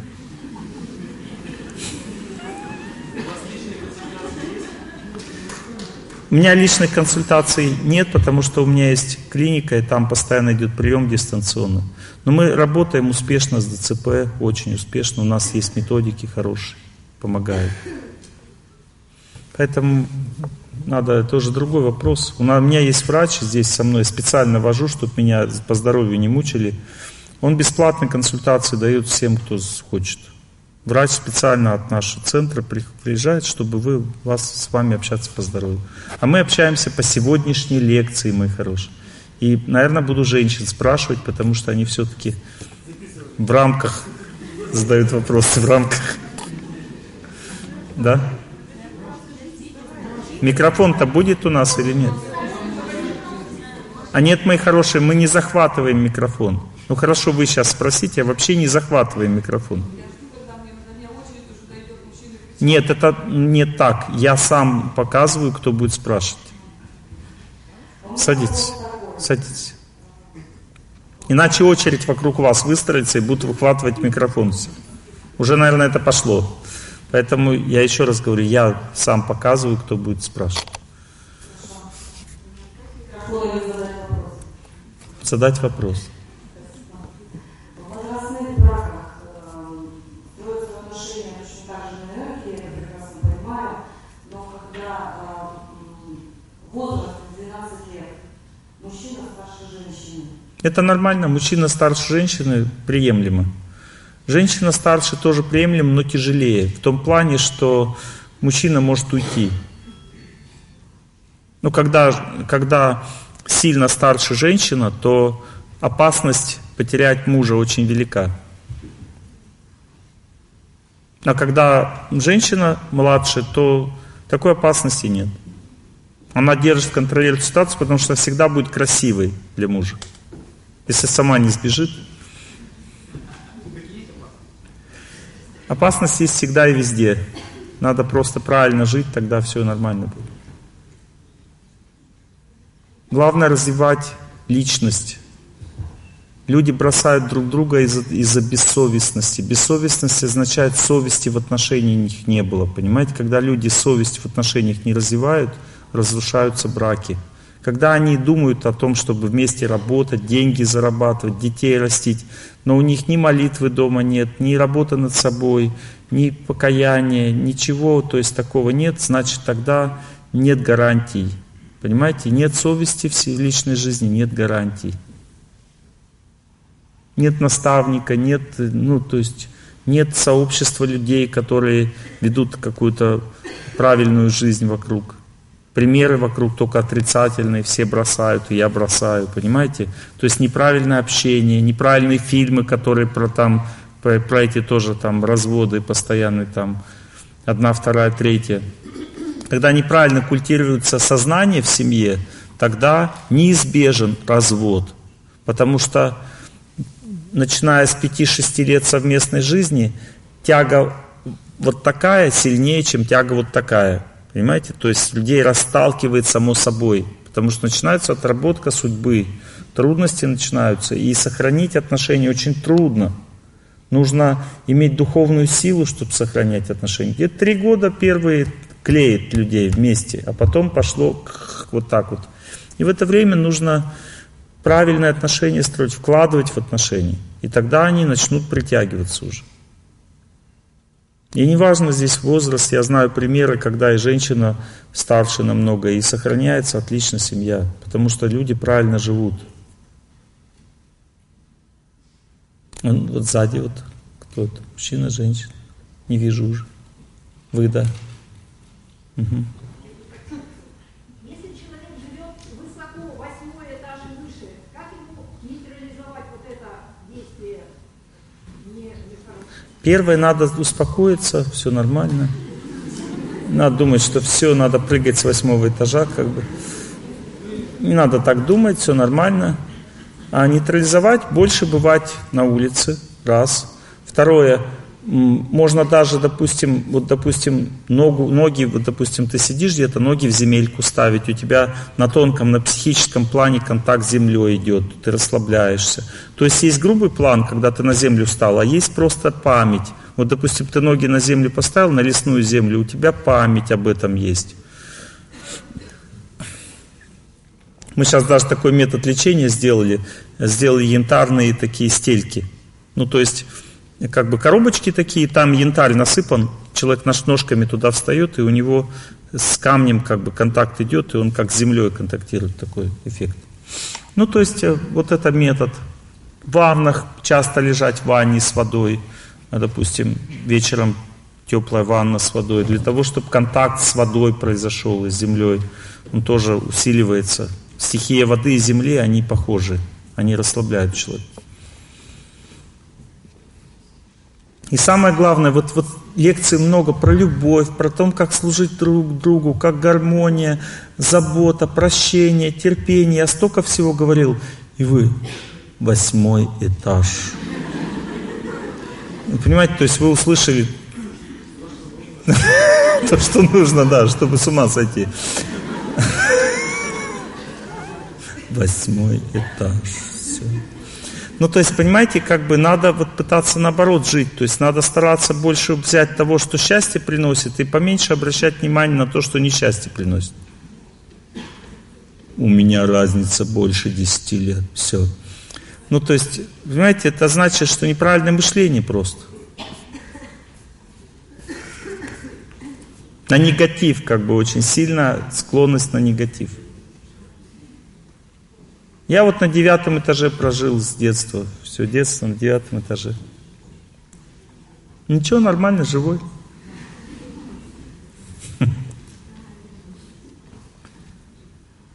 У меня личных консультаций нет, потому что у меня есть клиника, и там постоянно идет прием дистанционно. Но мы работаем успешно с ДЦП, очень успешно. У нас есть методики хорошие, помогают. Поэтому надо, это уже другой вопрос. У меня есть врач здесь со мной, специально вожу, чтобы меня по здоровью не мучили. Он бесплатные консультации дает всем, кто хочет. Врач специально от нашего центра при- приезжает, чтобы вы, вас, с вами общаться по здоровью. А мы общаемся по сегодняшней лекции, мои хорошие. И, наверное, буду женщин спрашивать, потому что они все-таки в рамках задают вопросы, в рамках. Да? Микрофон-то будет у нас или нет? А нет, мои хорошие, мы не захватываем микрофон. Ну хорошо, вы сейчас спросите, а вообще не захватываем микрофон. Нет, это не так. Я сам показываю, кто будет спрашивать. Садитесь. Садитесь. Иначе очередь вокруг вас выстроится и будут выхватывать микрофон. Уже, наверное, это пошло. Поэтому я еще раз говорю, я сам показываю, кто будет спрашивать. Задать вопрос. В возрастных браках э, строятся отношения точно так же на энергии, я это прекрасно понимаю, но когда э, м, возраст 12 лет, мужчина старше женщины, Это нормально, мужчина старше женщины приемлемо. Женщина старше тоже приемлемо, но тяжелее. В том плане, что мужчина может уйти. Но когда, когда сильно старше женщина, то опасность потерять мужа очень велика. А когда женщина младше, то такой опасности нет. Она держит, контролирует ситуацию, потому что всегда будет красивой для мужа. Если сама не сбежит. Опасность есть всегда и везде. Надо просто правильно жить, тогда все нормально будет. Главное развивать личность. Люди бросают друг друга из-за из бессовестности. Бессовестность означает совести в отношениях не было. Понимаете, когда люди совесть в отношениях не развивают, разрушаются браки. Когда они думают о том, чтобы вместе работать, деньги зарабатывать, детей растить, но у них ни молитвы дома нет, ни работы над собой, ни покаяния, ничего, то есть такого нет, значит тогда нет гарантий. Понимаете, нет совести в личной жизни, нет гарантий. Нет наставника, нет, ну, то есть нет сообщества людей, которые ведут какую-то правильную жизнь вокруг. Примеры вокруг только отрицательные, все бросают, и я бросаю, понимаете? То есть неправильное общение, неправильные фильмы, которые про там, про, про эти тоже там разводы постоянные там, одна, вторая, третья. Когда неправильно культивируется сознание в семье, тогда неизбежен развод. Потому что начиная с 5-6 лет совместной жизни, тяга вот такая сильнее, чем тяга вот такая. Понимаете? То есть людей расталкивает само собой. Потому что начинается отработка судьбы. Трудности начинаются. И сохранить отношения очень трудно. Нужно иметь духовную силу, чтобы сохранять отношения. Где-то три года первые клеит людей вместе, а потом пошло вот так вот. И в это время нужно правильное отношение строить, вкладывать в отношения. И тогда они начнут притягиваться уже. И неважно здесь возраст, я знаю примеры, когда и женщина старше намного, и сохраняется отлично семья, потому что люди правильно живут. Он вот сзади вот кто это? Мужчина, женщина? Не вижу уже. Вы, да. Угу. Если человек живет высоко, восьмой этаж и выше, как ему нейтрализовать вот это действие не, нехорошее? Первое, надо успокоиться, все нормально. Надо думать, что все, надо прыгать с восьмого этажа, как бы. Не надо так думать, все нормально. А нейтрализовать, больше бывать на улице, раз. Второе, можно даже, допустим, вот, допустим, ногу, ноги, вот, допустим, ты сидишь где-то, ноги в земельку ставить, у тебя на тонком, на психическом плане контакт с землей идет, ты расслабляешься. То есть есть грубый план, когда ты на землю встал, а есть просто память. Вот, допустим, ты ноги на землю поставил, на лесную землю, у тебя память об этом есть. Мы сейчас даже такой метод лечения сделали, сделали янтарные такие стельки. Ну, то есть как бы коробочки такие, там янтарь насыпан, человек наш ножками туда встает, и у него с камнем как бы контакт идет, и он как с землей контактирует, такой эффект. Ну, то есть э, вот это метод. В ваннах часто лежать в ванне с водой, а, допустим, вечером теплая ванна с водой, для того, чтобы контакт с водой произошел и с землей, он тоже усиливается. Стихия воды и земли, они похожи, они расслабляют человека. И самое главное, вот, вот лекций много про любовь, про то, как служить друг другу, как гармония, забота, прощение, терпение. Я столько всего говорил. И вы, восьмой этаж. Вы понимаете, то есть вы услышали то, что нужно, да, чтобы с ума сойти. Восьмой этаж. Все. Ну, то есть, понимаете, как бы надо вот пытаться наоборот жить. То есть надо стараться больше взять того, что счастье приносит, и поменьше обращать внимание на то, что несчастье приносит. У меня разница больше 10 лет. Все. Ну, то есть, понимаете, это значит, что неправильное мышление просто. На негатив, как бы очень сильно склонность на негатив. Я вот на девятом этаже прожил с детства. Все детство на девятом этаже. Ничего, нормально, живой.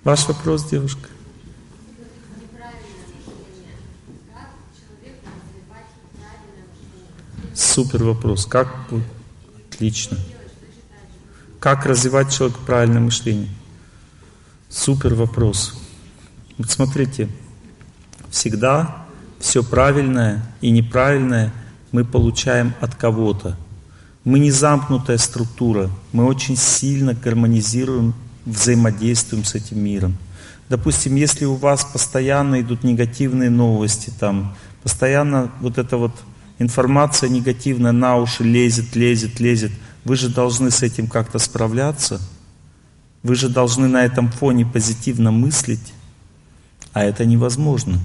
Ваш вопрос, девушка. Супер вопрос. Как? Отлично. Как развивать человек правильное мышление? Супер вопрос. Вот смотрите, всегда все правильное и неправильное мы получаем от кого-то. Мы не замкнутая структура, мы очень сильно гармонизируем, взаимодействуем с этим миром. Допустим, если у вас постоянно идут негативные новости, там, постоянно вот эта вот информация негативная на уши лезет, лезет, лезет, вы же должны с этим как-то справляться. Вы же должны на этом фоне позитивно мыслить. А это невозможно.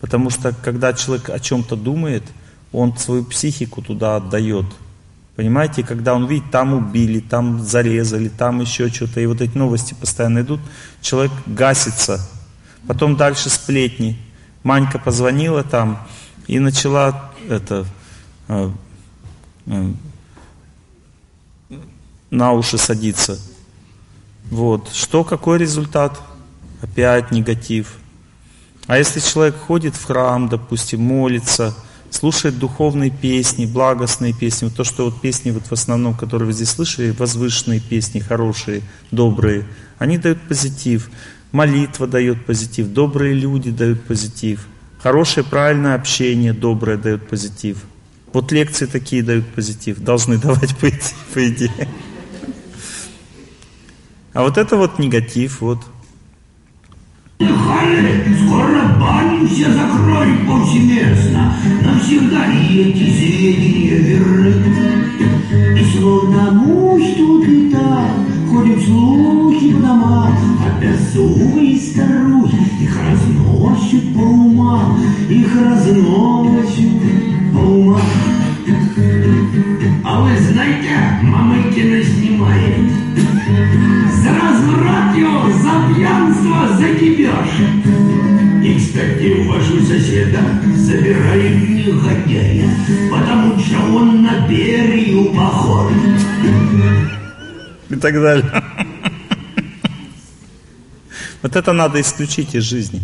Потому что когда человек о чем-то думает, он свою психику туда отдает. Понимаете, когда он видит, там убили, там зарезали, там еще что-то, и вот эти новости постоянно идут, человек гасится. Потом дальше сплетни. Манька позвонила там и начала это э, э, на уши садиться. Вот. Что, какой результат? Опять негатив. А если человек ходит в храм, допустим, молится, слушает духовные песни, благостные песни, вот то, что вот песни вот в основном, которые вы здесь слышали, возвышенные песни, хорошие, добрые, они дают позитив. Молитва дает позитив, добрые люди дают позитив, хорошее правильное общение доброе дает позитив. Вот лекции такие дают позитив, должны давать по идее. А вот это вот негатив, вот. Скоро баню все закроют повсеместно, навсегда ли эти сведения верны? И словно муж тут и там ходят слухи в домах, а беззубые старухи их разносят по умам, их разносят по умам. А вы знаете, Мамыкина снимает за разврат его, за пьянство, за кипеж. И, кстати, вашу соседа забирают негодяя, потому что он на Берию похож. И так далее. Вот это надо исключить из жизни.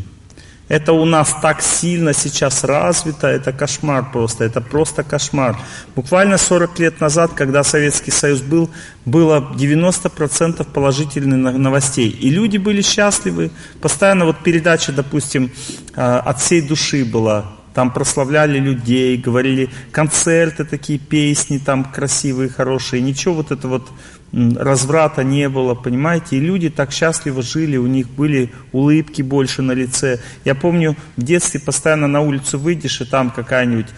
Это у нас так сильно сейчас развито, это кошмар просто, это просто кошмар. Буквально 40 лет назад, когда Советский Союз был, было 90% положительных новостей. И люди были счастливы. Постоянно вот передача, допустим, а, от всей души была. Там прославляли людей, говорили концерты такие, песни там красивые, хорошие. Ничего вот это вот разврата не было, понимаете, и люди так счастливо жили, у них были улыбки больше на лице. Я помню, в детстве постоянно на улицу выйдешь, и там какая-нибудь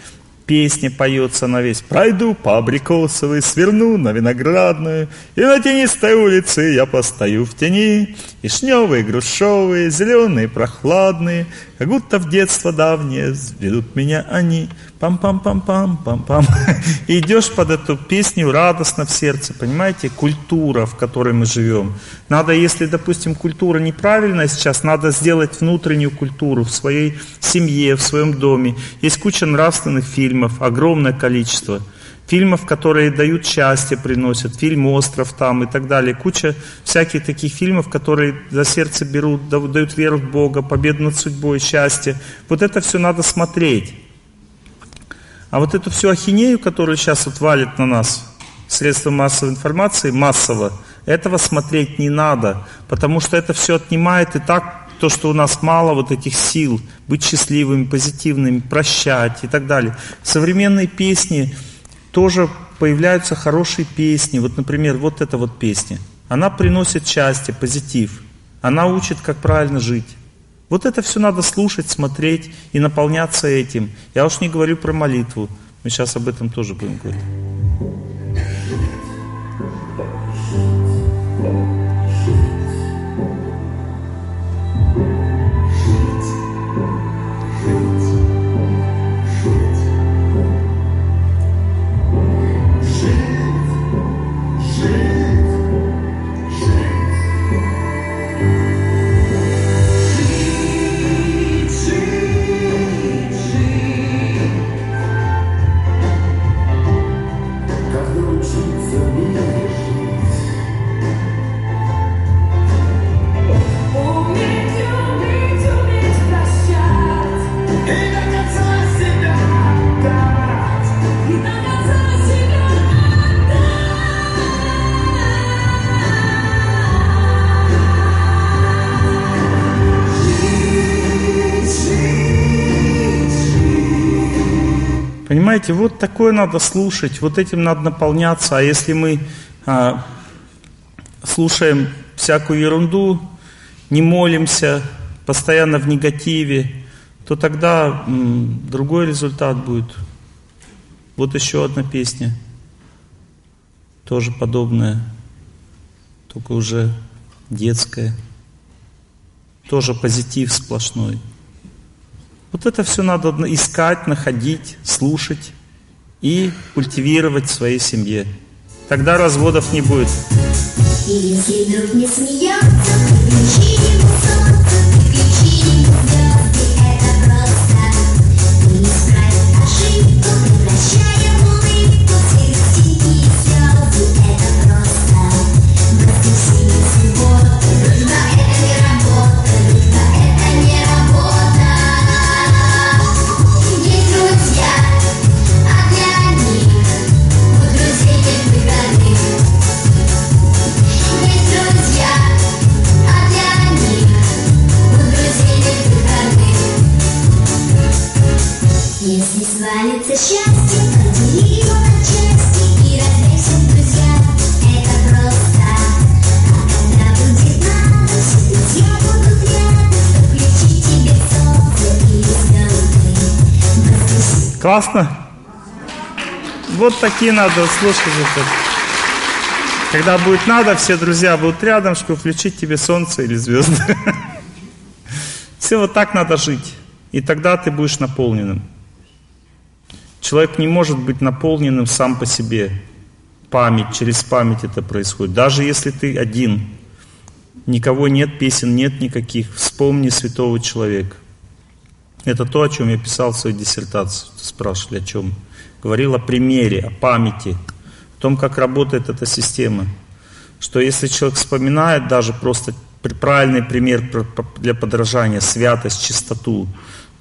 песня поется на весь. Пройду по абрикосовой, сверну на виноградную, и на тенистой улице я постою в тени. Вишневые, грушевые, зеленые, прохладные, как будто в детство давнее ведут меня они. Пам-пам-пам-пам-пам-пам. Идешь под эту песню радостно в сердце, понимаете? Культура, в которой мы живем. Надо, если, допустим, культура неправильная сейчас, надо сделать внутреннюю культуру в своей семье, в своем доме. Есть куча нравственных фильмов, огромное количество – фильмов, которые дают счастье, приносят, фильм «Остров» там и так далее. Куча всяких таких фильмов, которые за сердце берут, дают веру в Бога, победу над судьбой, счастье. Вот это все надо смотреть. А вот эту всю ахинею, которую сейчас вот валит на нас, средства массовой информации, массово, этого смотреть не надо, потому что это все отнимает и так то, что у нас мало вот этих сил, быть счастливыми, позитивными, прощать и так далее. Современные песни, тоже появляются хорошие песни. Вот, например, вот эта вот песня. Она приносит счастье, позитив. Она учит, как правильно жить. Вот это все надо слушать, смотреть и наполняться этим. Я уж не говорю про молитву. Мы сейчас об этом тоже будем говорить. Понимаете, вот такое надо слушать, вот этим надо наполняться. А если мы а, слушаем всякую ерунду, не молимся, постоянно в негативе, то тогда м, другой результат будет. Вот еще одна песня, тоже подобная, только уже детская, тоже позитив сплошной. Вот это все надо искать, находить, слушать и культивировать в своей семье. Тогда разводов не будет. Если друг не смеется, Классно? Вот такие надо слушать. Это. Когда будет надо, все друзья будут рядом, чтобы включить тебе солнце или звезды. Все вот так надо жить. И тогда ты будешь наполненным. Человек не может быть наполненным сам по себе. Память, через память это происходит. Даже если ты один, никого нет, песен нет никаких, вспомни святого человека. Это то, о чем я писал в своей диссертации. Спрашивали, о чем. Говорил о примере, о памяти, о том, как работает эта система. Что если человек вспоминает даже просто правильный пример для подражания, святость, чистоту,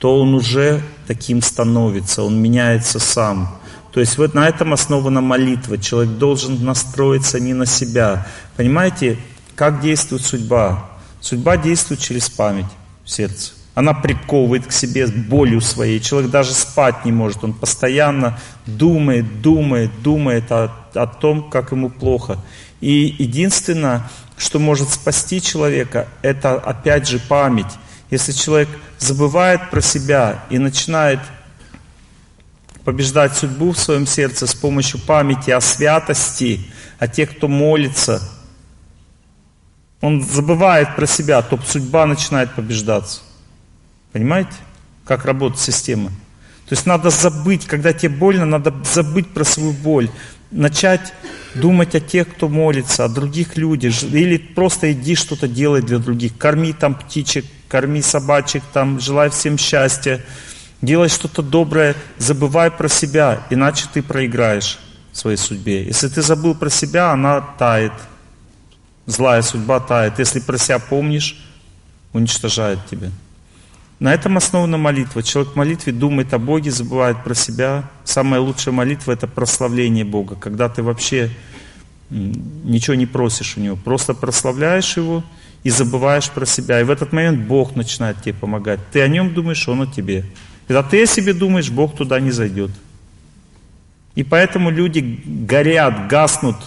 то он уже таким становится, он меняется сам. То есть вот на этом основана молитва. Человек должен настроиться не на себя. Понимаете, как действует судьба? Судьба действует через память в сердце. Она приковывает к себе болью своей. Человек даже спать не может. Он постоянно думает, думает, думает о, о том, как ему плохо. И единственное, что может спасти человека, это опять же память. Если человек забывает про себя и начинает побеждать судьбу в своем сердце с помощью памяти о святости, о тех, кто молится, он забывает про себя, то судьба начинает побеждаться. Понимаете, как работает система? То есть надо забыть, когда тебе больно, надо забыть про свою боль, начать думать о тех, кто молится, о других людях, или просто иди что-то делать для других. Корми там птичек, корми собачек, там, желай всем счастья, делай что-то доброе, забывай про себя, иначе ты проиграешь в своей судьбе. Если ты забыл про себя, она тает. Злая судьба тает. Если про себя помнишь, уничтожает тебя. На этом основана молитва. Человек в молитве думает о Боге, забывает про себя. Самая лучшая молитва – это прославление Бога, когда ты вообще ничего не просишь у Него, просто прославляешь Его и забываешь про себя. И в этот момент Бог начинает тебе помогать. Ты о Нем думаешь, Он о тебе. Когда ты о себе думаешь, Бог туда не зайдет. И поэтому люди горят, гаснут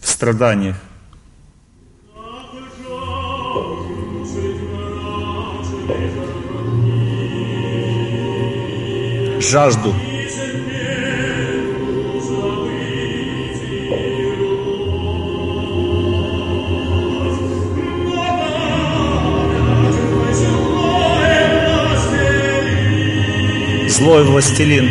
в страданиях. жажду. Злой властелин.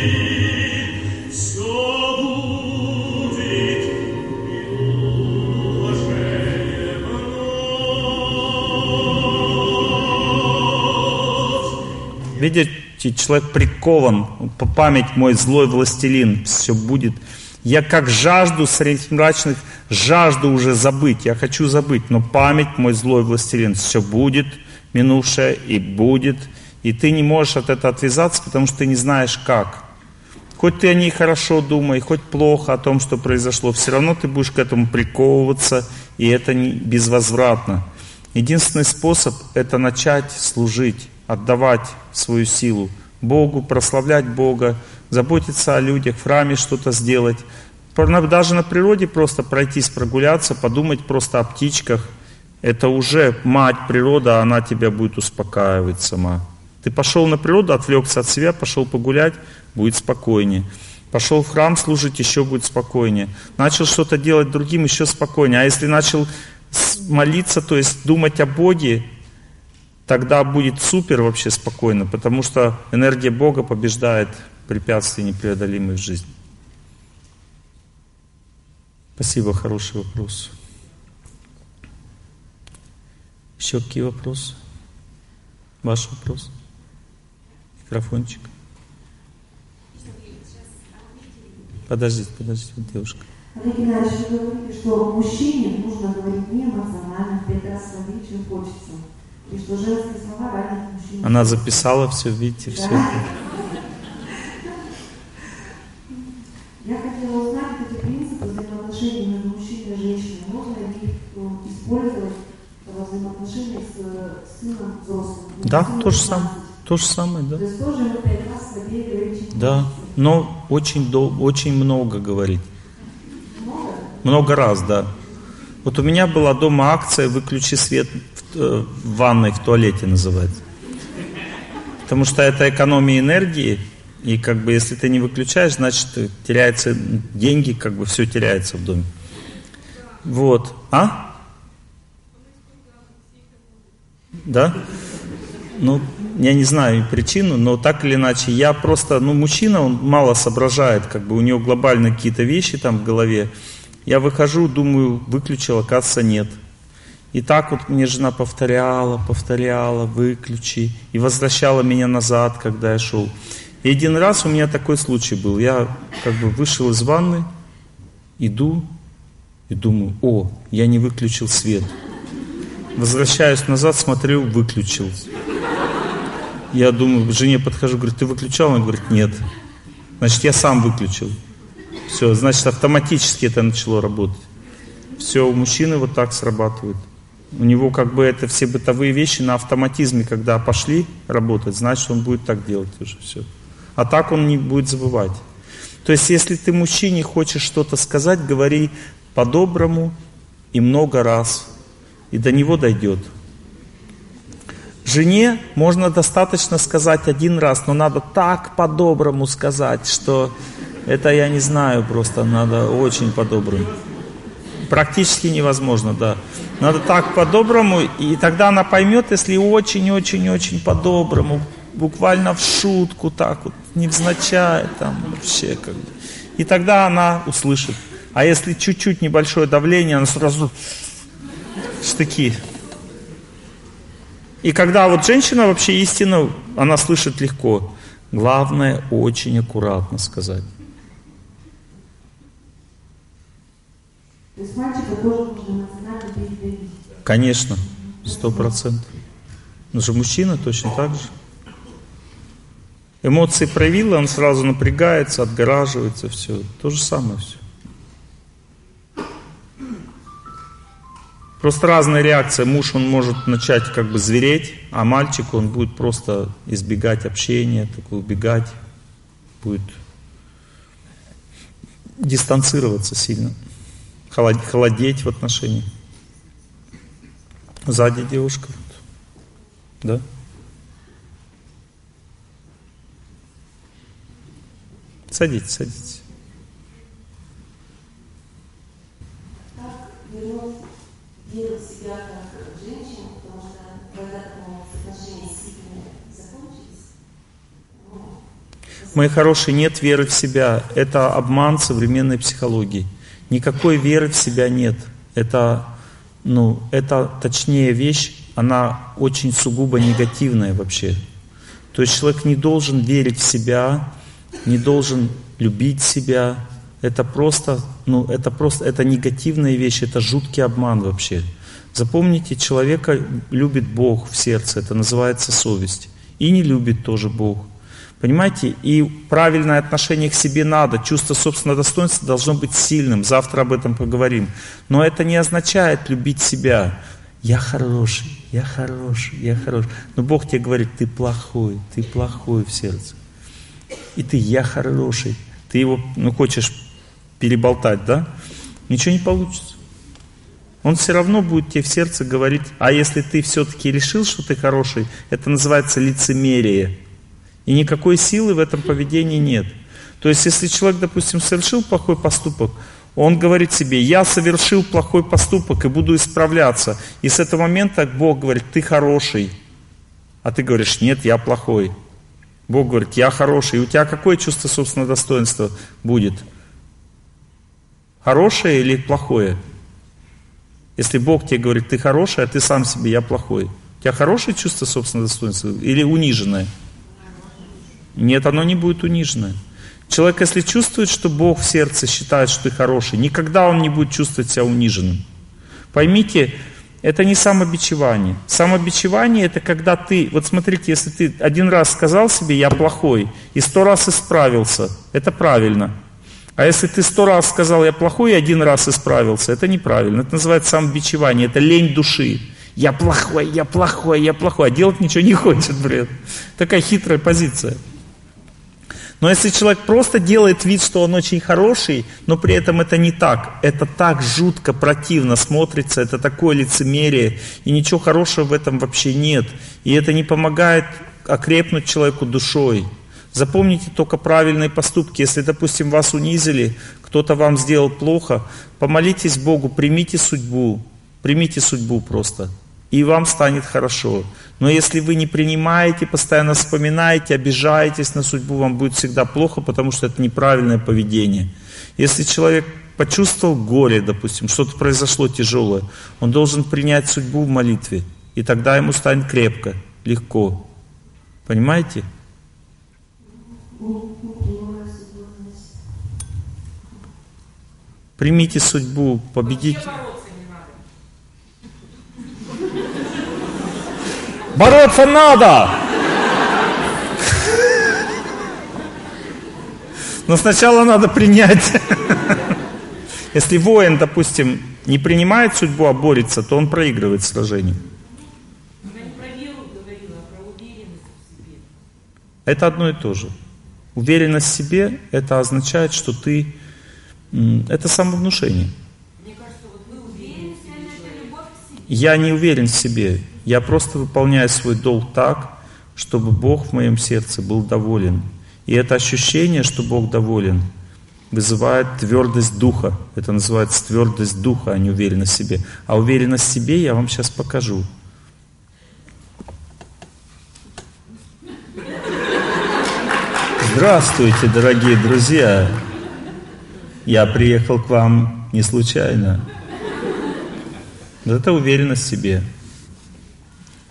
Видите, человек прикован, по память мой злой властелин, все будет. Я как жажду средь мрачных, жажду уже забыть, я хочу забыть, но память мой злой властелин, все будет минувшее и будет. И ты не можешь от этого отвязаться, потому что ты не знаешь как. Хоть ты о ней хорошо думай, хоть плохо о том, что произошло, все равно ты будешь к этому приковываться, и это не безвозвратно. Единственный способ – это начать служить отдавать свою силу Богу, прославлять Бога, заботиться о людях, в храме что-то сделать. Даже на природе просто пройтись, прогуляться, подумать просто о птичках. Это уже мать природа, она тебя будет успокаивать сама. Ты пошел на природу, отвлекся от себя, пошел погулять, будет спокойнее. Пошел в храм служить, еще будет спокойнее. Начал что-то делать другим, еще спокойнее. А если начал молиться, то есть думать о Боге, тогда будет супер вообще спокойно, потому что энергия Бога побеждает препятствия непреодолимые в жизни. Спасибо, хороший вопрос. Еще какие вопросы? Ваш вопрос? Микрофончик. Подождите, подождите, девушка. Олег Геннадьевич, вы говорите, что мужчине нужно говорить не эмоционально, прекрасно говорить, чем хочется. И что женские слова ранят мужчин. Она записала все, видите, все это. Я хотела узнать эти принципы взаимоотношений между мужчиной и женщиной. Можно ли их ну, использовать во взаимоотношениях с сыном взрослым? Да, то же 15. самое. То же самое, да. Да, но очень, дол- очень много говорить. Много? Много раз, да. Вот у меня была дома акция «Выключи свет в, э, в ванной, в туалете» называется. Потому что это экономия энергии, И как бы если ты не выключаешь, значит теряются деньги, как бы все теряется в доме. Вот. А? Да? Ну, я не знаю причину, но так или иначе, я просто, ну, мужчина, он мало соображает, как бы у него глобальные какие-то вещи там в голове. Я выхожу, думаю, выключил, оказывается, нет. И так вот мне жена повторяла, повторяла, выключи, и возвращала меня назад, когда я шел. И один раз у меня такой случай был. Я как бы вышел из ванны, иду и думаю, о, я не выключил свет. Возвращаюсь назад, смотрю, выключил. Я думаю, жене подхожу, говорю, ты выключал? Она говорит, нет. Значит, я сам выключил. Все, значит, автоматически это начало работать. Все, у мужчины вот так срабатывает. У него как бы это все бытовые вещи на автоматизме, когда пошли работать, значит, он будет так делать уже все. А так он не будет забывать. То есть, если ты мужчине хочешь что-то сказать, говори по-доброму и много раз. И до него дойдет. Жене можно достаточно сказать один раз, но надо так по-доброму сказать, что это я не знаю, просто надо очень по-доброму. Практически невозможно, да. Надо так по-доброму, и тогда она поймет, если очень-очень-очень по-доброму, буквально в шутку так вот, невзначай там вообще как бы. И тогда она услышит. А если чуть-чуть небольшое давление, она сразу штыки. И когда вот женщина вообще истину, она слышит легко. Главное очень аккуратно сказать. То есть мальчика тоже нужно эмоционально передавить. Конечно, сто процентов. Он же мужчина точно так же. Эмоции проявил, он сразу напрягается, отгораживается, все. То же самое все. Просто разная реакция. Муж, он может начать как бы звереть, а мальчик, он будет просто избегать общения, такой убегать, будет дистанцироваться сильно, холодеть в отношениях. Сзади девушка. Да? Садитесь, садитесь. Веру себя как женщину, потому что когда-то мы отношения с сильными закончились. Ну, Мои хорошие, нет веры в себя. Это обман современной психологии. Никакой веры в себя нет. Это, ну, это точнее вещь, она очень сугубо негативная вообще. То есть человек не должен верить в себя, не должен любить себя. Это просто, ну, это просто, это негативная вещь, это жуткий обман вообще. Запомните, человека любит Бог в сердце, это называется совесть. И не любит тоже Бог. Понимаете? И правильное отношение к себе надо. Чувство собственного достоинства должно быть сильным. Завтра об этом поговорим. Но это не означает любить себя. Я хороший, я хороший, я хороший. Но Бог тебе говорит, ты плохой, ты плохой в сердце. И ты, я хороший. Ты его, ну, хочешь переболтать, да? Ничего не получится. Он все равно будет тебе в сердце говорить, а если ты все-таки решил, что ты хороший, это называется лицемерие. И никакой силы в этом поведении нет. То есть, если человек, допустим, совершил плохой поступок, он говорит себе, я совершил плохой поступок и буду исправляться. И с этого момента Бог говорит, ты хороший. А ты говоришь, нет, я плохой. Бог говорит, я хороший. И у тебя какое чувство собственного достоинства будет? Хорошее или плохое? Если Бог тебе говорит, ты хороший, а ты сам себе, я плохой. У тебя хорошее чувство собственного достоинства или униженное? Нет, оно не будет униженное. Человек, если чувствует, что Бог в сердце считает, что ты хороший, никогда он не будет чувствовать себя униженным. Поймите, это не самобичевание. Самобичевание это когда ты, вот смотрите, если ты один раз сказал себе «я плохой» и сто раз исправился, это правильно. А если ты сто раз сказал «я плохой» и один раз исправился, это неправильно. Это называется самобичевание, это лень души. Я плохой, я плохой, я плохой, а делать ничего не хочет, бред. Такая хитрая позиция. Но если человек просто делает вид, что он очень хороший, но при этом это не так, это так жутко противно смотрится, это такое лицемерие, и ничего хорошего в этом вообще нет. И это не помогает окрепнуть человеку душой. Запомните только правильные поступки. Если, допустим, вас унизили, кто-то вам сделал плохо, помолитесь Богу, примите судьбу, примите судьбу просто, и вам станет хорошо. Но если вы не принимаете, постоянно вспоминаете, обижаетесь на судьбу, вам будет всегда плохо, потому что это неправильное поведение. Если человек почувствовал горе, допустим, что-то произошло тяжелое, он должен принять судьбу в молитве, и тогда ему станет крепко, легко. Понимаете? Примите судьбу, победите. Бороться надо! Но сначала надо принять. Если воин, допустим, не принимает судьбу, а борется, то он проигрывает сражение. Это одно и то же. Уверенность в себе, это означает, что ты... Это самовнушение. Я не уверен в себе. Я просто выполняю свой долг так, чтобы Бог в моем сердце был доволен. И это ощущение, что Бог доволен, вызывает твердость духа. Это называется твердость духа, а не уверенность в себе. А уверенность в себе я вам сейчас покажу. Здравствуйте, дорогие друзья! Я приехал к вам не случайно. Это уверенность в себе.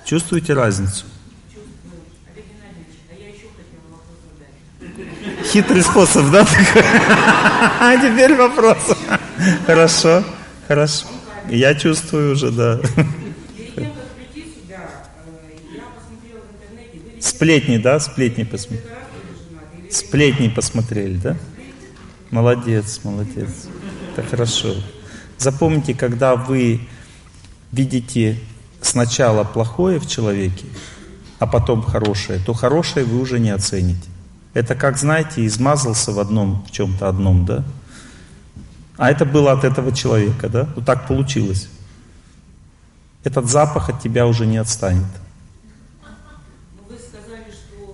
Чувствуете разницу? Хитрый способ, да? А теперь вопрос. Хорошо, хорошо. Я чувствую уже, да. Сплетни, да? Сплетни посмотрели. Сплетни посмотрели, да? Молодец, молодец. Это хорошо. Запомните, когда вы видите сначала плохое в человеке, а потом хорошее, то хорошее вы уже не оцените. Это как, знаете, измазался в одном, в чем-то одном, да? А это было от этого человека, да? Вот так получилось. Этот запах от тебя уже не отстанет.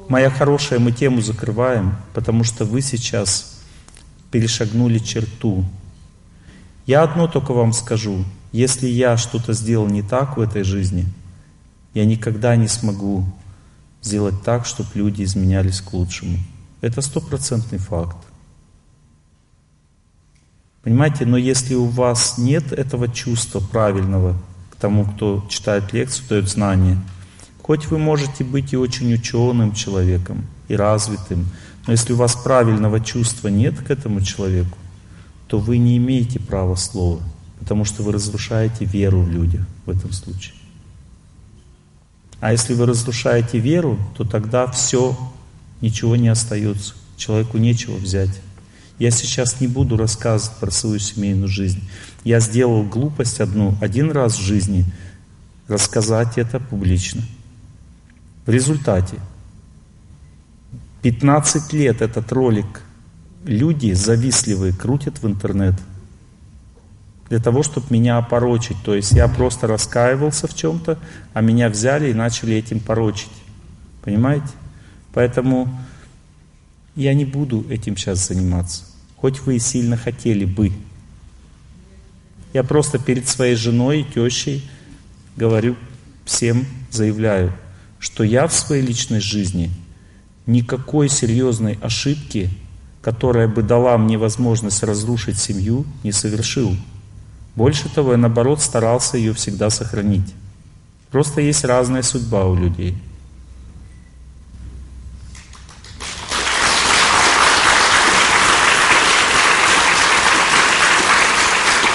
Моя хорошая, мы тему закрываем, потому что вы сейчас перешагнули черту. Я одно только вам скажу. Если я что-то сделал не так в этой жизни, я никогда не смогу сделать так, чтобы люди изменялись к лучшему. Это стопроцентный факт. Понимаете, но если у вас нет этого чувства правильного к тому, кто читает лекцию, дает знания, хоть вы можете быть и очень ученым человеком, и развитым, но если у вас правильного чувства нет к этому человеку, то вы не имеете права слова потому что вы разрушаете веру в людях в этом случае. А если вы разрушаете веру, то тогда все, ничего не остается. Человеку нечего взять. Я сейчас не буду рассказывать про свою семейную жизнь. Я сделал глупость одну, один раз в жизни, рассказать это публично. В результате 15 лет этот ролик люди завистливые крутят в интернет – для того, чтобы меня опорочить. То есть я просто раскаивался в чем-то, а меня взяли и начали этим порочить. Понимаете? Поэтому я не буду этим сейчас заниматься. Хоть вы и сильно хотели бы. Я просто перед своей женой и тещей говорю всем, заявляю, что я в своей личной жизни никакой серьезной ошибки, которая бы дала мне возможность разрушить семью, не совершил. Больше того, я наоборот старался ее всегда сохранить. Просто есть разная судьба у людей.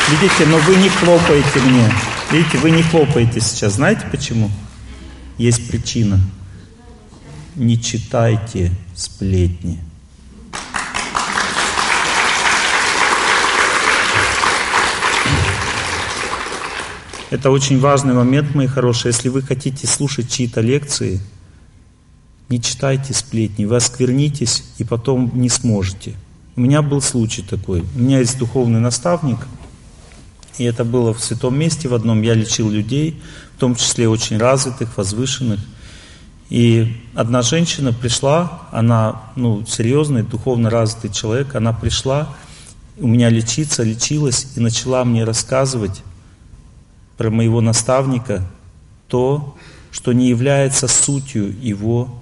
Видите, но вы не хлопаете мне. Видите, вы не хлопаете сейчас. Знаете почему? Есть причина. Не читайте сплетни. Это очень важный момент, мои хорошие. Если вы хотите слушать чьи-то лекции, не читайте сплетни, вы осквернитесь и потом не сможете. У меня был случай такой. У меня есть духовный наставник, и это было в святом месте в одном. Я лечил людей, в том числе очень развитых, возвышенных. И одна женщина пришла, она, ну, серьезный, духовно развитый человек, она пришла, у меня лечиться, лечилась и начала мне рассказывать про моего наставника то, что не является сутью его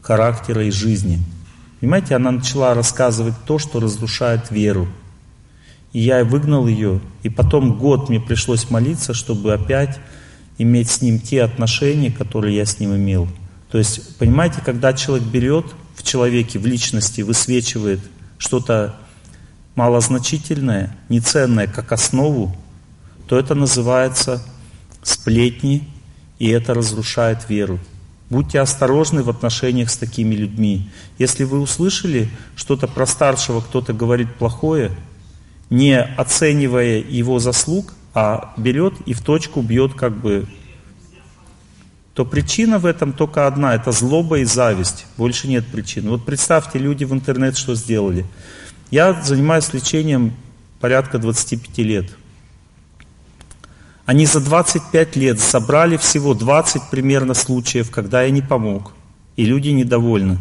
характера и жизни. Понимаете, она начала рассказывать то, что разрушает веру. И я выгнал ее, и потом год мне пришлось молиться, чтобы опять иметь с ним те отношения, которые я с ним имел. То есть, понимаете, когда человек берет в человеке, в личности, высвечивает что-то малозначительное, неценное как основу, то это называется сплетни, и это разрушает веру. Будьте осторожны в отношениях с такими людьми. Если вы услышали что-то про старшего, кто-то говорит плохое, не оценивая его заслуг, а берет и в точку бьет как бы, то причина в этом только одна, это злоба и зависть. Больше нет причин. Вот представьте, люди в интернет что сделали. Я занимаюсь лечением порядка 25 лет. Они за 25 лет собрали всего 20 примерно случаев, когда я не помог. И люди недовольны.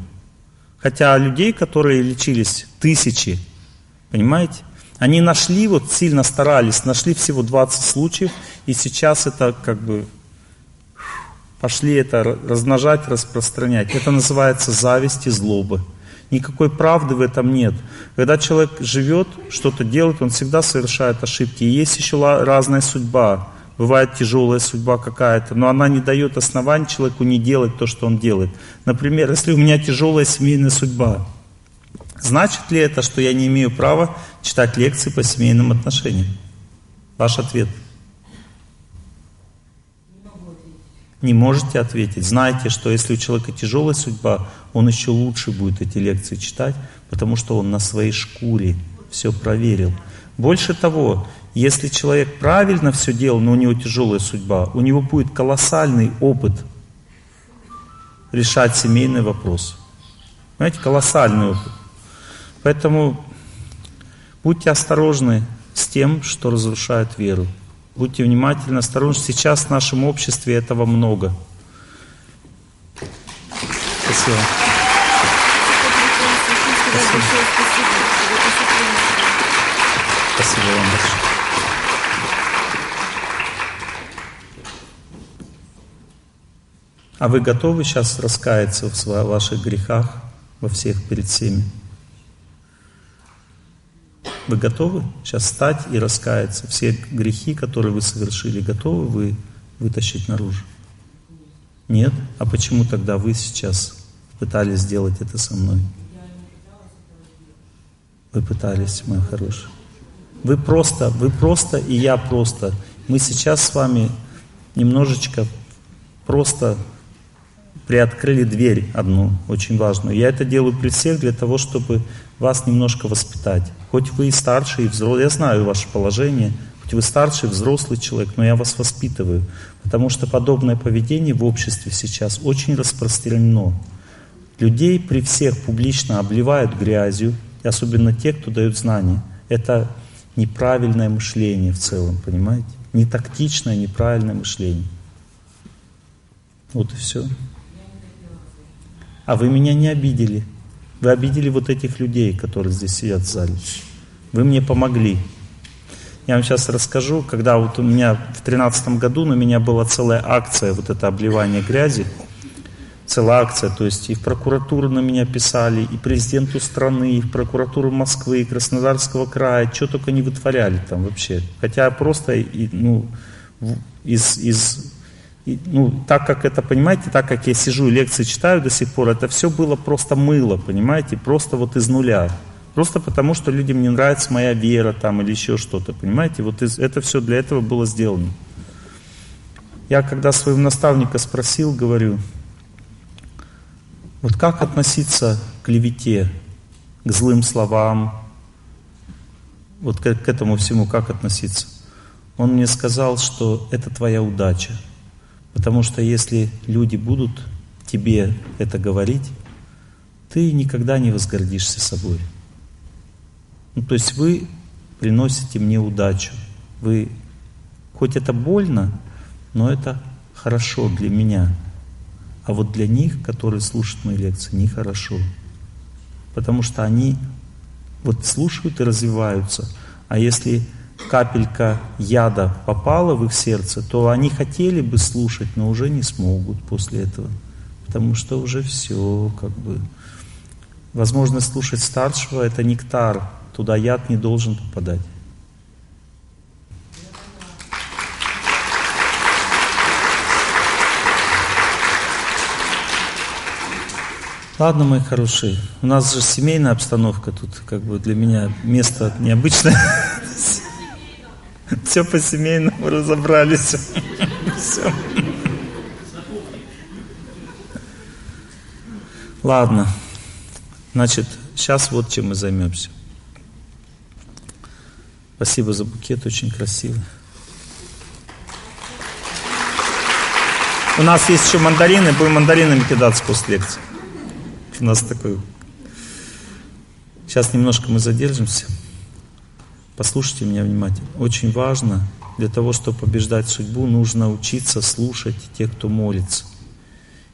Хотя людей, которые лечились, тысячи. Понимаете? Они нашли, вот сильно старались, нашли всего 20 случаев, и сейчас это как бы пошли это размножать, распространять. Это называется зависть и злоба. Никакой правды в этом нет. Когда человек живет, что-то делает, он всегда совершает ошибки. И есть еще разная судьба. Бывает тяжелая судьба какая-то, но она не дает оснований человеку не делать то, что он делает. Например, если у меня тяжелая семейная судьба, значит ли это, что я не имею права читать лекции по семейным отношениям? Ваш ответ. Не можете ответить. Знайте, что если у человека тяжелая судьба, он еще лучше будет эти лекции читать, потому что он на своей шкуре все проверил. Больше того, если человек правильно все делал, но у него тяжелая судьба, у него будет колоссальный опыт решать семейный вопрос. Понимаете, колоссальный опыт. Поэтому будьте осторожны с тем, что разрушает веру. Будьте внимательны, осторожны. Сейчас в нашем обществе этого много. Спасибо. Спасибо. Спасибо вам большое. А вы готовы сейчас раскаяться в ваших грехах, во всех перед всеми? Вы готовы сейчас встать и раскаяться? Все грехи, которые вы совершили, готовы вы вытащить наружу? Нет? А почему тогда вы сейчас пытались сделать это со мной? Вы пытались, мой хороший. Вы просто, вы просто и я просто. Мы сейчас с вами немножечко просто приоткрыли дверь одну, очень важную. Я это делаю при всех для того, чтобы вас немножко воспитать. Хоть вы и старший, и взрослый, я знаю ваше положение, хоть вы старший, взрослый человек, но я вас воспитываю. Потому что подобное поведение в обществе сейчас очень распространено. Людей при всех публично обливают грязью, и особенно те, кто дают знания. Это неправильное мышление в целом, понимаете? Не тактичное, неправильное мышление. Вот и все. А вы меня не обидели. Вы обидели вот этих людей, которые здесь сидят в зале. Вы мне помогли. Я вам сейчас расскажу, когда вот у меня в тринадцатом году на меня была целая акция, вот это обливание грязи, целая акция, то есть и в прокуратуру на меня писали, и президенту страны, и в прокуратуру Москвы, и Краснодарского края, что только не вытворяли там вообще. Хотя просто ну, из, из и, ну, так как это, понимаете, так как я сижу и лекции читаю до сих пор, это все было просто мыло, понимаете, просто вот из нуля. Просто потому, что людям не нравится моя вера там или еще что-то, понимаете, вот из, это все для этого было сделано. Я когда своего наставника спросил, говорю, вот как относиться к клевете, к злым словам, вот к, к этому всему как относиться? Он мне сказал, что это твоя удача. Потому что если люди будут тебе это говорить, ты никогда не возгордишься собой. Ну, то есть вы приносите мне удачу. Вы, хоть это больно, но это хорошо для меня. А вот для них, которые слушают мои лекции, нехорошо. Потому что они вот слушают и развиваются. А если капелька яда попала в их сердце, то они хотели бы слушать, но уже не смогут после этого. Потому что уже все, как бы. Возможность слушать старшего – это нектар, туда яд не должен попадать. Ладно, мои хорошие, у нас же семейная обстановка тут, как бы для меня место необычное. Все по семейному разобрались. Все. Ладно, значит, сейчас вот чем мы займемся. Спасибо за букет, очень красивый. У нас есть еще мандарины, будем мандаринами кидаться после лекции. У нас такой... Сейчас немножко мы задержимся. Послушайте меня внимательно. Очень важно, для того, чтобы побеждать судьбу, нужно учиться слушать тех, кто молится.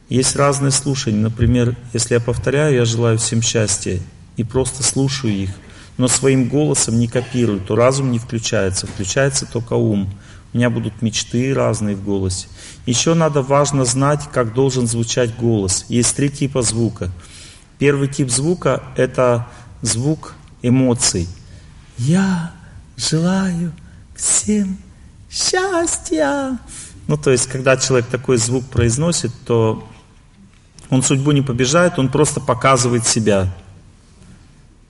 Есть разные слушания. Например, если я повторяю, я желаю всем счастья, и просто слушаю их, но своим голосом не копирую, то разум не включается, включается только ум. У меня будут мечты разные в голосе. Еще надо важно знать, как должен звучать голос. Есть три типа звука. Первый тип звука – это звук эмоций. Я желаю всем счастья. Ну, то есть, когда человек такой звук произносит, то он судьбу не побеждает, он просто показывает себя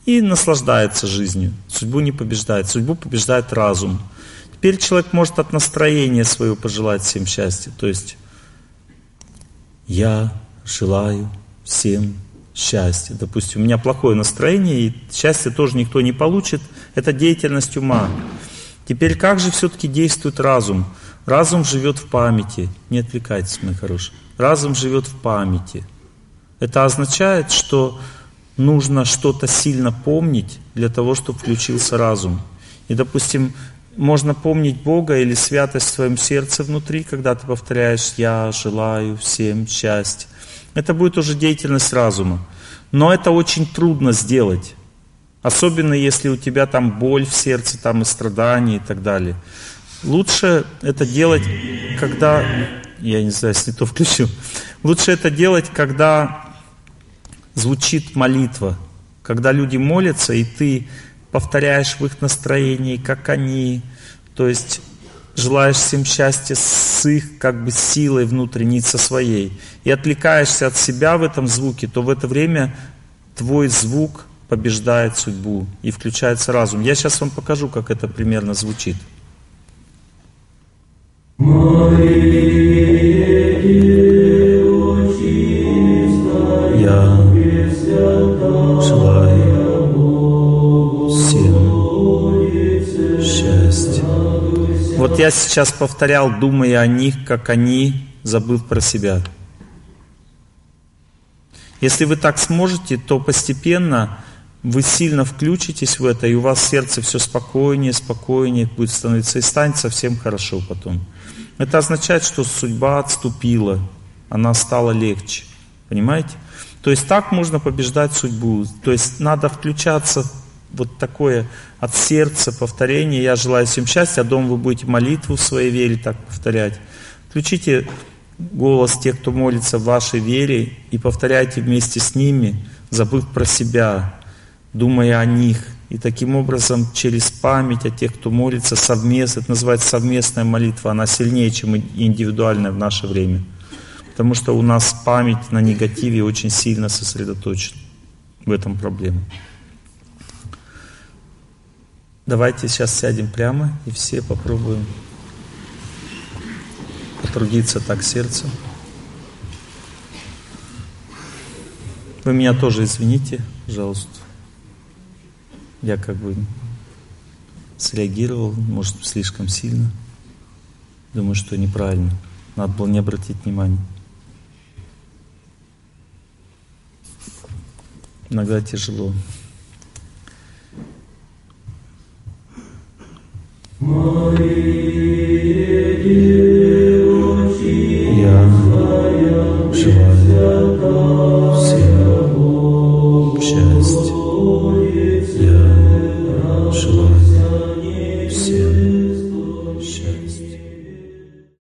и наслаждается жизнью. Судьбу не побеждает, судьбу побеждает разум. Теперь человек может от настроения своего пожелать всем счастья. То есть, я желаю всем счастья. Допустим, у меня плохое настроение, и счастье тоже никто не получит. Это деятельность ума. Теперь как же все-таки действует разум? Разум живет в памяти. Не отвлекайтесь, мои хорошие. Разум живет в памяти. Это означает, что нужно что-то сильно помнить для того, чтобы включился разум. И, допустим, можно помнить Бога или святость в своем сердце внутри, когда ты повторяешь «Я желаю всем счастья». Это будет уже деятельность разума. Но это очень трудно сделать. Особенно если у тебя там боль в сердце, там и страдания и так далее. Лучше это делать, когда... Я не знаю, если не то включу. Лучше это делать, когда звучит молитва. Когда люди молятся, и ты повторяешь в их настроении, как они, то есть желаешь всем счастья с их как бы силой внутренней, со своей, и отвлекаешься от себя в этом звуке, то в это время твой звук побеждает судьбу и включается разум. Я сейчас вам покажу, как это примерно звучит. Я Я сейчас повторял, думая о них, как они, забыв про себя. Если вы так сможете, то постепенно вы сильно включитесь в это, и у вас сердце все спокойнее, спокойнее будет становиться, и станет совсем хорошо потом. Это означает, что судьба отступила, она стала легче. Понимаете? То есть так можно побеждать судьбу. То есть надо включаться вот такое от сердца повторение. Я желаю всем счастья, а дома вы будете молитву в своей вере так повторять. Включите голос тех, кто молится в вашей вере, и повторяйте вместе с ними, забыв про себя, думая о них. И таким образом через память о тех, кто молится совместно, это называется совместная молитва, она сильнее, чем индивидуальная в наше время. Потому что у нас память на негативе очень сильно сосредоточена. В этом проблема. Давайте сейчас сядем прямо и все попробуем потрудиться так сердцем. Вы меня тоже извините, пожалуйста. Я как бы среагировал, может, слишком сильно. Думаю, что неправильно. Надо было не обратить внимания. Иногда тяжело. Я желаю всем счастья.